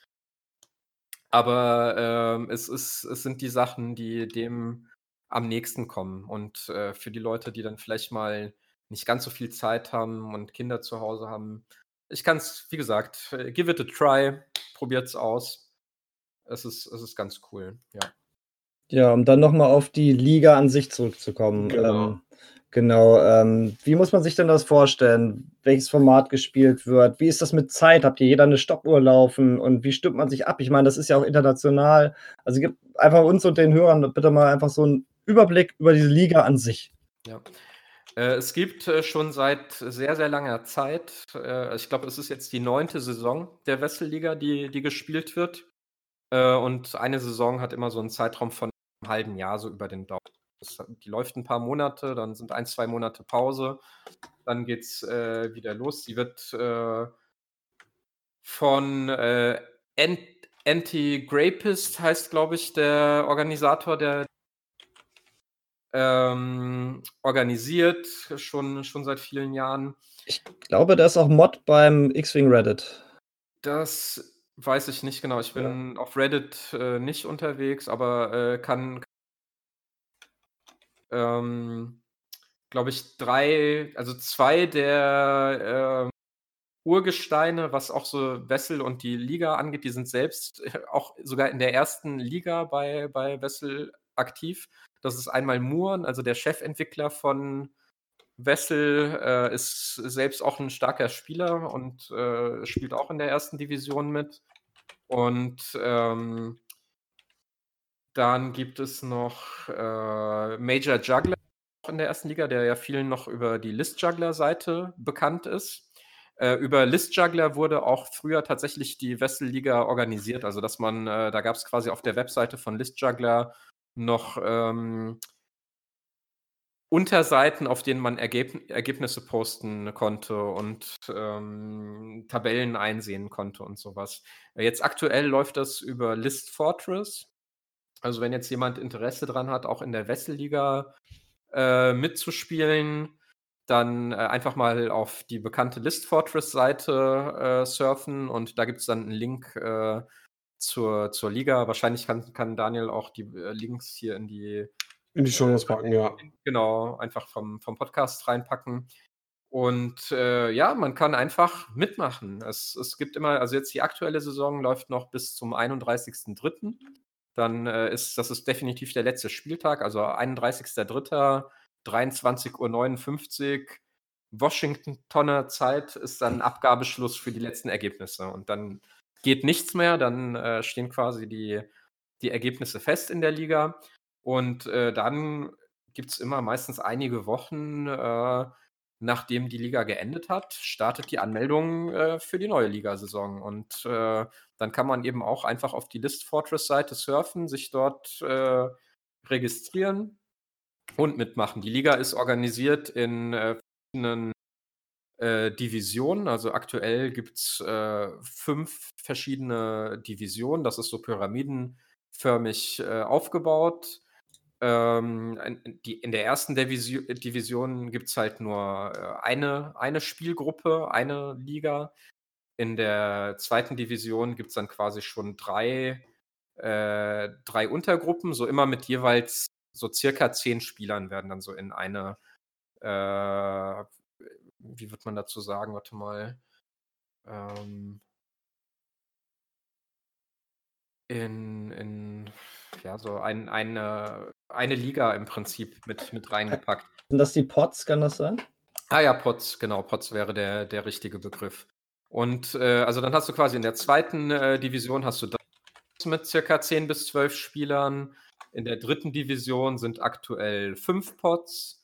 aber ähm, es, ist, es sind die Sachen, die dem am nächsten kommen. Und äh, für die Leute, die dann vielleicht mal nicht ganz so viel Zeit haben und Kinder zu Hause haben, ich kann es, wie gesagt, äh, give it a try, probiert es aus. Es ist, es ist ganz cool, ja. Ja, um dann nochmal auf die Liga an sich zurückzukommen. Genau. Ähm, genau. Ähm, wie muss man sich denn das vorstellen? Welches Format gespielt wird? Wie ist das mit Zeit? Habt ihr jeder eine Stoppuhr laufen? Und wie stimmt man sich ab? Ich meine, das ist ja auch international. Also gibt einfach uns und den Hörern bitte mal einfach so ein Überblick über diese Liga an sich. Ja. Äh, es gibt äh, schon seit sehr, sehr langer Zeit, äh, ich glaube, es ist jetzt die neunte Saison der Wesselliga, die, die gespielt wird. Äh, und eine Saison hat immer so einen Zeitraum von einem halben Jahr so über den Dauer. Die läuft ein paar Monate, dann sind ein, zwei Monate Pause, dann geht es äh, wieder los. Sie wird äh, von Anti-Grapist, heißt, glaube ich, der Organisator der, ähm, organisiert, schon, schon seit vielen Jahren. Ich glaube, da ist auch Mod beim X-Wing Reddit. Das weiß ich nicht genau. Ich bin ja. auf Reddit äh, nicht unterwegs, aber äh, kann, ähm, glaube ich, drei, also zwei der äh, Urgesteine, was auch so Wessel und die Liga angeht, die sind selbst äh, auch sogar in der ersten Liga bei, bei Wessel aktiv. Das ist einmal Muren, also der Chefentwickler von Wessel, äh, ist selbst auch ein starker Spieler und äh, spielt auch in der ersten Division mit. Und ähm, dann gibt es noch äh, Major Juggler in der ersten Liga, der ja vielen noch über die List-Juggler-Seite bekannt ist. Äh, über List-Juggler wurde auch früher tatsächlich die Wessel-Liga organisiert. Also, dass man, äh, da gab es quasi auf der Webseite von List-Juggler noch ähm, Unterseiten, auf denen man Ergeb Ergebnisse posten konnte und ähm, Tabellen einsehen konnte und sowas. Jetzt aktuell läuft das über List Fortress. Also wenn jetzt jemand Interesse dran hat, auch in der Wesselliga äh, mitzuspielen, dann äh, einfach mal auf die bekannte List Fortress-Seite äh, surfen und da gibt es dann einen Link äh, zur, zur Liga. Wahrscheinlich kann, kann Daniel auch die äh, Links hier in die in die Shownotes packen, ja. Genau, einfach vom, vom Podcast reinpacken. Und äh, ja, man kann einfach mitmachen. Es, es gibt immer, also jetzt die aktuelle Saison läuft noch bis zum 31.03. Dann ist das ist definitiv der letzte Spieltag, also 31.03. 23.59 Uhr Washingtoner Zeit ist dann Abgabeschluss für die letzten Ergebnisse. Und dann geht nichts mehr, dann äh, stehen quasi die, die Ergebnisse fest in der Liga. Und äh, dann gibt es immer meistens einige Wochen, äh, nachdem die Liga geendet hat, startet die Anmeldung äh, für die neue Ligasaison. Und äh, dann kann man eben auch einfach auf die List Fortress-Seite surfen, sich dort äh, registrieren und mitmachen. Die Liga ist organisiert in äh, verschiedenen äh, Divisionen. Also aktuell gibt es äh, fünf verschiedene Divisionen. Das ist so pyramidenförmig äh, aufgebaut. Ähm, die, in der ersten Division, Division gibt es halt nur äh, eine, eine Spielgruppe, eine Liga. In der zweiten Division gibt es dann quasi schon drei, äh, drei Untergruppen, so immer mit jeweils so circa zehn Spielern werden dann so in eine, wie wird man dazu sagen, warte mal, ähm, in, in ja, so ein, eine, eine Liga im Prinzip mit, mit reingepackt. Sind das die Pots, kann das sein? Ah ja, Pots, genau, Pots wäre der, der richtige Begriff. Und äh, also dann hast du quasi in der zweiten äh, Division hast du mit circa 10 bis 12 Spielern. In der dritten Division sind aktuell fünf Pots.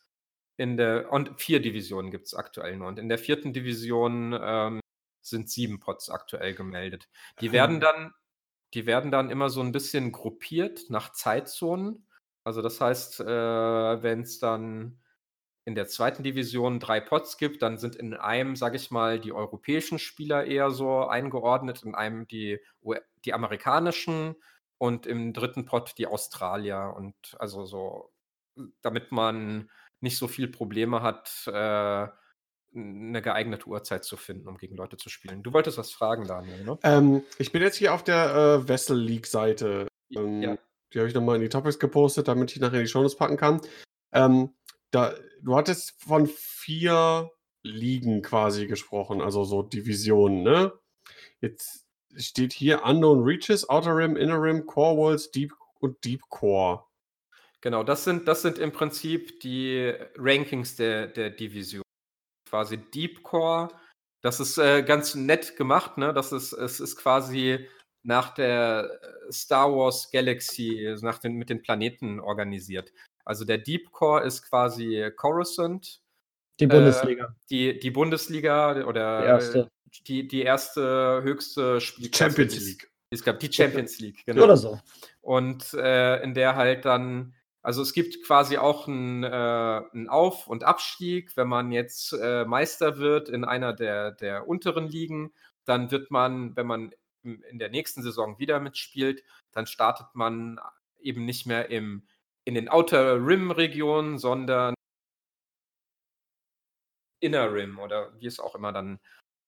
In der, und vier Divisionen gibt es aktuell nur. Und in der vierten Division ähm, sind sieben Pots aktuell gemeldet. Die werden dann, die werden dann immer so ein bisschen gruppiert nach Zeitzonen. Also das heißt, äh, wenn es dann in der zweiten Division drei Pots gibt, dann sind in einem, sage ich mal, die europäischen Spieler eher so eingeordnet, in einem die, die amerikanischen und im dritten Pot die Australier. Und also so, damit man nicht so viel Probleme hat, äh, eine geeignete Uhrzeit zu finden, um gegen Leute zu spielen. Du wolltest was fragen, Daniel, ne? Ähm, ich bin jetzt hier auf der äh, Vessel League-Seite. Ähm, ja. Die habe ich nochmal in die Topics gepostet, damit ich nachher in die Shownotes packen kann. Ähm, da, du hattest von vier Ligen quasi gesprochen, also so Divisionen, ne? Jetzt steht hier Unknown Reaches, Outer Rim, Inner Rim, Core Walls, Deep und Deep Core. Genau, das sind, das sind im Prinzip die Rankings der, der Division. Quasi Deep Core, das ist äh, ganz nett gemacht, ne? Das ist, es ist quasi nach der äh, Star Wars Galaxy, also nach den, mit den Planeten organisiert. Also der Deep Core ist quasi Coruscant. Die Bundesliga. Äh, die, die Bundesliga oder die erste die, die erste höchste Spielklasse. Champions League. Es gab die Champions League, genau. Oder so. Und äh, in der halt dann, also es gibt quasi auch einen, äh, Auf- und Abstieg. Wenn man jetzt äh, Meister wird in einer der, der unteren Ligen, dann wird man, wenn man in der nächsten Saison wieder mitspielt, dann startet man eben nicht mehr im, in den Outer Rim-Regionen, sondern Inner Rim oder wie es auch immer dann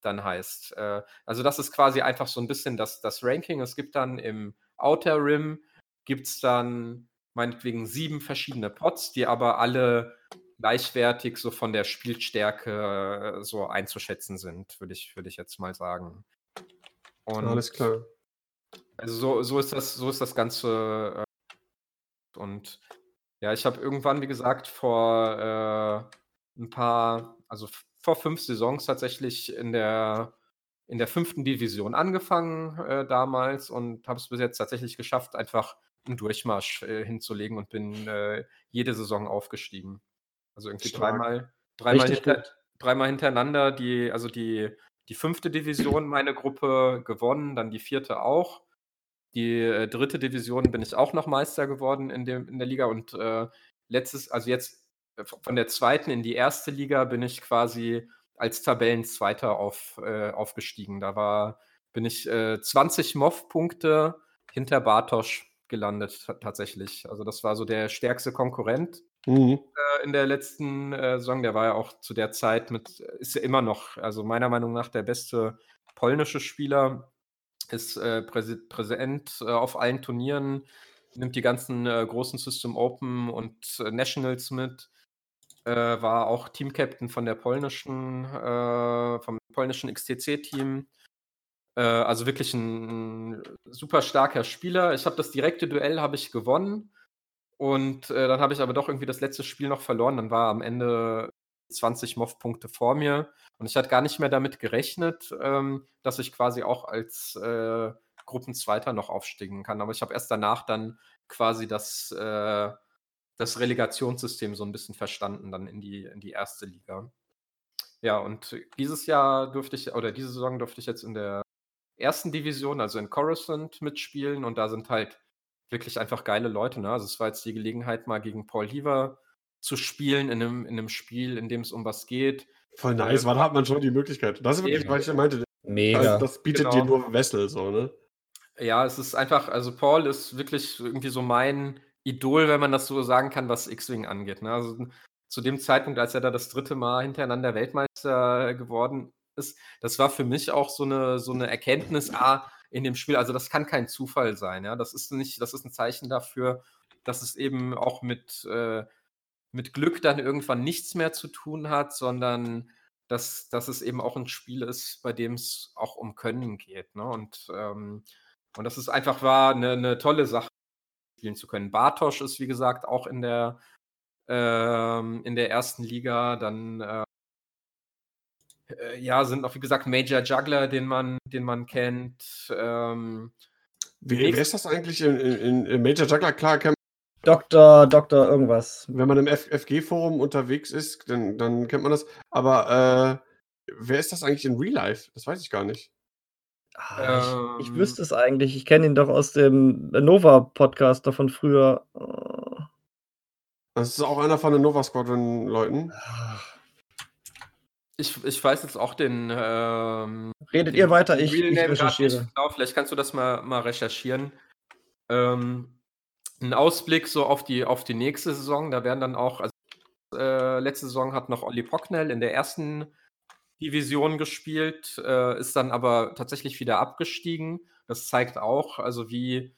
dann heißt. Äh, also das ist quasi einfach so ein bisschen das, das Ranking. Es gibt dann im Outer Rim, gibt es dann meinetwegen sieben verschiedene Pots, die aber alle gleichwertig so von der Spielstärke äh, so einzuschätzen sind, würde ich, würd ich jetzt mal sagen. Und Alles klar. Also so, so, ist, das, so ist das Ganze. Äh, und ja, ich habe irgendwann, wie gesagt, vor äh, ein paar, also vor fünf Saisons tatsächlich in der, in der fünften Division angefangen äh, damals und habe es bis jetzt tatsächlich geschafft, einfach Durchmarsch äh, hinzulegen und bin äh, jede Saison aufgestiegen. Also irgendwie Stark. dreimal, dreimal, hinter, dreimal hintereinander die, also die, die fünfte Division meine Gruppe gewonnen, dann die vierte auch. Die äh, dritte Division bin ich auch noch Meister geworden in, dem, in der Liga und äh, letztes, also jetzt von der zweiten in die erste Liga bin ich quasi als Tabellenzweiter auf, äh, aufgestiegen. Da war, bin ich äh, 20 MOV-Punkte hinter Bartosch gelandet tatsächlich. Also das war so der stärkste Konkurrent mhm. äh, in der letzten äh, Saison. Der war ja auch zu der Zeit mit, ist ja immer noch, also meiner Meinung nach der beste polnische Spieler, ist äh, präsent äh, auf allen Turnieren, nimmt die ganzen äh, großen System Open und äh, Nationals mit. war auch Teamcaptain von der polnischen, vom polnischen XTC-Team. Also wirklich ein super starker Spieler. Ich habe das direkte Duell habe ich gewonnen und äh, dann habe ich aber doch irgendwie das letzte Spiel noch verloren. Dann war am Ende 20 MOV-Punkte vor mir. Und ich hatte gar nicht mehr damit gerechnet, ähm, dass ich quasi auch als äh, Gruppenzweiter noch aufsteigen kann. Aber ich habe erst danach dann quasi das, äh, das Relegationssystem so ein bisschen verstanden, dann in die, in die erste Liga. Ja, und dieses Jahr durfte ich, oder diese Saison durfte ich jetzt in der ersten Division, also in Coruscant, mitspielen. Und da sind halt wirklich einfach geile Leute. Ne? Also es war jetzt die Gelegenheit, mal gegen Paul Heaver zu spielen in einem, in einem Spiel, in dem es um was geht. Voll nice, äh, wann hat man schon die Möglichkeit? Das ist wirklich, was ich meinte. Mega. Also das bietet genau. dir nur Wessel, so, ne? Ja, es ist einfach, also Paul ist wirklich irgendwie so mein Idol, wenn man das so sagen kann, was X-Wing angeht. Ne? Also zu dem Zeitpunkt, als er da das dritte Mal hintereinander Weltmeister geworden ist, das war für mich auch so eine, so eine Erkenntnis, ah, in dem Spiel. Also das kann kein Zufall sein. Ja? Das ist nicht, das ist ein Zeichen dafür, dass es eben auch mit, äh, mit Glück dann irgendwann nichts mehr zu tun hat, sondern dass, dass es eben auch ein Spiel ist, bei dem es auch um Können geht. Ne? Und, ähm, und das ist einfach war eine, eine tolle Sache, spielen zu können. Bartosch ist, wie gesagt, auch in der, ähm, in der ersten Liga. Dann äh, äh, ja, sind auch, wie gesagt, Major Juggler, den man, den man kennt. Ähm, wie, wer ist das eigentlich in, in, in Major Juggler? Klar, kennt Doktor, Doktor, irgendwas. Wenn man im FG-Forum unterwegs ist, dann, dann kennt man das. Aber äh, wer ist das eigentlich in Real Life? Das weiß ich gar nicht. Ah, ich, ich, ähm. wüsste es eigentlich. Ich kenne ihn doch aus dem Nova-Podcast von früher. Das ist auch einer von den Nova Squadron-Leuten. Ich, ich weiß jetzt auch den. Ähm, Redet ihr weiter, ich, ich recherchiere. Genau, vielleicht kannst du das mal, mal recherchieren. Ähm, ein Ausblick so auf die, auf die nächste Saison. Da werden dann auch, also äh, letzte Saison hat noch Olli Pocknell in der ersten Division gespielt, äh, ist dann aber tatsächlich wieder abgestiegen. Das zeigt auch, also wie,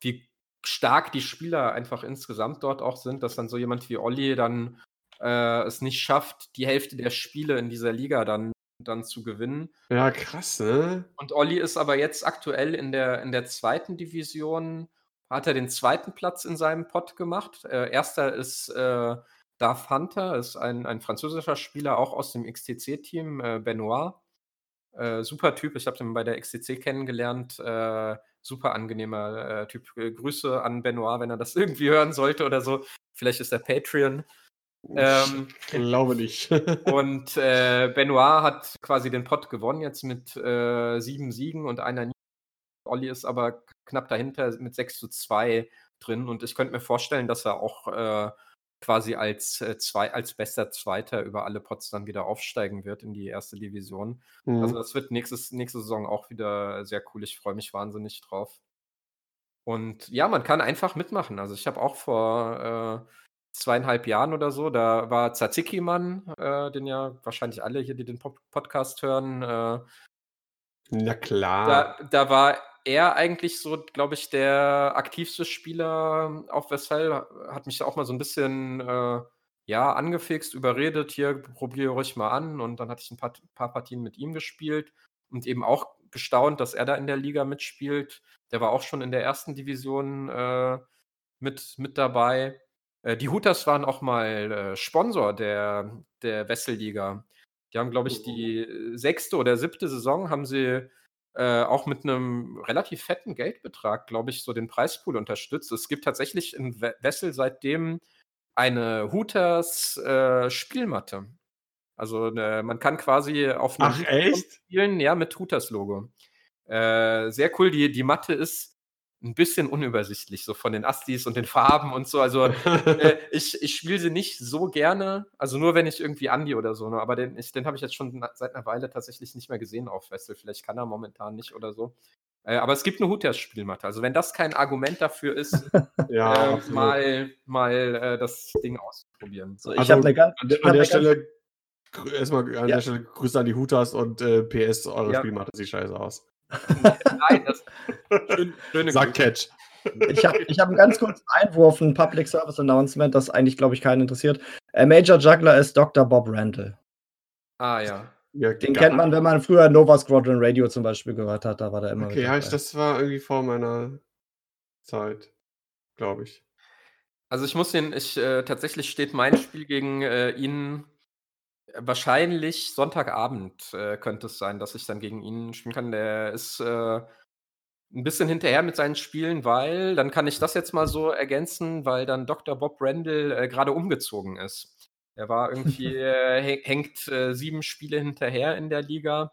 wie stark die Spieler einfach insgesamt dort auch sind, dass dann so jemand wie Olli dann äh, es nicht schafft, die Hälfte der Spiele in dieser Liga dann, dann zu gewinnen. Ja, krass, ne? Und Olli ist aber jetzt aktuell in der, in der zweiten Division, hat er den zweiten Platz in seinem Pod gemacht. Äh, erster ist äh, Darth Hunter, ist ein, ein französischer Spieler, auch aus dem XTC-Team, äh, Benoit. Äh, super Typ, ich habe ihn bei der XTC kennengelernt. Äh, super angenehmer äh, Typ. Grüße an Benoit, wenn er das [LAUGHS] irgendwie hören sollte oder so. Vielleicht ist er Patreon. Ähm, ich glaube nicht. [LAUGHS] und äh, Benoit hat quasi den Pott gewonnen, jetzt mit äh, sieben Siegen und einer Niederlage. Olli ist aber knapp dahinter mit 6 zu 2 drin. Und ich könnte mir vorstellen, dass er auch äh, quasi als, äh, zwei, als bester Zweiter über alle Pots dann wieder aufsteigen wird in die erste Division. Mhm. Also das wird nächstes, nächste Saison auch wieder sehr cool. Ich freue mich wahnsinnig drauf. Und ja, man kann einfach mitmachen. Also ich habe auch vor äh, zweieinhalb Jahren oder so, da war Tzatziki-Mann, äh, den ja wahrscheinlich alle hier, die den Pop Podcast hören. Äh, Na klar. Da, da war er eigentlich so, glaube ich, der aktivste Spieler auf Wessel. Hat mich auch mal so ein bisschen äh, ja, angefixt, überredet, hier probiere ruhig mal an. Und dann hatte ich ein paar, paar Partien mit ihm gespielt und eben auch gestaunt, dass er da in der Liga mitspielt. Der war auch schon in der ersten Division äh, mit, mit dabei. Äh, die Hooters waren auch mal äh, Sponsor der, der Wesselliga. Die haben, glaube ich, die äh, sechste oder siebte Saison haben sie äh, auch mit einem relativ fetten Geldbetrag, glaube ich, so den Preispool unterstützt. Es gibt tatsächlich in Wessel seitdem eine Hooters äh, Spielmatte. Also ne, man kann quasi auf einem Ach, spielen, ja, mit Hooters-Logo. Äh, sehr cool. Die, die Matte ist ein bisschen unübersichtlich, so von den Astis und den Farben und so. Also äh, [LAUGHS] ich, ich spiele sie nicht so gerne, also nur wenn ich irgendwie Andi oder so, ne? aber den, den habe ich jetzt schon seit einer Weile tatsächlich nicht mehr gesehen auf Wessel. Vielleicht kann er momentan nicht oder so. Äh, aber es gibt eine Hooters-Spielmatte. Also wenn das kein Argument dafür ist, [LAUGHS] ja, äh, mal, mal äh, das Ding auszuprobieren. So, ich also, habe eine ganz an, an der Stelle erstmal an ja. der Stelle Grüße an die Hooters und äh, PS, eure ja. Spielmatte sieht scheiße aus. Nein, das [LAUGHS] schön, schöne Sag Catch. Ich habe ich hab einen ganz kurzen Einwurf, ein Public Service Announcement, das eigentlich, glaube ich, keinen interessiert. Äh, Major Juggler ist Dr. Bob Randall. Ah, ja. ja Den kennt man, wenn man früher Nova Squadron Radio zum Beispiel gehört hat. Da war der immer. Okay, ja, ich, das war irgendwie vor meiner Zeit, glaube ich. Also ich muss den, ich äh, tatsächlich steht mein Spiel gegen äh, ihn wahrscheinlich Sonntagabend äh, könnte es sein, dass ich dann gegen ihn spielen kann. Der ist äh, ein bisschen hinterher mit seinen Spielen, weil, dann kann ich das jetzt mal so ergänzen, weil dann Dr. Bob Randall äh, gerade umgezogen ist. Er war irgendwie, [LAUGHS] äh, hängt äh, sieben Spiele hinterher in der Liga,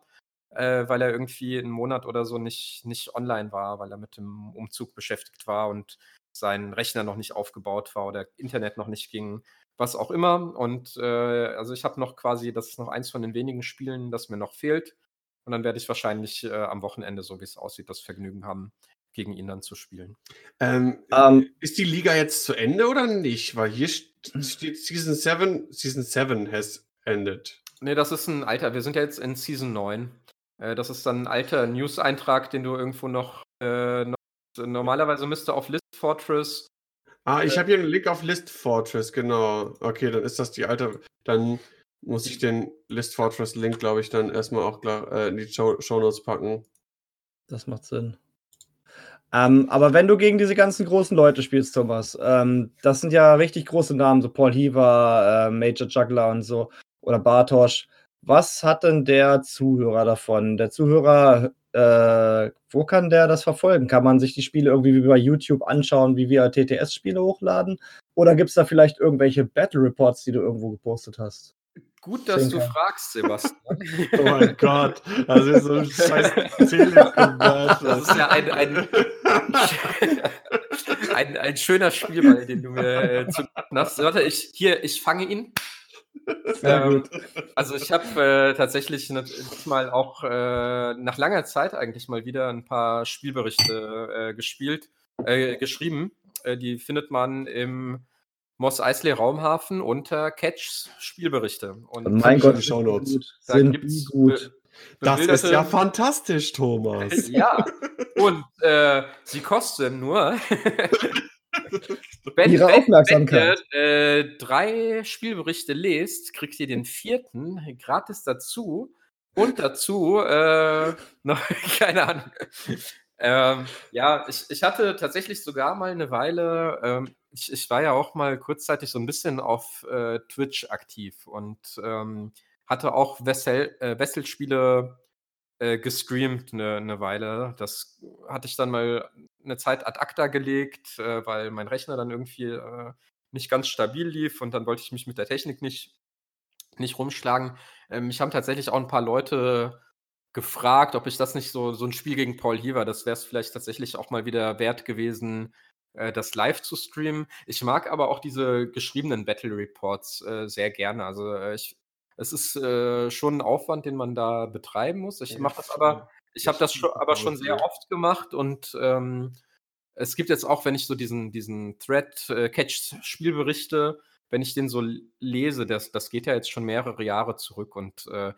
äh, weil er irgendwie einen Monat oder so nicht, nicht online war, weil er mit dem Umzug beschäftigt war und sein Rechner noch nicht aufgebaut war oder Internet noch nicht ging, was auch immer. Und äh, also ich habe noch quasi, das ist noch eins von den wenigen Spielen, das mir noch fehlt. Und dann werde ich wahrscheinlich äh, am Wochenende, so wie es aussieht, das Vergnügen haben, gegen ihn dann zu spielen. Ähm, um, ähm. ist die Liga jetzt zu Ende oder nicht? Weil hier [CLEARS THROAT] steht Season 7, Season 7 has ended. Nee, das ist ein alter, wir sind ja jetzt in Season 9. Äh, das ist dann ein alter News-Eintrag, den du irgendwo noch, äh, noch normalerweise müsste auf List Fortress. Ah, ich äh, habe hier einen Link auf List Fortress, genau. Okay, dann ist das die alte. Dann muss ich den List Fortress Link, glaube ich, dann erstmal auch äh, in die Show, Show Notes packen. Das macht Sinn. Ähm, aber wenn du gegen diese ganzen großen Leute spielst, Thomas, ähm, das sind ja richtig große Namen, so Paul Heaver, äh, Major Juggler und so, oder Bartosch. Was hat denn der Zuhörer davon? Der Zuhörer, äh, wo kann der das verfolgen? Kann man sich die Spiele irgendwie wie bei YouTube anschauen, wie wir TTS-Spiele hochladen? Oder gibt es da vielleicht irgendwelche Battle Reports, die du irgendwo gepostet hast? Gut, dass du fragst, Sebastian. [LAUGHS] oh mein Gott, das ist so ein scheiß Das ist ja ein, ein, [LAUGHS] ein, ein, schöner Spielball, den du mir äh, zu hast. Warte, ich, hier, ich fange ihn. Sehr ähm, gut. Also ich habe äh, tatsächlich mal auch äh, nach langer Zeit eigentlich mal wieder ein paar Spielberichte äh, gespielt, äh, geschrieben. Äh, die findet man im Moss Eisley Raumhafen unter Catchs Spielberichte. Und mein Gott, die Shownotes. Da sind gibt's gut. Das ist ja fantastisch, Thomas. [LAUGHS] ja. Und äh, sie kosten nur. [LAUGHS] [LAUGHS] wenn, Ihre Aufmerksamkeit. Wenn ihr äh, drei Spielberichte lest, kriegt ihr den vierten gratis dazu. Und dazu, äh, [LAUGHS] noch, keine Ahnung. Ähm, ja, ich, ich hatte tatsächlich sogar mal eine Weile, ähm, ich, ich war ja auch mal kurzzeitig so ein bisschen auf äh, Twitch aktiv und ähm, hatte auch Wessel, äh, Wesselspiele äh, gestreamt eine, eine Weile. Das hatte ich dann mal eine Zeit ad acta gelegt, äh, weil mein Rechner dann irgendwie äh, nicht ganz stabil lief und dann wollte ich mich mit der Technik nicht, nicht rumschlagen. Ähm, mich haben tatsächlich auch ein paar Leute gefragt, ob ich das nicht so, so ein Spiel gegen Paul Heaver, das wäre es vielleicht tatsächlich auch mal wieder wert gewesen, äh, das live zu streamen. Ich mag aber auch diese geschriebenen Battle Reports äh, sehr gerne. Also äh, ich, es ist äh, schon ein Aufwand, den man da betreiben muss. Ich mache das aber, ich habe das schon, aber schon sehr oft gemacht und ähm, es gibt jetzt auch, wenn ich so diesen, diesen Thread-Catch-Spielberichte wenn ich den so lese, das, das geht ja jetzt schon mehrere Jahre zurück und äh,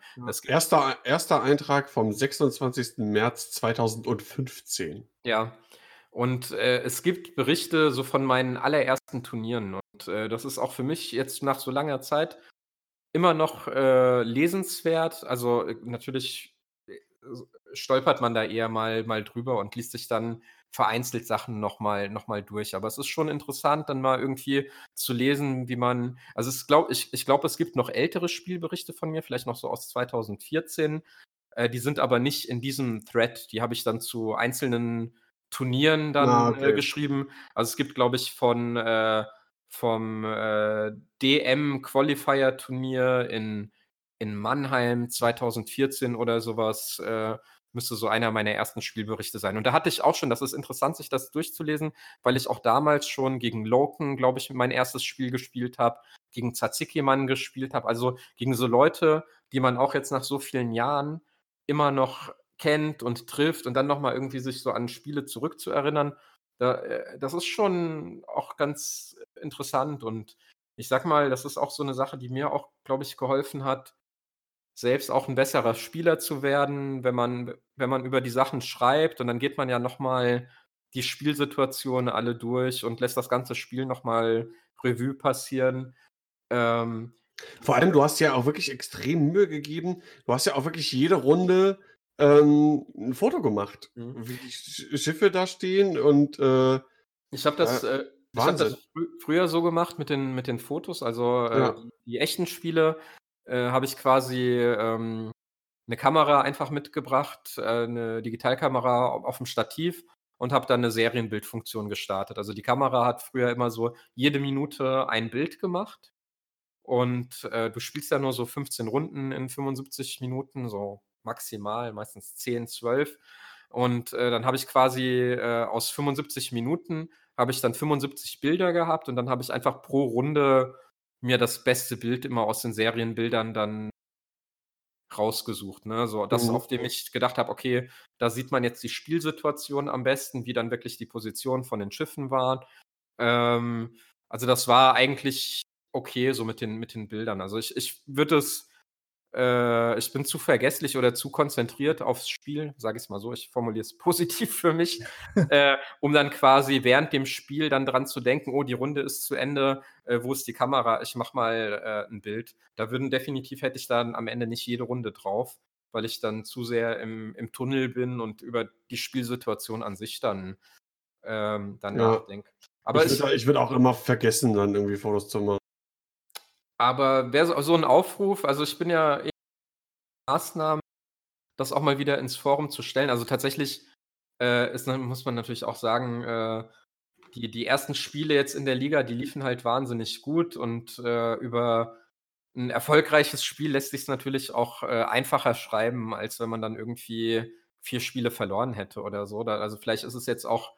erster, erster Eintrag vom 26. März 2015. Ja. Und äh, es gibt Berichte so von meinen allerersten Turnieren. Und äh, das ist auch für mich jetzt nach so langer Zeit immer noch äh, lesenswert. Also äh, natürlich äh, stolpert man da eher mal, mal drüber und liest sich dann vereinzelt Sachen nochmal noch mal durch. Aber es ist schon interessant, dann mal irgendwie zu lesen, wie man. Also es glaub, ich, ich glaube, es gibt noch ältere Spielberichte von mir, vielleicht noch so aus 2014. Äh, die sind aber nicht in diesem Thread. Die habe ich dann zu einzelnen Turnieren dann ah, okay. äh, geschrieben. Also es gibt, glaube ich, von äh, vom äh, DM Qualifier Turnier in, in Mannheim 2014 oder sowas äh, müsste so einer meiner ersten Spielberichte sein. Und da hatte ich auch schon, das ist interessant, sich das durchzulesen, weil ich auch damals schon gegen Loken, glaube ich, mein erstes Spiel gespielt habe, gegen Tzatziki-Mann gespielt habe, also gegen so Leute, die man auch jetzt nach so vielen Jahren immer noch kennt und trifft und dann nochmal irgendwie sich so an Spiele zurückzuerinnern, da, äh, das ist schon auch ganz interessant und ich sag mal, das ist auch so eine Sache, die mir auch, glaube ich, geholfen hat, selbst auch ein besserer Spieler zu werden, wenn man wenn man über die Sachen schreibt und dann geht man ja nochmal die Spielsituationen alle durch und lässt das ganze Spiel nochmal Revue passieren. Ähm, Vor allem, du hast ja auch wirklich extrem Mühe gegeben. Du hast ja auch wirklich jede Runde ähm, 'n Foto gemacht, mhm. wie die Schiffe da stehen und, äh Ich habe das, äh, ich habe das frü früher so gemacht mit den mit den Fotos. Also, äh, Ja. die echten Spiele, äh, habe ich quasi, ähm, 'ne Kamera einfach mitgebracht, äh, 'ne Digitalkamera auf dem Stativ und habe dann eine Serienbildfunktion gestartet. Also, die Kamera hat früher immer so jede Minute ein Bild gemacht und, äh, du spielst ja nur so 15 Runden in 75 Minuten, so maximal, meistens 10, 12. Und äh, dann habe ich quasi äh, aus 75 Minuten habe ich dann 75 Bilder gehabt und dann habe ich einfach pro Runde mir das beste Bild immer aus den Serienbildern dann rausgesucht. Ne? So das, mhm. auf dem ich gedacht habe, okay, da sieht man jetzt die Spielsituation am besten, wie dann wirklich die Position von den Schiffen waren. Ähm, also das war eigentlich okay, so mit den, mit den Bildern. Also ich, ich würde es äh, ich bin zu vergesslich oder zu konzentriert aufs Spiel, sage ich es mal so, ich formuliere es [LAUGHS] positiv für mich, [LAUGHS] äh, um dann quasi während dem Spiel dann dran zu denken, oh, die Runde ist zu Ende, äh, wo ist die Kamera? Ich mache mal äh, ein Bild. Da würden definitiv hätte ich dann am Ende nicht jede Runde drauf, weil ich dann zu sehr im, im Tunnel bin und über die Spielsituation an sich dann, ähm, dann ja. nachdenke. Aber ich würde würd auch immer vergessen, dann irgendwie Fotos zu machen. Aber wäre so, so ein Aufruf, also ich bin ja eh Maßnahmen, das auch mal wieder ins Forum zu stellen. Also tatsächlich äh, ist, muss man natürlich auch sagen, äh, die, die ersten Spiele jetzt in der Liga, die liefen halt wahnsinnig gut und äh, über ein erfolgreiches Spiel lässt sich es natürlich auch äh, einfacher schreiben, als wenn man dann irgendwie vier Spiele verloren hätte oder so. Da, also vielleicht ist es jetzt auch,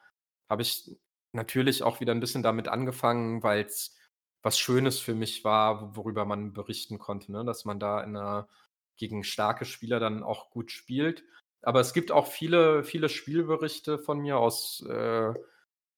habe ich natürlich auch wieder ein bisschen damit angefangen, weil es was Schönes für mich war, worüber man berichten konnte, ne? dass man da in einer, gegen starke Spieler dann auch gut spielt. Aber es gibt auch viele, viele Spielberichte von mir aus, äh,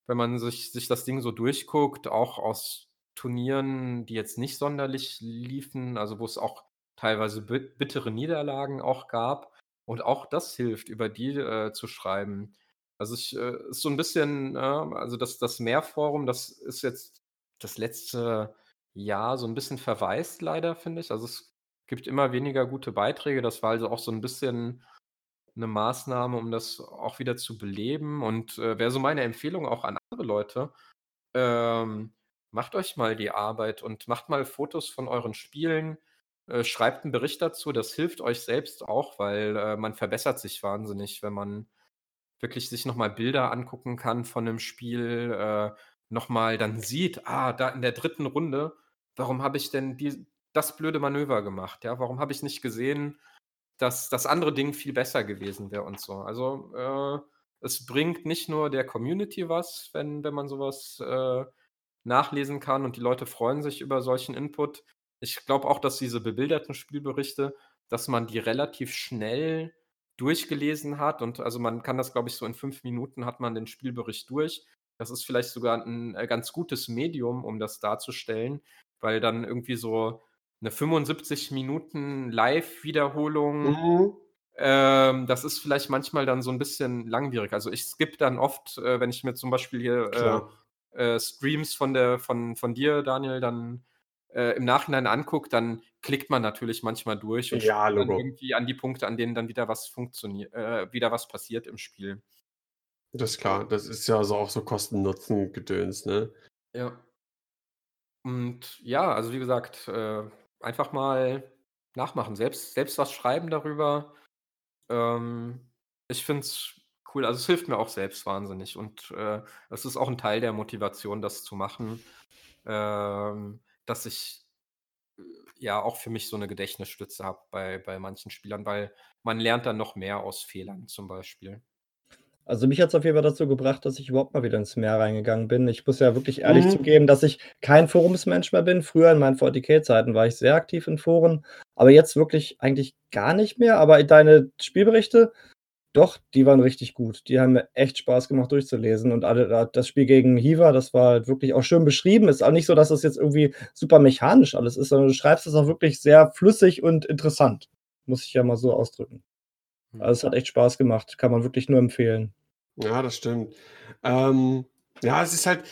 wenn man sich, sich das Ding so durchguckt, auch aus Turnieren, die jetzt nicht sonderlich liefen, also wo es auch teilweise bittere Niederlagen auch gab. Und auch das hilft, über die äh, zu schreiben. Also ich äh, ist so ein bisschen, äh, also das, das Mehrforum, das ist jetzt das letzte Jahr so ein bisschen verwaist leider, finde ich. Also, es gibt immer weniger gute Beiträge. Das war also auch so ein bisschen eine Maßnahme, um das auch wieder zu beleben und, äh, wäre so meine Empfehlung auch an andere Leute, ähm, macht euch mal die Arbeit und macht mal Fotos von euren Spielen, äh, schreibt einen Bericht dazu. Das hilft euch selbst auch, weil, äh, man verbessert sich wahnsinnig, wenn man wirklich sich noch mal Bilder angucken kann von 'nem Spiel, äh, nochmal dann sieht, ah, da in der dritten Runde, warum habe ich denn die, das blöde Manöver gemacht? Ja, warum habe ich nicht gesehen, dass das andere Ding viel besser gewesen wäre und so. Also äh, es bringt nicht nur der Community was, wenn, wenn man sowas äh, nachlesen kann und die Leute freuen sich über solchen Input. Ich glaube auch, dass diese bebilderten Spielberichte, dass man die relativ schnell durchgelesen hat und also man kann das, glaube ich, so in fünf Minuten hat man den Spielbericht durch das ist vielleicht sogar ein äh, ganz gutes Medium, um das darzustellen, weil dann irgendwie so eine 75 Minuten Live-Wiederholung, Mhm. ähm, das ist vielleicht manchmal dann so ein bisschen langwierig. Also, ich skippe dann oft, äh, wenn ich mir zum Beispiel hier, äh, äh, Streams von der von von dir, Daniel, dann, äh, im Nachhinein angucke, dann klickt man natürlich manchmal durch und Ja, dann irgendwie an die Punkte, an denen dann wieder was funktioniert äh, wieder was passiert im Spiel. Das ist klar, das ist ja so auch so Kosten-Nutzen-Gedöns, ne? Ja. Und ja, also wie gesagt, äh, einfach mal nachmachen, selbst selbst was schreiben darüber. Ähm, ich finde es cool. Also, es hilft mir auch selbst wahnsinnig und, äh, es ist auch ein Teil der Motivation, das zu machen, ähm, dass ich, äh, ja auch für mich so eine Gedächtnisstütze habe bei bei manchen Spielern, weil man lernt dann noch mehr aus Fehlern zum Beispiel. Also, mich hat es auf jeden Fall dazu gebracht, dass ich überhaupt mal wieder ins Meer reingegangen bin. Ich muss ja wirklich ehrlich Mhm. zugeben, dass ich kein Forumsmensch mehr bin. Früher in meinen 40k-Zeiten war ich sehr aktiv in Foren, aber jetzt wirklich eigentlich gar nicht mehr. Aber deine Spielberichte Doch, die waren richtig gut. Die haben mir echt Spaß gemacht durchzulesen. Und alle, das Spiel gegen Hiva, das war halt wirklich auch schön beschrieben. Ist auch nicht so, dass das jetzt irgendwie super mechanisch alles ist, sondern du schreibst es auch wirklich sehr flüssig und interessant. Muss ich ja mal so ausdrücken. Hm. Also es hat echt Spaß gemacht. Kann man wirklich nur empfehlen. Ja, das stimmt. Ähm, ja, es ist halt,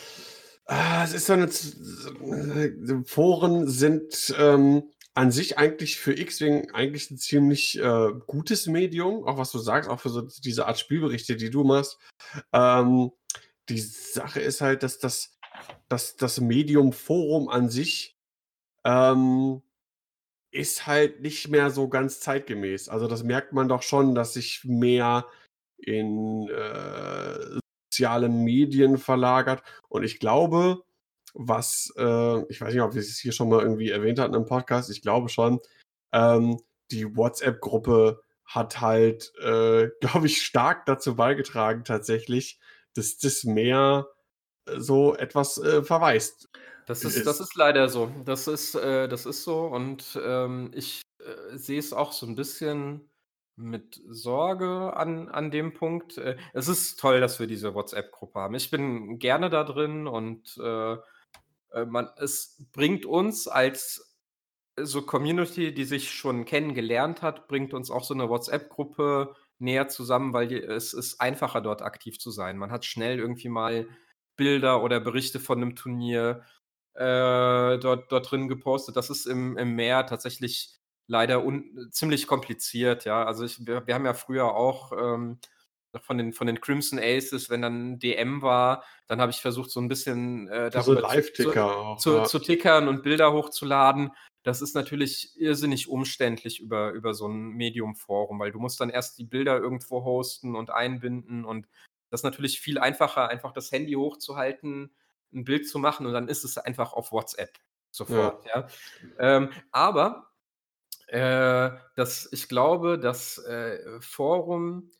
äh, es ist so eine, Foren sind ähm, an sich eigentlich für X-Wing eigentlich ein ziemlich äh, gutes Medium, auch was du sagst, auch für so diese Art Spielberichte, die du machst. Ähm, die Sache ist halt, dass das, dass das Medium Forum an sich ähm, ist halt nicht mehr so ganz zeitgemäß. Also das merkt man doch schon, dass sich mehr in äh, soziale Medien verlagert. Und ich glaube, was, äh, ich weiß nicht, ob wir es hier schon mal irgendwie erwähnt hatten im Podcast, ich glaube schon, ähm, die WhatsApp-Gruppe hat halt, äh, [LAUGHS] glaube ich, stark dazu beigetragen, tatsächlich, dass das mehr äh, so etwas äh, verweist. Das ist, das ist leider so. Das ist, äh, das ist so. Und ähm, ich äh, sehe es auch so ein bisschen mit Sorge an, an dem Punkt. Äh, es ist toll, dass wir diese WhatsApp-Gruppe haben. Ich bin gerne da drin und äh, äh, man, es bringt uns als so Community, die sich schon kennengelernt hat, bringt uns auch so eine WhatsApp-Gruppe näher zusammen, weil die, es ist einfacher dort aktiv zu sein. Man hat schnell irgendwie mal Bilder oder Berichte von einem Turnier äh, dort, dort drin gepostet. Das ist im, im Meer tatsächlich leider un, ziemlich kompliziert, ja. Also ich, wir, wir haben ja früher auch ähm, von den, von den Crimson Aces, wenn dann DM war, dann habe ich versucht, so ein bisschen äh, darüber zu, zu, zu, ja. zu, tickern und Bilder hochzuladen. Das ist natürlich irrsinnig umständlich über, über so ein Medium-Forum, weil du musst dann erst die Bilder irgendwo hosten und einbinden und das ist natürlich viel einfacher, einfach das Handy hochzuhalten, ein Bild zu machen und dann ist es einfach auf WhatsApp sofort. Ja. ja. Ähm, aber äh, das, ich glaube, das äh, Forum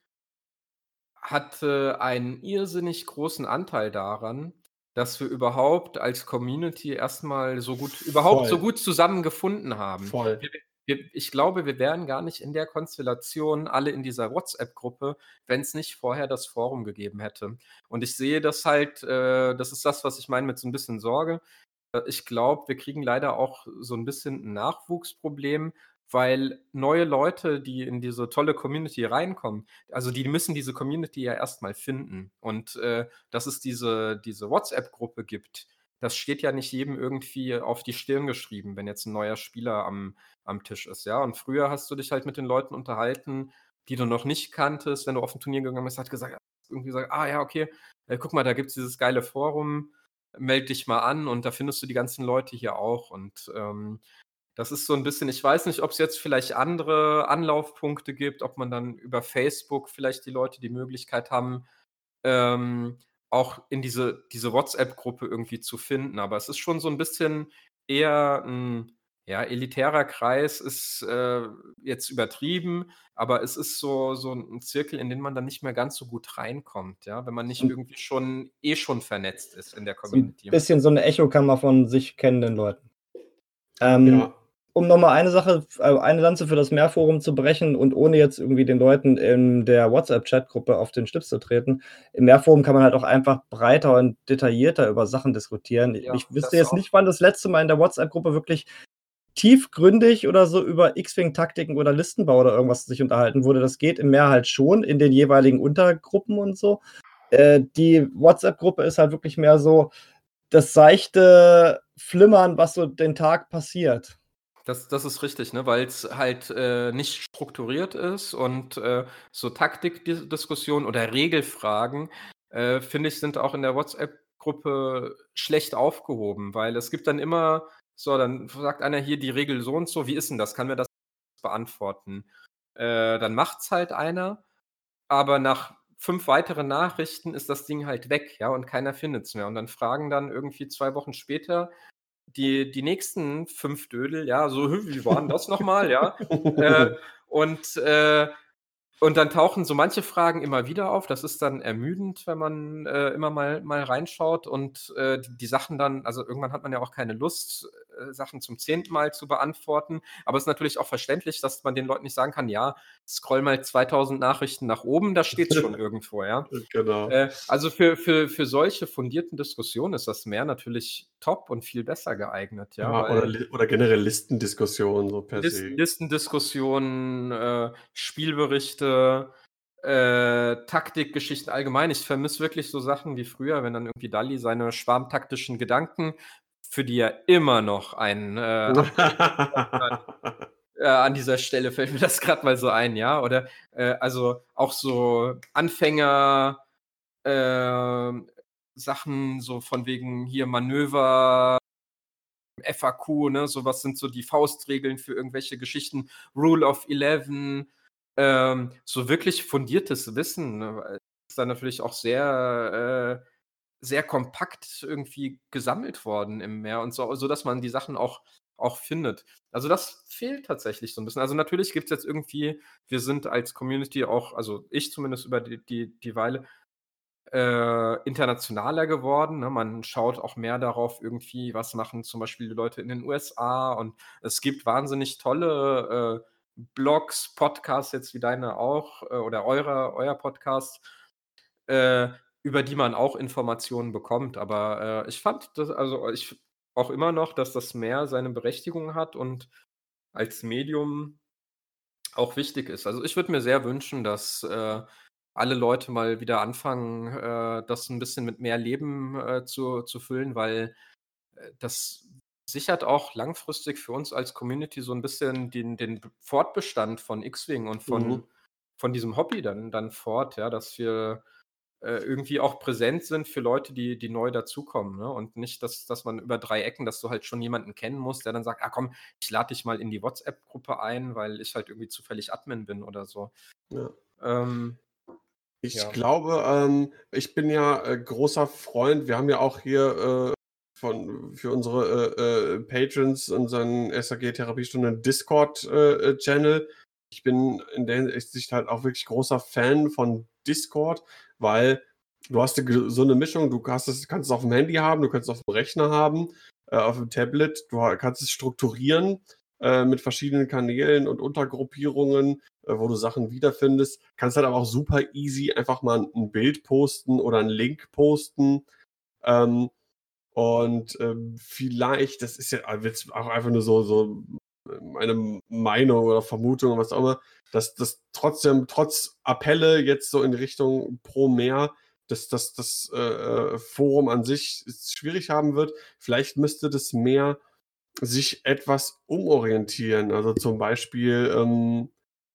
hatte einen irrsinnig großen Anteil daran, dass wir überhaupt als Community erstmal so gut überhaupt so gut zusammengefunden haben. Voll. Wir wir ich glaube, wir wären gar nicht in der Konstellation alle in dieser WhatsApp-Gruppe, wenn es nicht vorher das Forum gegeben hätte. Und ich sehe das halt, äh, das ist das, was ich meine mit so ein bisschen Sorge. Äh, ich glaube, wir kriegen leider auch so ein bisschen ein Nachwuchsproblem, weil neue Leute, die in diese tolle Community reinkommen, also die müssen diese Community ja erstmal finden. Und äh, dass es diese, diese WhatsApp-Gruppe gibt, das steht ja nicht jedem irgendwie auf die Stirn geschrieben, wenn jetzt ein neuer Spieler am, am Tisch ist, ja. Und früher hast du dich halt mit den Leuten unterhalten, die du noch nicht kanntest, wenn du auf ein Turnier gegangen bist, hat gesagt, irgendwie gesagt, ah ja, okay, äh, guck mal, da gibt es dieses geile Forum, melde dich mal an und da findest du die ganzen Leute hier auch. Und ähm, das ist so ein bisschen ich weiß nicht, ob es jetzt vielleicht andere Anlaufpunkte gibt, ob man dann über Facebook vielleicht die Leute die Möglichkeit haben, ähm, auch in diese diese WhatsApp-Gruppe irgendwie zu finden. Aber es ist schon so ein bisschen eher ein ja, elitärer Kreis ist, äh, jetzt übertrieben, aber es ist so so 'n Zirkel, in den man dann nicht mehr ganz so gut reinkommt, ja, wenn man nicht irgendwie schon eh schon vernetzt ist in der Community. bisschen so 'ne Echokammer von sich kennenden Leuten. Ähm Ja um nochmal eine Sache, äh, eine Lanze für das Mehrforum zu brechen und ohne jetzt irgendwie den Leuten in der WhatsApp-Chatgruppe auf den Stips zu treten. Im Mehrforum kann man halt auch einfach breiter und detaillierter über Sachen diskutieren. Ja, ich wüsste jetzt auch. nicht, wann das letzte Mal in der WhatsApp-Gruppe wirklich tiefgründig oder so über X-Wing-Taktiken oder Listenbau oder irgendwas sich unterhalten wurde. Das geht im Mehr halt schon in den jeweiligen Untergruppen und so. Äh, die WhatsApp-Gruppe ist halt wirklich mehr so das seichte Flimmern, was so den Tag passiert. Das, das ist richtig, ne? weil es halt äh, nicht strukturiert ist und äh, so Taktikdiskussionen oder Regelfragen, äh, finde ich, sind auch in der WhatsApp-Gruppe schlecht aufgehoben, weil es gibt dann immer, so, dann sagt einer hier die Regel so und so, wie ist denn das? Kann mir das beantworten? Äh, dann macht es halt einer, aber nach fünf weiteren Nachrichten ist das Ding halt weg, ja, und keiner findet es mehr. Und dann fragen dann irgendwie zwei Wochen später die, die nächsten fünf Dödel, ja, so, wie waren das nochmal, ja? [LAUGHS] äh, und äh, und dann tauchen so manche Fragen immer wieder auf. Das ist dann ermüdend, wenn man äh, immer mal, mal reinschaut und äh, die, die, Sachen dann, also irgendwann hat man ja auch keine Lust, äh, Sachen zum zehnten Mal zu beantworten. Aber es ist natürlich auch verständlich, dass man den Leuten nicht sagen kann, ja, scroll mal 2000 Nachrichten nach oben, da steht es schon [LAUGHS] irgendwo, ja. Genau. Äh, also für, für, für solche fundierten Diskussionen ist das mehr natürlich top und viel besser geeignet, ja. ja oder, oder, generell Listendiskussionen, so per List, se. Listendiskussionen, äh, Spielberichte, äh, Taktikgeschichten allgemein. Ich vermisse wirklich so Sachen wie früher, wenn dann irgendwie Dali seine schwarmtaktischen Gedanken, für die er immer noch einen äh, [LAUGHS] äh, an dieser Stelle fällt mir das gerade mal so ein, ja. Oder äh, also auch so Anfänger äh, Sachen so von wegen hier Manöver, FAQ, ne, sowas sind so die Faustregeln für irgendwelche Geschichten, Rule of Eleven, ähm, so wirklich fundiertes Wissen ne, ist dann natürlich auch sehr, äh, sehr kompakt irgendwie gesammelt worden im Meer und so, so dass man die Sachen auch, auch findet. Also das fehlt tatsächlich so ein bisschen. Also natürlich gibt es jetzt irgendwie, wir sind als Community auch, also ich zumindest über die, die, die Weile, äh, internationaler geworden. Ne? Man schaut auch mehr darauf, irgendwie, was machen zum Beispiel die Leute in den USA. Und es gibt wahnsinnig tolle äh, Blogs, Podcasts, jetzt wie deine auch, äh, oder eure, euer Podcast, äh, über die man auch Informationen bekommt. Aber äh, ich fand das, also ich auch immer noch, dass das mehr seine Berechtigung hat und als Medium auch wichtig ist. Also ich würde mir sehr wünschen, dass äh, alle Leute mal wieder anfangen, äh, das ein bisschen mit mehr Leben äh, zu, zu füllen, weil das sichert auch langfristig für uns als Community so ein bisschen den, den Fortbestand von X-Wing und von, mhm. von diesem Hobby dann, dann fort, ja, dass wir äh, irgendwie auch präsent sind für Leute, die, die neu dazukommen. Ne? Und nicht, dass, dass man über drei Ecken, dass du halt schon jemanden kennen musst, der dann sagt, ah komm, ich lade dich mal in die WhatsApp-Gruppe ein, weil ich halt irgendwie zufällig Admin bin oder so. Ja. Ähm, ich Ja. glaube, ähm, ich bin ja äh, großer Freund. Wir haben ja auch hier äh, von, für unsere äh, äh, Patrons unseren SAG-Therapiestunde Discord-Channel. Äh, ich bin in der Hinsicht halt auch wirklich großer Fan von Discord, weil du hast eine, eine Mischung. Du hast es, kannst es auf dem Handy haben, du kannst es auf dem Rechner haben, äh, auf dem Tablet. Du kannst es strukturieren äh, mit verschiedenen Kanälen und Untergruppierungen, äh, wo du Sachen wiederfindest. Kannst halt aber auch super easy einfach mal ein Bild posten oder einen Link posten. Ähm, und ähm, vielleicht, das ist ja jetzt auch einfach nur so, so meine Meinung oder Vermutung oder was auch immer, dass das trotzdem, trotz Appelle jetzt so in Richtung pro mehr, dass das, das äh, äh Forum an sich schwierig haben wird. Vielleicht müsste das mehr sich etwas umorientieren. Also zum Beispiel ähm,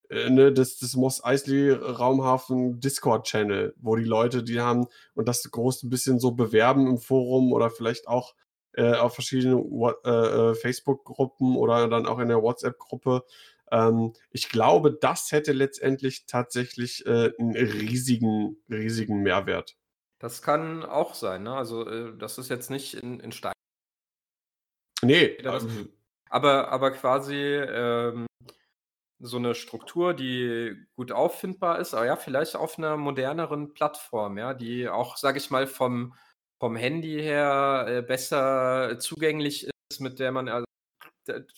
äh, ne, das, das Moss Eisley Raumhafen Discord-Channel, wo die Leute, die haben und das groß ein bisschen so bewerben im Forum oder vielleicht auch äh, auf verschiedenen äh, äh, Facebook-Gruppen oder dann auch in der WhatsApp-Gruppe. Ähm, ich glaube, das hätte letztendlich tatsächlich äh, einen riesigen, riesigen Mehrwert. Das kann auch sein, ne? Also, äh, das ist jetzt nicht in, in Stein Nee. Das, ähm, aber, aber quasi ähm, so eine Struktur, die gut auffindbar ist, aber ja, vielleicht auf einer moderneren Plattform, ja, die auch, sage ich mal, vom, vom Handy her äh, besser zugänglich ist, mit der man, also,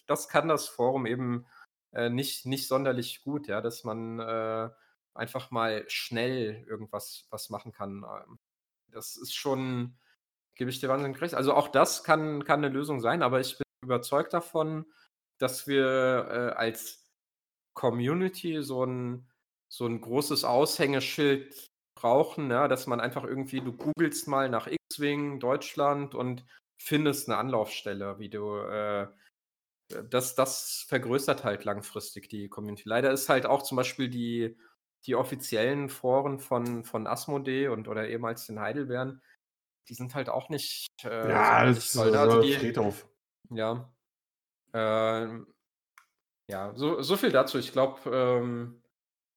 das kann das Forum eben äh, nicht, nicht sonderlich gut, ja, dass man äh, einfach mal schnell irgendwas was machen kann. Ähm, das ist schon, Gebe ich dir wahnsinnig recht. Also auch das kann, kann eine Lösung sein, aber ich bin überzeugt davon, dass wir äh, als Community so ein, so ein großes Aushängeschild brauchen, ja, dass man einfach irgendwie, du googelst mal nach X-Wing Deutschland und findest eine Anlaufstelle, wie du äh, das, das vergrößert halt langfristig die Community. Leider ist halt auch zum Beispiel die, die offiziellen Foren von, von Asmodee und oder ehemals den Heidelbeeren, die sind halt auch nicht. Äh, ja, das ist toll, ne? also die, Friedhof. Ja. Ähm, ja, so, so viel dazu. Ich glaube, ähm,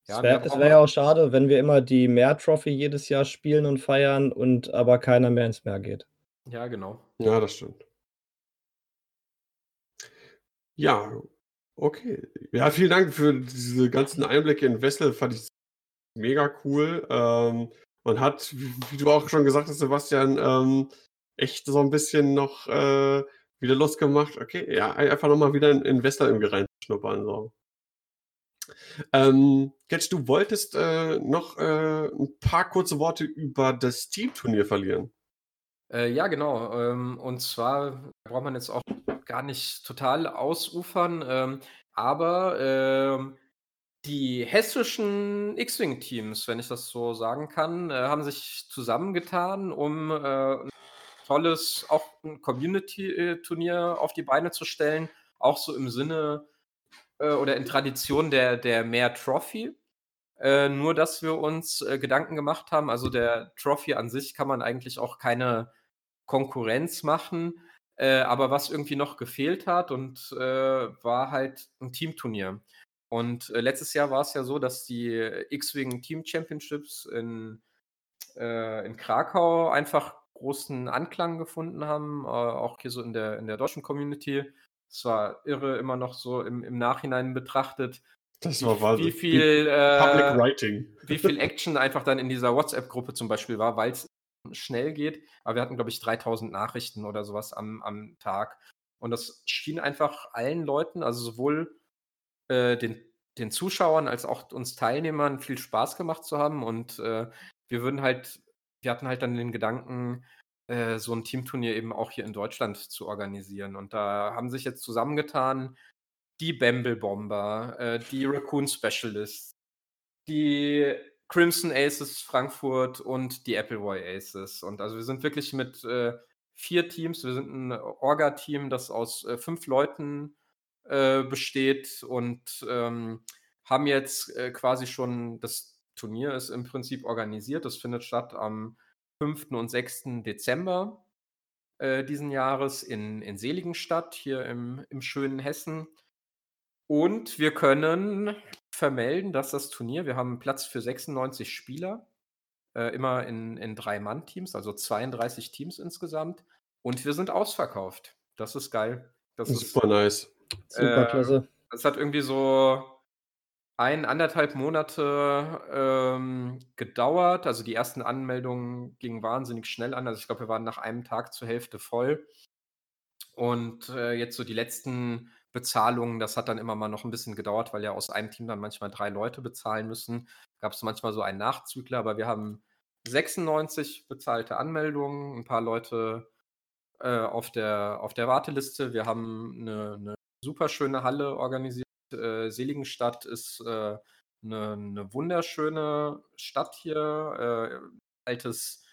ja, es wäre wär ja auch schade, wenn wir immer die Meer-Trophy jedes Jahr spielen und feiern und aber keiner mehr ins Meer geht. Ja, genau. Ja, das stimmt. Ja, okay. Ja, vielen Dank für diese ganzen Einblicke in Wessel. Fand ich mega cool. Ähm, man hat, wie, wie, du auch schon gesagt hast, Sebastian, ähm, echt so ein bisschen noch äh, wieder Lust gemacht. Okay, ja, einfach nochmal wieder in, in Western im schnuppern. So. Ähm, Ketch, du wolltest äh, noch äh, ein paar kurze Worte über das Teamturnier verlieren. Äh, ja, genau. Ähm, und zwar braucht man jetzt auch gar nicht total ausufern, ähm, aber ähm, die hessischen X-Wing-Teams, wenn ich das so sagen kann, äh, haben sich zusammengetan, um äh, ein tolles, auch ein Community-Turnier auf die Beine zu stellen, auch so im Sinne äh, oder in Tradition der, der Mehr Trophy. Äh, nur, dass wir uns äh, Gedanken gemacht haben, also der Trophy an sich kann man eigentlich auch keine Konkurrenz machen. Äh, aber was irgendwie noch gefehlt hat und äh, war halt ein Teamturnier. Und äh, letztes Jahr war es ja so, dass die X-Wing Team Championships in, in Krakau einfach großen Anklang gefunden haben, äh, auch hier so in der, in der deutschen Community. Es war irre, immer noch so im, im Nachhinein betrachtet. Das war wahr. Wie viel, Public Writing. [LAUGHS] wie viel Action einfach dann in dieser WhatsApp-Gruppe zum Beispiel war, weil es schnell geht. Aber wir hatten, glaube ich, 3000 Nachrichten oder sowas am, am Tag. Und das schien einfach allen Leuten, also sowohl äh, den, den Zuschauern als auch uns Teilnehmern viel Spaß gemacht zu haben. Und äh, wir würden halt, wir hatten halt dann den Gedanken, äh, so ein Teamturnier eben auch hier in Deutschland zu organisieren. Und da haben sich jetzt zusammengetan die Bamble Bomber, äh, die Raccoon Specialists, die Crimson Aces Frankfurt und die Appleboy Aces. Und also wir sind wirklich mit äh, vier Teams, wir sind ein Orga-Team, das aus äh, fünf Leuten äh, besteht und ähm, haben jetzt äh, quasi schon, das Turnier ist im Prinzip organisiert. Das findet statt am 5. und 6. Dezember äh, diesen Jahres in, in Seligenstadt, hier im, im schönen Hessen. Und wir können vermelden, dass das Turnier, wir haben Platz für 96 Spieler, äh, immer in, in drei Mann-Teams, also 32 Teams insgesamt. Und wir sind ausverkauft. Das ist geil. Das Super ist, nice. Super klasse. Es hat irgendwie so ein, anderthalb Monate ähm, gedauert. Also die ersten Anmeldungen gingen wahnsinnig schnell an. Also ich glaube, wir waren nach einem Tag zur Hälfte voll. Und äh, jetzt so die letzten Bezahlungen, das hat dann immer mal noch ein bisschen gedauert, weil ja aus einem Team dann manchmal drei Leute bezahlen müssen. Gab es manchmal so einen Nachzügler, aber wir haben 96 bezahlte Anmeldungen, ein paar Leute äh, auf, der, auf der Warteliste. Wir haben eine, eine super schöne Halle organisiert. Äh, Seligenstadt ist äh, eine, eine, wunderschöne Stadt hier. Äh, altes,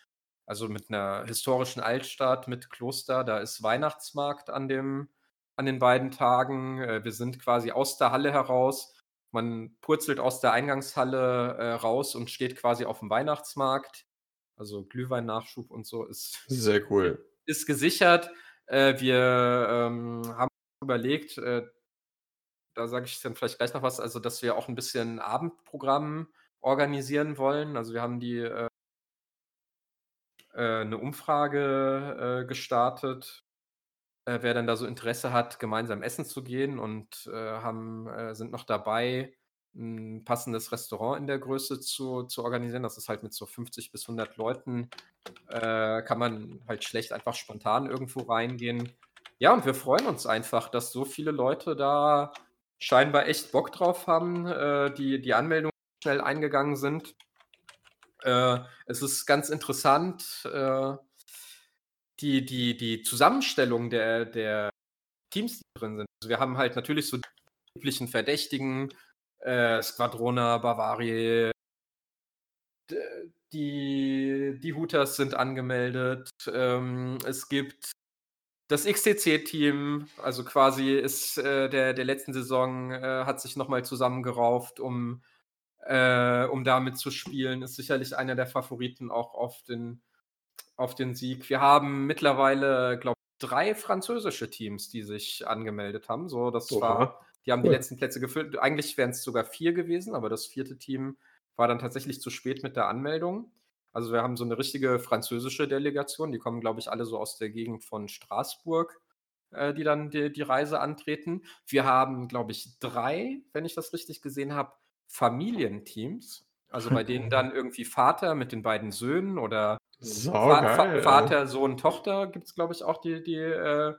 also mit einer historischen Altstadt, mit Kloster. Da ist Weihnachtsmarkt an, dem, an den beiden Tagen. Äh, wir sind quasi aus der Halle heraus. Man purzelt aus der Eingangshalle raus und steht quasi auf dem Weihnachtsmarkt. Also Glühwein-Nachschub und so ist. Sehr cool. Ist gesichert. Äh, wir ähm, haben überlegt, äh, da sage ich dann vielleicht gleich noch was, also dass wir auch ein bisschen Abendprogramm organisieren wollen. Also wir haben die äh, äh, eine Umfrage äh, gestartet, äh, wer dann da so Interesse hat, gemeinsam essen zu gehen und äh, haben, äh, sind noch dabei, ein passendes Restaurant in der Größe zu, zu organisieren. Das ist halt mit so 50 bis 100 Leuten, kann man halt schlecht einfach spontan irgendwo reingehen. Ja, und wir freuen uns einfach, dass so viele Leute da scheinbar echt Bock drauf haben, äh, die die Anmeldungen schnell eingegangen sind. Äh, es ist ganz interessant, äh, die, die, die Zusammenstellung der, der Teams, die drin sind. Also wir haben halt natürlich so die üblichen Verdächtigen, äh, Squadrona, Bavaria, die, die Hooters sind angemeldet. Ähm, es gibt das XTC-Team, also quasi ist äh, der, der letzten Saison, äh, hat sich nochmal zusammengerauft, um, äh, um damit zu spielen, ist sicherlich einer der Favoriten auch auf den, auf den Sieg. Wir haben mittlerweile, glaube ich, drei französische Teams, die sich angemeldet haben. So, das Oha. war, die haben cool. die letzten Plätze gefüllt. Eigentlich wären es sogar vier gewesen, aber das vierte Team war dann tatsächlich zu spät mit der Anmeldung. Also wir haben so eine richtige französische Delegation, die kommen, glaube ich, alle so aus der Gegend von Straßburg, äh, die dann die, die Reise antreten. Wir haben, glaube ich, drei, wenn ich das richtig gesehen habe, Familienteams. Also bei denen [LAUGHS] dann irgendwie Vater mit den beiden Söhnen oder So Va Va geil. Vater, Sohn, Tochter gibt es, glaube ich, auch die, die, äh,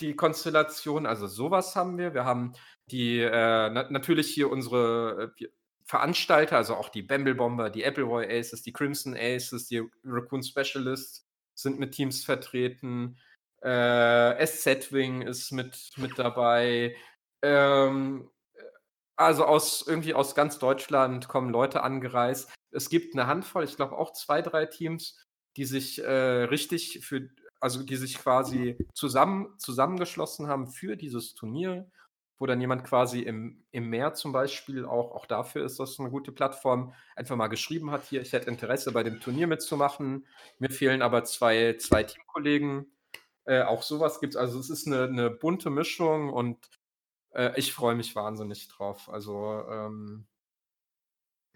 die Konstellation. Also sowas haben wir. Wir haben die äh, na natürlich hier unsere äh, Veranstalter, also auch die Bamble Bomber, die Appleboy Aces, die Crimson Aces, die Raccoon Specialists sind mit Teams vertreten. Äh, SZ-Wing ist mit, mit dabei. Ähm, also aus irgendwie aus ganz Deutschland kommen Leute angereist. Es gibt eine Handvoll, ich glaube auch zwei, drei Teams, die sich äh, richtig für, also die sich quasi zusammen, zusammengeschlossen haben für dieses Turnier, wo dann jemand quasi im, im Meer zum Beispiel auch, auch dafür ist das eine gute Plattform, einfach mal geschrieben hat, hier, ich hätte Interesse bei dem Turnier mitzumachen. Mir fehlen aber zwei, zwei Teamkollegen. Äh, auch sowas gibt es. Also es ist eine, eine bunte Mischung und äh, ich freue mich wahnsinnig drauf. Also ähm,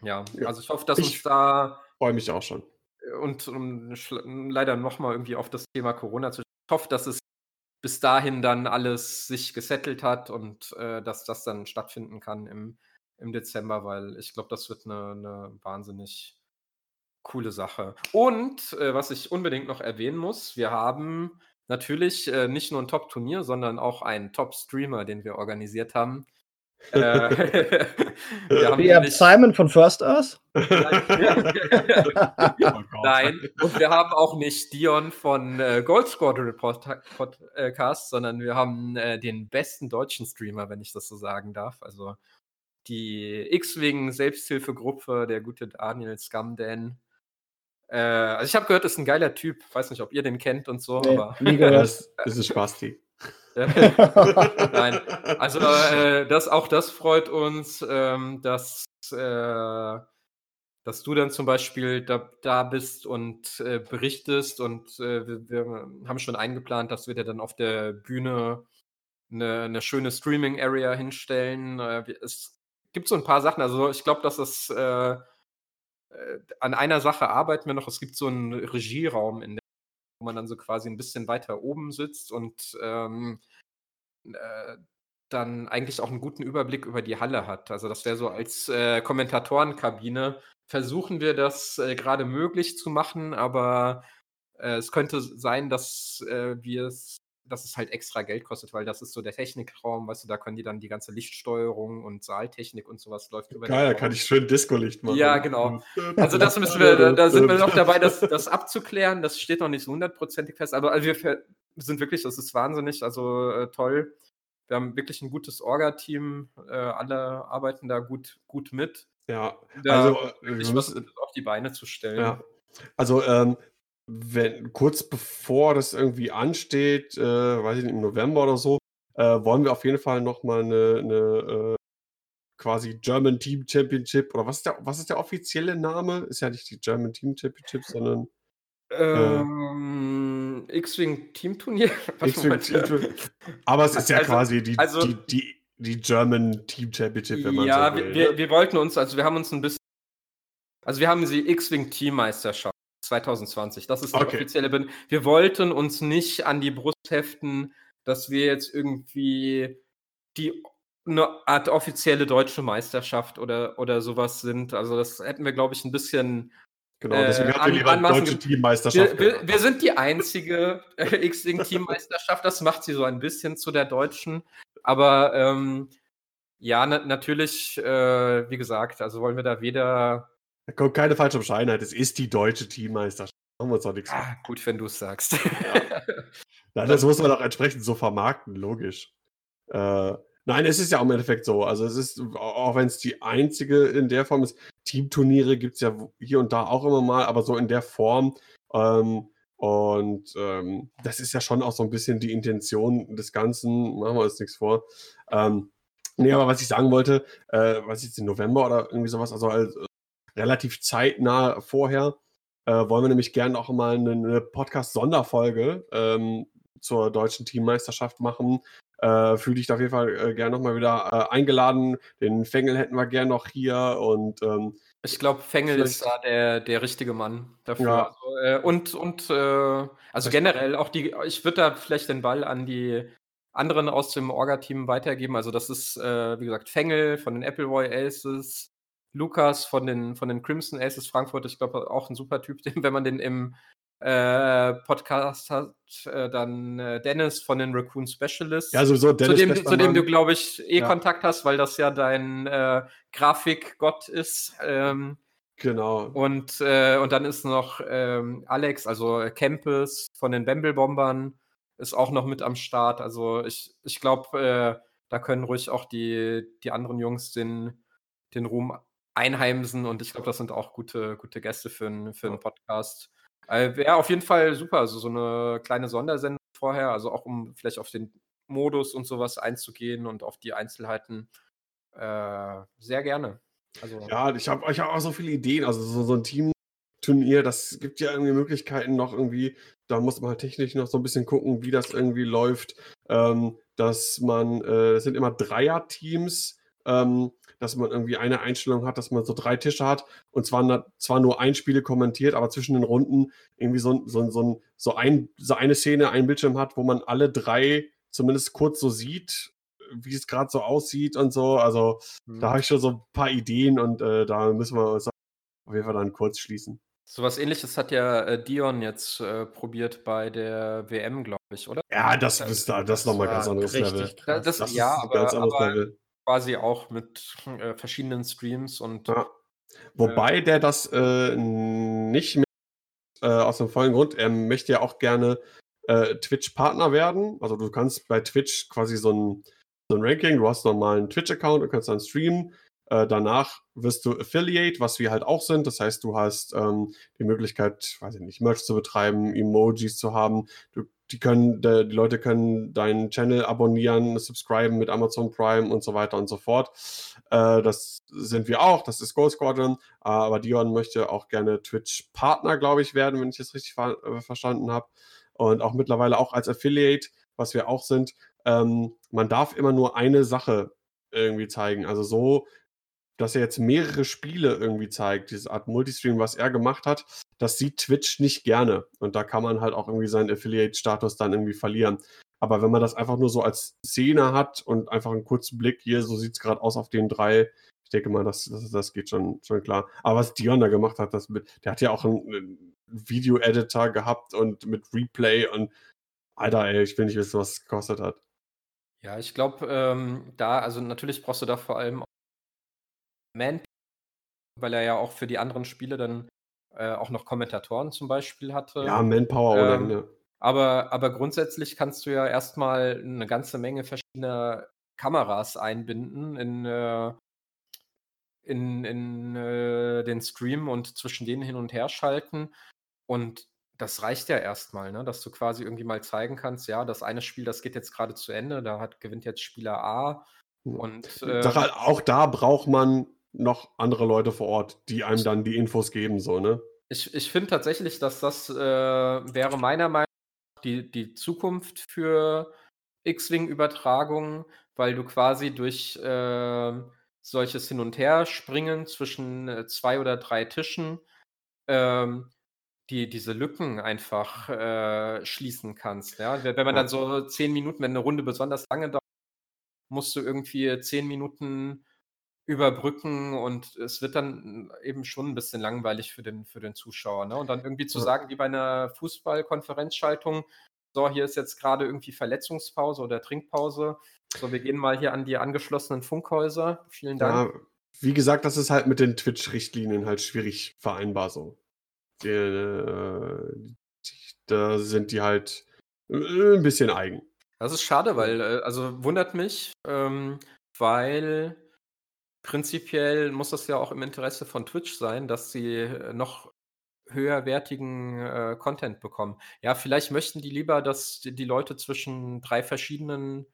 ja. Also ich hoffe, dass Ich uns da freue mich auch schon. und um, leider nochmal irgendwie auf das Thema Corona zu. Ich hoffe, dass es bis dahin dann alles sich gesettelt hat und äh, dass das dann stattfinden kann im, im Dezember, weil ich glaube, das wird eine, eine wahnsinnig coole Sache. Und äh, was ich unbedingt noch erwähnen muss, wir haben natürlich äh, nicht nur ein Top-Turnier, sondern auch einen Top-Streamer, den wir organisiert haben. Äh, [LAUGHS] wir haben nämlich- Simon von First Earth? [LAUGHS] Nein, und wir haben auch nicht Dion von äh, Gold Squadron Pod- Podcast, sondern wir haben äh, den besten deutschen Streamer, wenn ich das so sagen darf. Also die X-Wing Selbsthilfegruppe, der gute Daniel Scumdan. Äh, also ich habe gehört, ist ein geiler Typ. Weiß nicht, ob ihr den kennt und so, Nee, aber nie gehört. Das, [LAUGHS] das ist Spasti. [LAUGHS] Nein, also äh, das, auch das freut uns, ähm, dass, äh, dass du dann zum Beispiel da, da bist und äh, berichtest und äh, wir, wir haben schon eingeplant, dass wir dir dann auf der Bühne eine, eine schöne Streaming-Area hinstellen. Äh, es gibt so ein paar Sachen, also ich glaube, dass äh, äh, an einer Sache arbeiten wir noch. Es gibt so einen Regieraum in der wo man dann so quasi ein bisschen weiter oben sitzt und ähm, äh, dann eigentlich auch einen guten Überblick über die Halle hat. Also das wäre so als äh, Kommentatorenkabine. Versuchen wir das äh, gerade möglich zu machen, aber äh, es könnte sein, dass äh, wir es, dass es halt extra Geld kostet, weil das ist so der Technikraum, weißt du, da können die dann die ganze Lichtsteuerung und Saaltechnik und sowas läuft über Geil, da kann ich schön Disco-Licht machen. Ja, genau. Also das müssen wir, da, sind wir noch dabei, das, das abzuklären. Das steht noch nicht so hundertprozentig fest. Aber also wir sind wirklich, das ist wahnsinnig, also äh, toll. Wir haben wirklich ein gutes Orga-Team. Äh, alle arbeiten da gut, gut mit. Ja, Da also äh, was müssen, auf die Beine zu stellen. ja. Also ähm, wenn kurz bevor das irgendwie ansteht, äh, weiß ich nicht, im November oder so, äh, wollen wir auf jeden Fall nochmal eine, eine äh, quasi German Team Championship oder was ist der, was ist der offizielle Name? Ist ja nicht die German Team Championship, sondern Ähm, X-Wing Teamturnier. [LAUGHS] Was X-Wing? Team Turnier. Aber es ist ja Also- quasi die, also- die, die, die German Team Championship, wenn man ja, so will. wir, wir, wir wollten uns, also wir haben uns ein bisschen, also wir haben die X-Wing Teammeisterschaft 2020. Das ist die Okay. offizielle Bin. Wir wollten uns nicht an die Brust heften, dass wir jetzt irgendwie die eine Art offizielle deutsche Meisterschaft oder, oder sowas sind. Also das hätten wir, glaube ich, ein bisschen. Genau, deswegen äh, hatten wir lieber eine deutsche Teammeisterschaft. Wir, wir, wir sind die einzige äh, X-Wing-Teammeisterschaft. Das macht sie so ein bisschen zu der deutschen. Aber ähm, ja, na, natürlich, äh, wie gesagt, also wollen wir da weder. Da kommt keine falsche Bescheidenheit. Es ist die deutsche Teammeisterschaft. Machen wir uns doch nichts. Ah, gut, wenn du es sagst. [LAUGHS] Nein, das muss man auch entsprechend so vermarkten, logisch. Äh, nein, es ist ja auch im Endeffekt so. Also es ist, auch wenn es die einzige in der Form ist, Teamturniere gibt es ja hier und da auch immer mal, aber so in der Form. Ähm, und ähm, das ist ja schon auch so ein bisschen die Intention des Ganzen. Machen wir uns nichts vor. Ähm, nee, aber was ich sagen wollte, äh, was jetzt im November oder irgendwie sowas, also als, relativ zeitnah vorher, äh, wollen wir nämlich gerne auch mal eine, eine Podcast-Sonderfolge ähm, zur deutschen Teammeisterschaft machen. Äh, Fühle dich da auf jeden Fall äh, gerne nochmal wieder äh, eingeladen. Den Fengel hätten wir gerne noch hier und ähm, Ich glaube, Fengel ist da der, der richtige Mann dafür. Ja. Also, äh, und und äh, also generell auch die, ich würde da vielleicht den Ball an die anderen aus dem Orga-Team weitergeben. Also das ist, äh, wie gesagt, Fengel von den Appleboy Aces, Lukas von den, von den Crimson Aces Frankfurt, ich glaube, auch ein super Typ, [LAUGHS] wenn man den im äh, Podcast hat, äh, dann äh, Dennis von den Raccoon Specialists. Ja, sowieso Dennis. Zu dem, zu dem du, glaube ich, eh ja. Kontakt hast, weil das ja dein äh, Grafikgott ist. Ähm, genau. Und, äh, und dann ist noch ähm, Alex, also Campus von den Bamble-Bombern, ist auch noch mit am Start. Also ich, ich glaube, äh, da können ruhig auch die, die anderen Jungs den, den Ruhm einheimsen und ich glaube, das sind auch gute, gute Gäste für, ein, für einen Podcast. Äh, Wäre auf jeden Fall super, also so eine kleine Sondersendung vorher, also auch um vielleicht auf den Modus und sowas einzugehen und auf die Einzelheiten. Äh, sehr gerne. Also, ja, ich habe ich hab auch so viele Ideen. Also so, so ein Teamturnier, das gibt ja irgendwie Möglichkeiten noch irgendwie, da muss man halt technisch noch so ein bisschen gucken, wie das irgendwie läuft. Ähm, dass man, äh, es sind immer Dreier-Teams, ähm, dass man irgendwie eine Einstellung hat, dass man so drei Tische hat und zwar, zwar nur ein Spiel kommentiert, aber zwischen den Runden irgendwie so, so, so, so, ein, so eine Szene, ein Bildschirm hat, wo man alle drei zumindest kurz so sieht, wie es gerade so aussieht und so. Also mhm. da habe ich schon so ein paar Ideen und äh, da müssen wir uns auf jeden Fall dann kurz schließen. So was ähnliches hat ja äh, Dion jetzt äh, probiert bei der WM, glaube ich, oder? Ja, das, ist da, das ist nochmal ganz anderes Level. Das, das, das, ja, aber, ganz anderes aber, Level quasi auch mit äh, verschiedenen Streams und. Ja. Wobei äh, der das äh, nicht mit, äh, aus dem vollen Grund, er möchte ja auch gerne äh, Twitch-Partner werden. Also du kannst bei Twitch quasi so ein, so ein Ranking, du hast nochmal einen Twitch-Account und kannst dann streamen. Äh, danach wirst du Affiliate, was wir halt auch sind. Das heißt, du hast ähm, die Möglichkeit, weiß ich nicht, Merch zu betreiben, Emojis zu haben. Du die können, die Leute können deinen Channel abonnieren, subscriben mit Amazon Prime und so weiter und so fort. Äh, das sind wir auch, das ist Gold Squadron, aber Dion möchte auch gerne Twitch-Partner, glaube ich, werden, wenn ich es richtig äh, verstanden habe. Und auch mittlerweile auch als Affiliate, was wir auch sind. Ähm, man darf immer nur eine Sache irgendwie zeigen. Also so dass er jetzt mehrere Spiele irgendwie zeigt, diese Art Multistream, was er gemacht hat, das sieht Twitch nicht gerne. Und da kann man halt auch irgendwie seinen Affiliate-Status dann irgendwie verlieren. Aber wenn man das einfach nur so als Szene hat und einfach einen kurzen Blick, hier, so sieht es gerade aus auf den drei, ich denke mal, das, das, das geht schon, schon klar. Aber was Dion da gemacht hat, das mit, der hat ja auch einen, Video-Editor gehabt und mit Replay und Alter, ey, ich will nicht wissen, was es gekostet hat. Ja, ich glaube, ähm, da, also natürlich brauchst du da vor allem Man, weil er ja auch für die anderen Spiele dann äh, auch noch Kommentatoren zum Beispiel hatte. Ja, Manpower ähm, ohne Ende. Aber, aber grundsätzlich kannst du ja erstmal eine ganze Menge verschiedener Kameras einbinden in, äh, in, in äh, den Stream und zwischen denen hin und her schalten. Und das reicht ja erstmal, ne? dass du quasi irgendwie mal zeigen kannst, ja, das eine Spiel, das geht jetzt gerade zu Ende, da hat, gewinnt jetzt Spieler A. Und, äh, auch da braucht man noch andere Leute vor Ort, die einem dann die Infos geben, so, ne? Ich, ich finde tatsächlich, dass das äh, wäre meiner Meinung nach die, die Zukunft für X-Wing-Übertragungen, weil du quasi durch äh, solches Hin- und Herspringen zwischen äh, zwei oder drei Tischen ähm, die, diese Lücken einfach äh, schließen kannst. Ja? Wenn man dann so zehn Minuten, wenn eine Runde besonders lange dauert, musst du irgendwie zehn Minuten überbrücken und es wird dann eben schon ein bisschen langweilig für den, für den Zuschauer. Ne? Und dann irgendwie zu sagen, wie bei einer Fußball-Konferenzschaltung, so, hier ist jetzt gerade irgendwie Verletzungspause oder Trinkpause. So, wir gehen mal hier an die angeschlossenen Funkhäuser. Vielen Dank. Ja, wie gesagt, das ist halt mit den Twitch-Richtlinien halt schwierig vereinbar so. Die, äh, da sind die halt äh, ein bisschen eigen. Das ist schade, weil, äh, also wundert mich, ähm, weil prinzipiell muss das ja auch im Interesse von Twitch sein, dass sie äh, noch höherwertigen äh, Content bekommen. Ja, vielleicht möchten die lieber, dass die, die Leute zwischen drei verschiedenen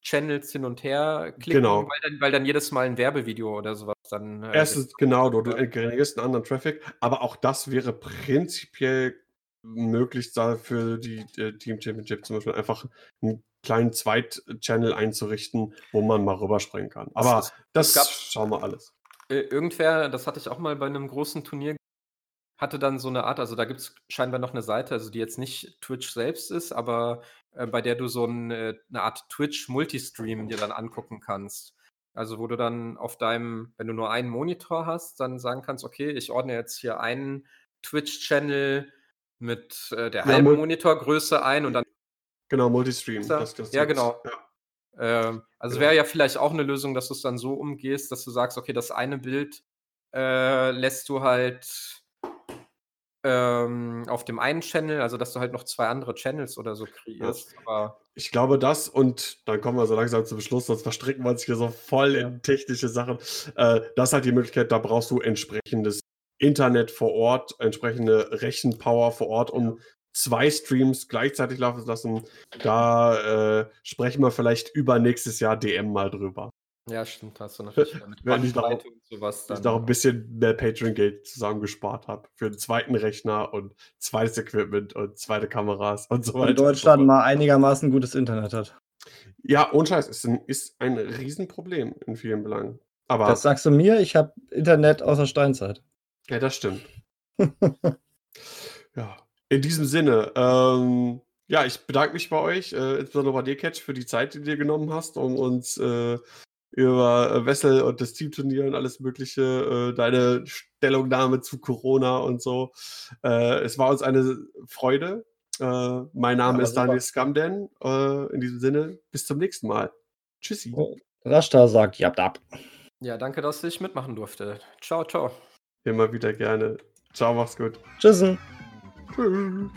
Channels hin und her klicken, genau. weil, dann, weil dann jedes Mal ein Werbevideo oder sowas dann. Äh, Erstens, genau, du, du generierst einen anderen Traffic, aber auch das wäre prinzipiell möglich, da für die äh, Team Championship zum Beispiel einfach einen kleinen Zweit-Channel einzurichten, wo man mal rüberspringen kann. Aber das, das, schauen wir alles. Irgendwer, das hatte ich auch mal bei einem großen Turnier, hatte dann so eine Art, also da gibt es scheinbar noch eine Seite, also die jetzt nicht Twitch selbst ist, aber äh, bei der du so ein, äh, eine Art Twitch-Multistream dir dann angucken kannst. Also wo du dann auf deinem, wenn du nur einen Monitor hast, dann sagen kannst, okay, ich ordne jetzt hier einen Twitch-Channel mit äh, der ja, halben Monitorgröße ein und dann. Genau, Multistream. Das, das ja, genau. Ja. Ähm, also genau. wäre ja vielleicht auch eine Lösung, dass du es dann so umgehst, dass du sagst, okay, das eine Bild äh, lässt du halt ähm, auf dem einen Channel, also dass du halt noch zwei andere Channels oder so kreierst. Ja. ich glaube das und dann kommen wir so langsam zum Beschluss, sonst verstricken wir uns hier so voll ja. in technische Sachen. Äh, das ist halt die Möglichkeit, da brauchst du entsprechendes Internet vor Ort, entsprechende Rechenpower vor Ort, um zwei Streams gleichzeitig laufen zu lassen. Da äh, sprechen wir vielleicht über nächstes Jahr DM mal drüber. Ja, stimmt, hast du [LAUGHS] natürlich mit Wenn ich noch, und sowas dann. Ich noch ein bisschen mehr Patreon-Geld zusammengespart habe für einen zweiten Rechner und zweites Equipment und zweite Kameras und so weiter. In Deutschland so mal einigermaßen gutes Internet hat. Ja, ohne Scheiß, ist ein, ist ein Riesenproblem in vielen Belangen. Aber das sagst du mir, ich habe Internet außer Steinzeit. Ja, das stimmt. [LAUGHS] ja, in diesem Sinne, ähm, ja, ich bedanke mich bei euch, äh, insbesondere bei dir, Catch, für die Zeit, die du dir genommen hast, um uns äh, über äh, Wessel und das Teamturnier und alles Mögliche, äh, deine Stellungnahme zu Corona und so. Äh, es war uns eine Freude. Äh, mein Name ja, ist Daniel Scamden. Äh, in diesem Sinne, bis zum nächsten Mal. Tschüssi. Oh, Rashta sagt, ja, ab. Ja, danke, dass ich mitmachen durfte. Ciao, ciao. Immer wieder gerne. Ciao, mach's gut. Tschüssen. Tschüss. 嗯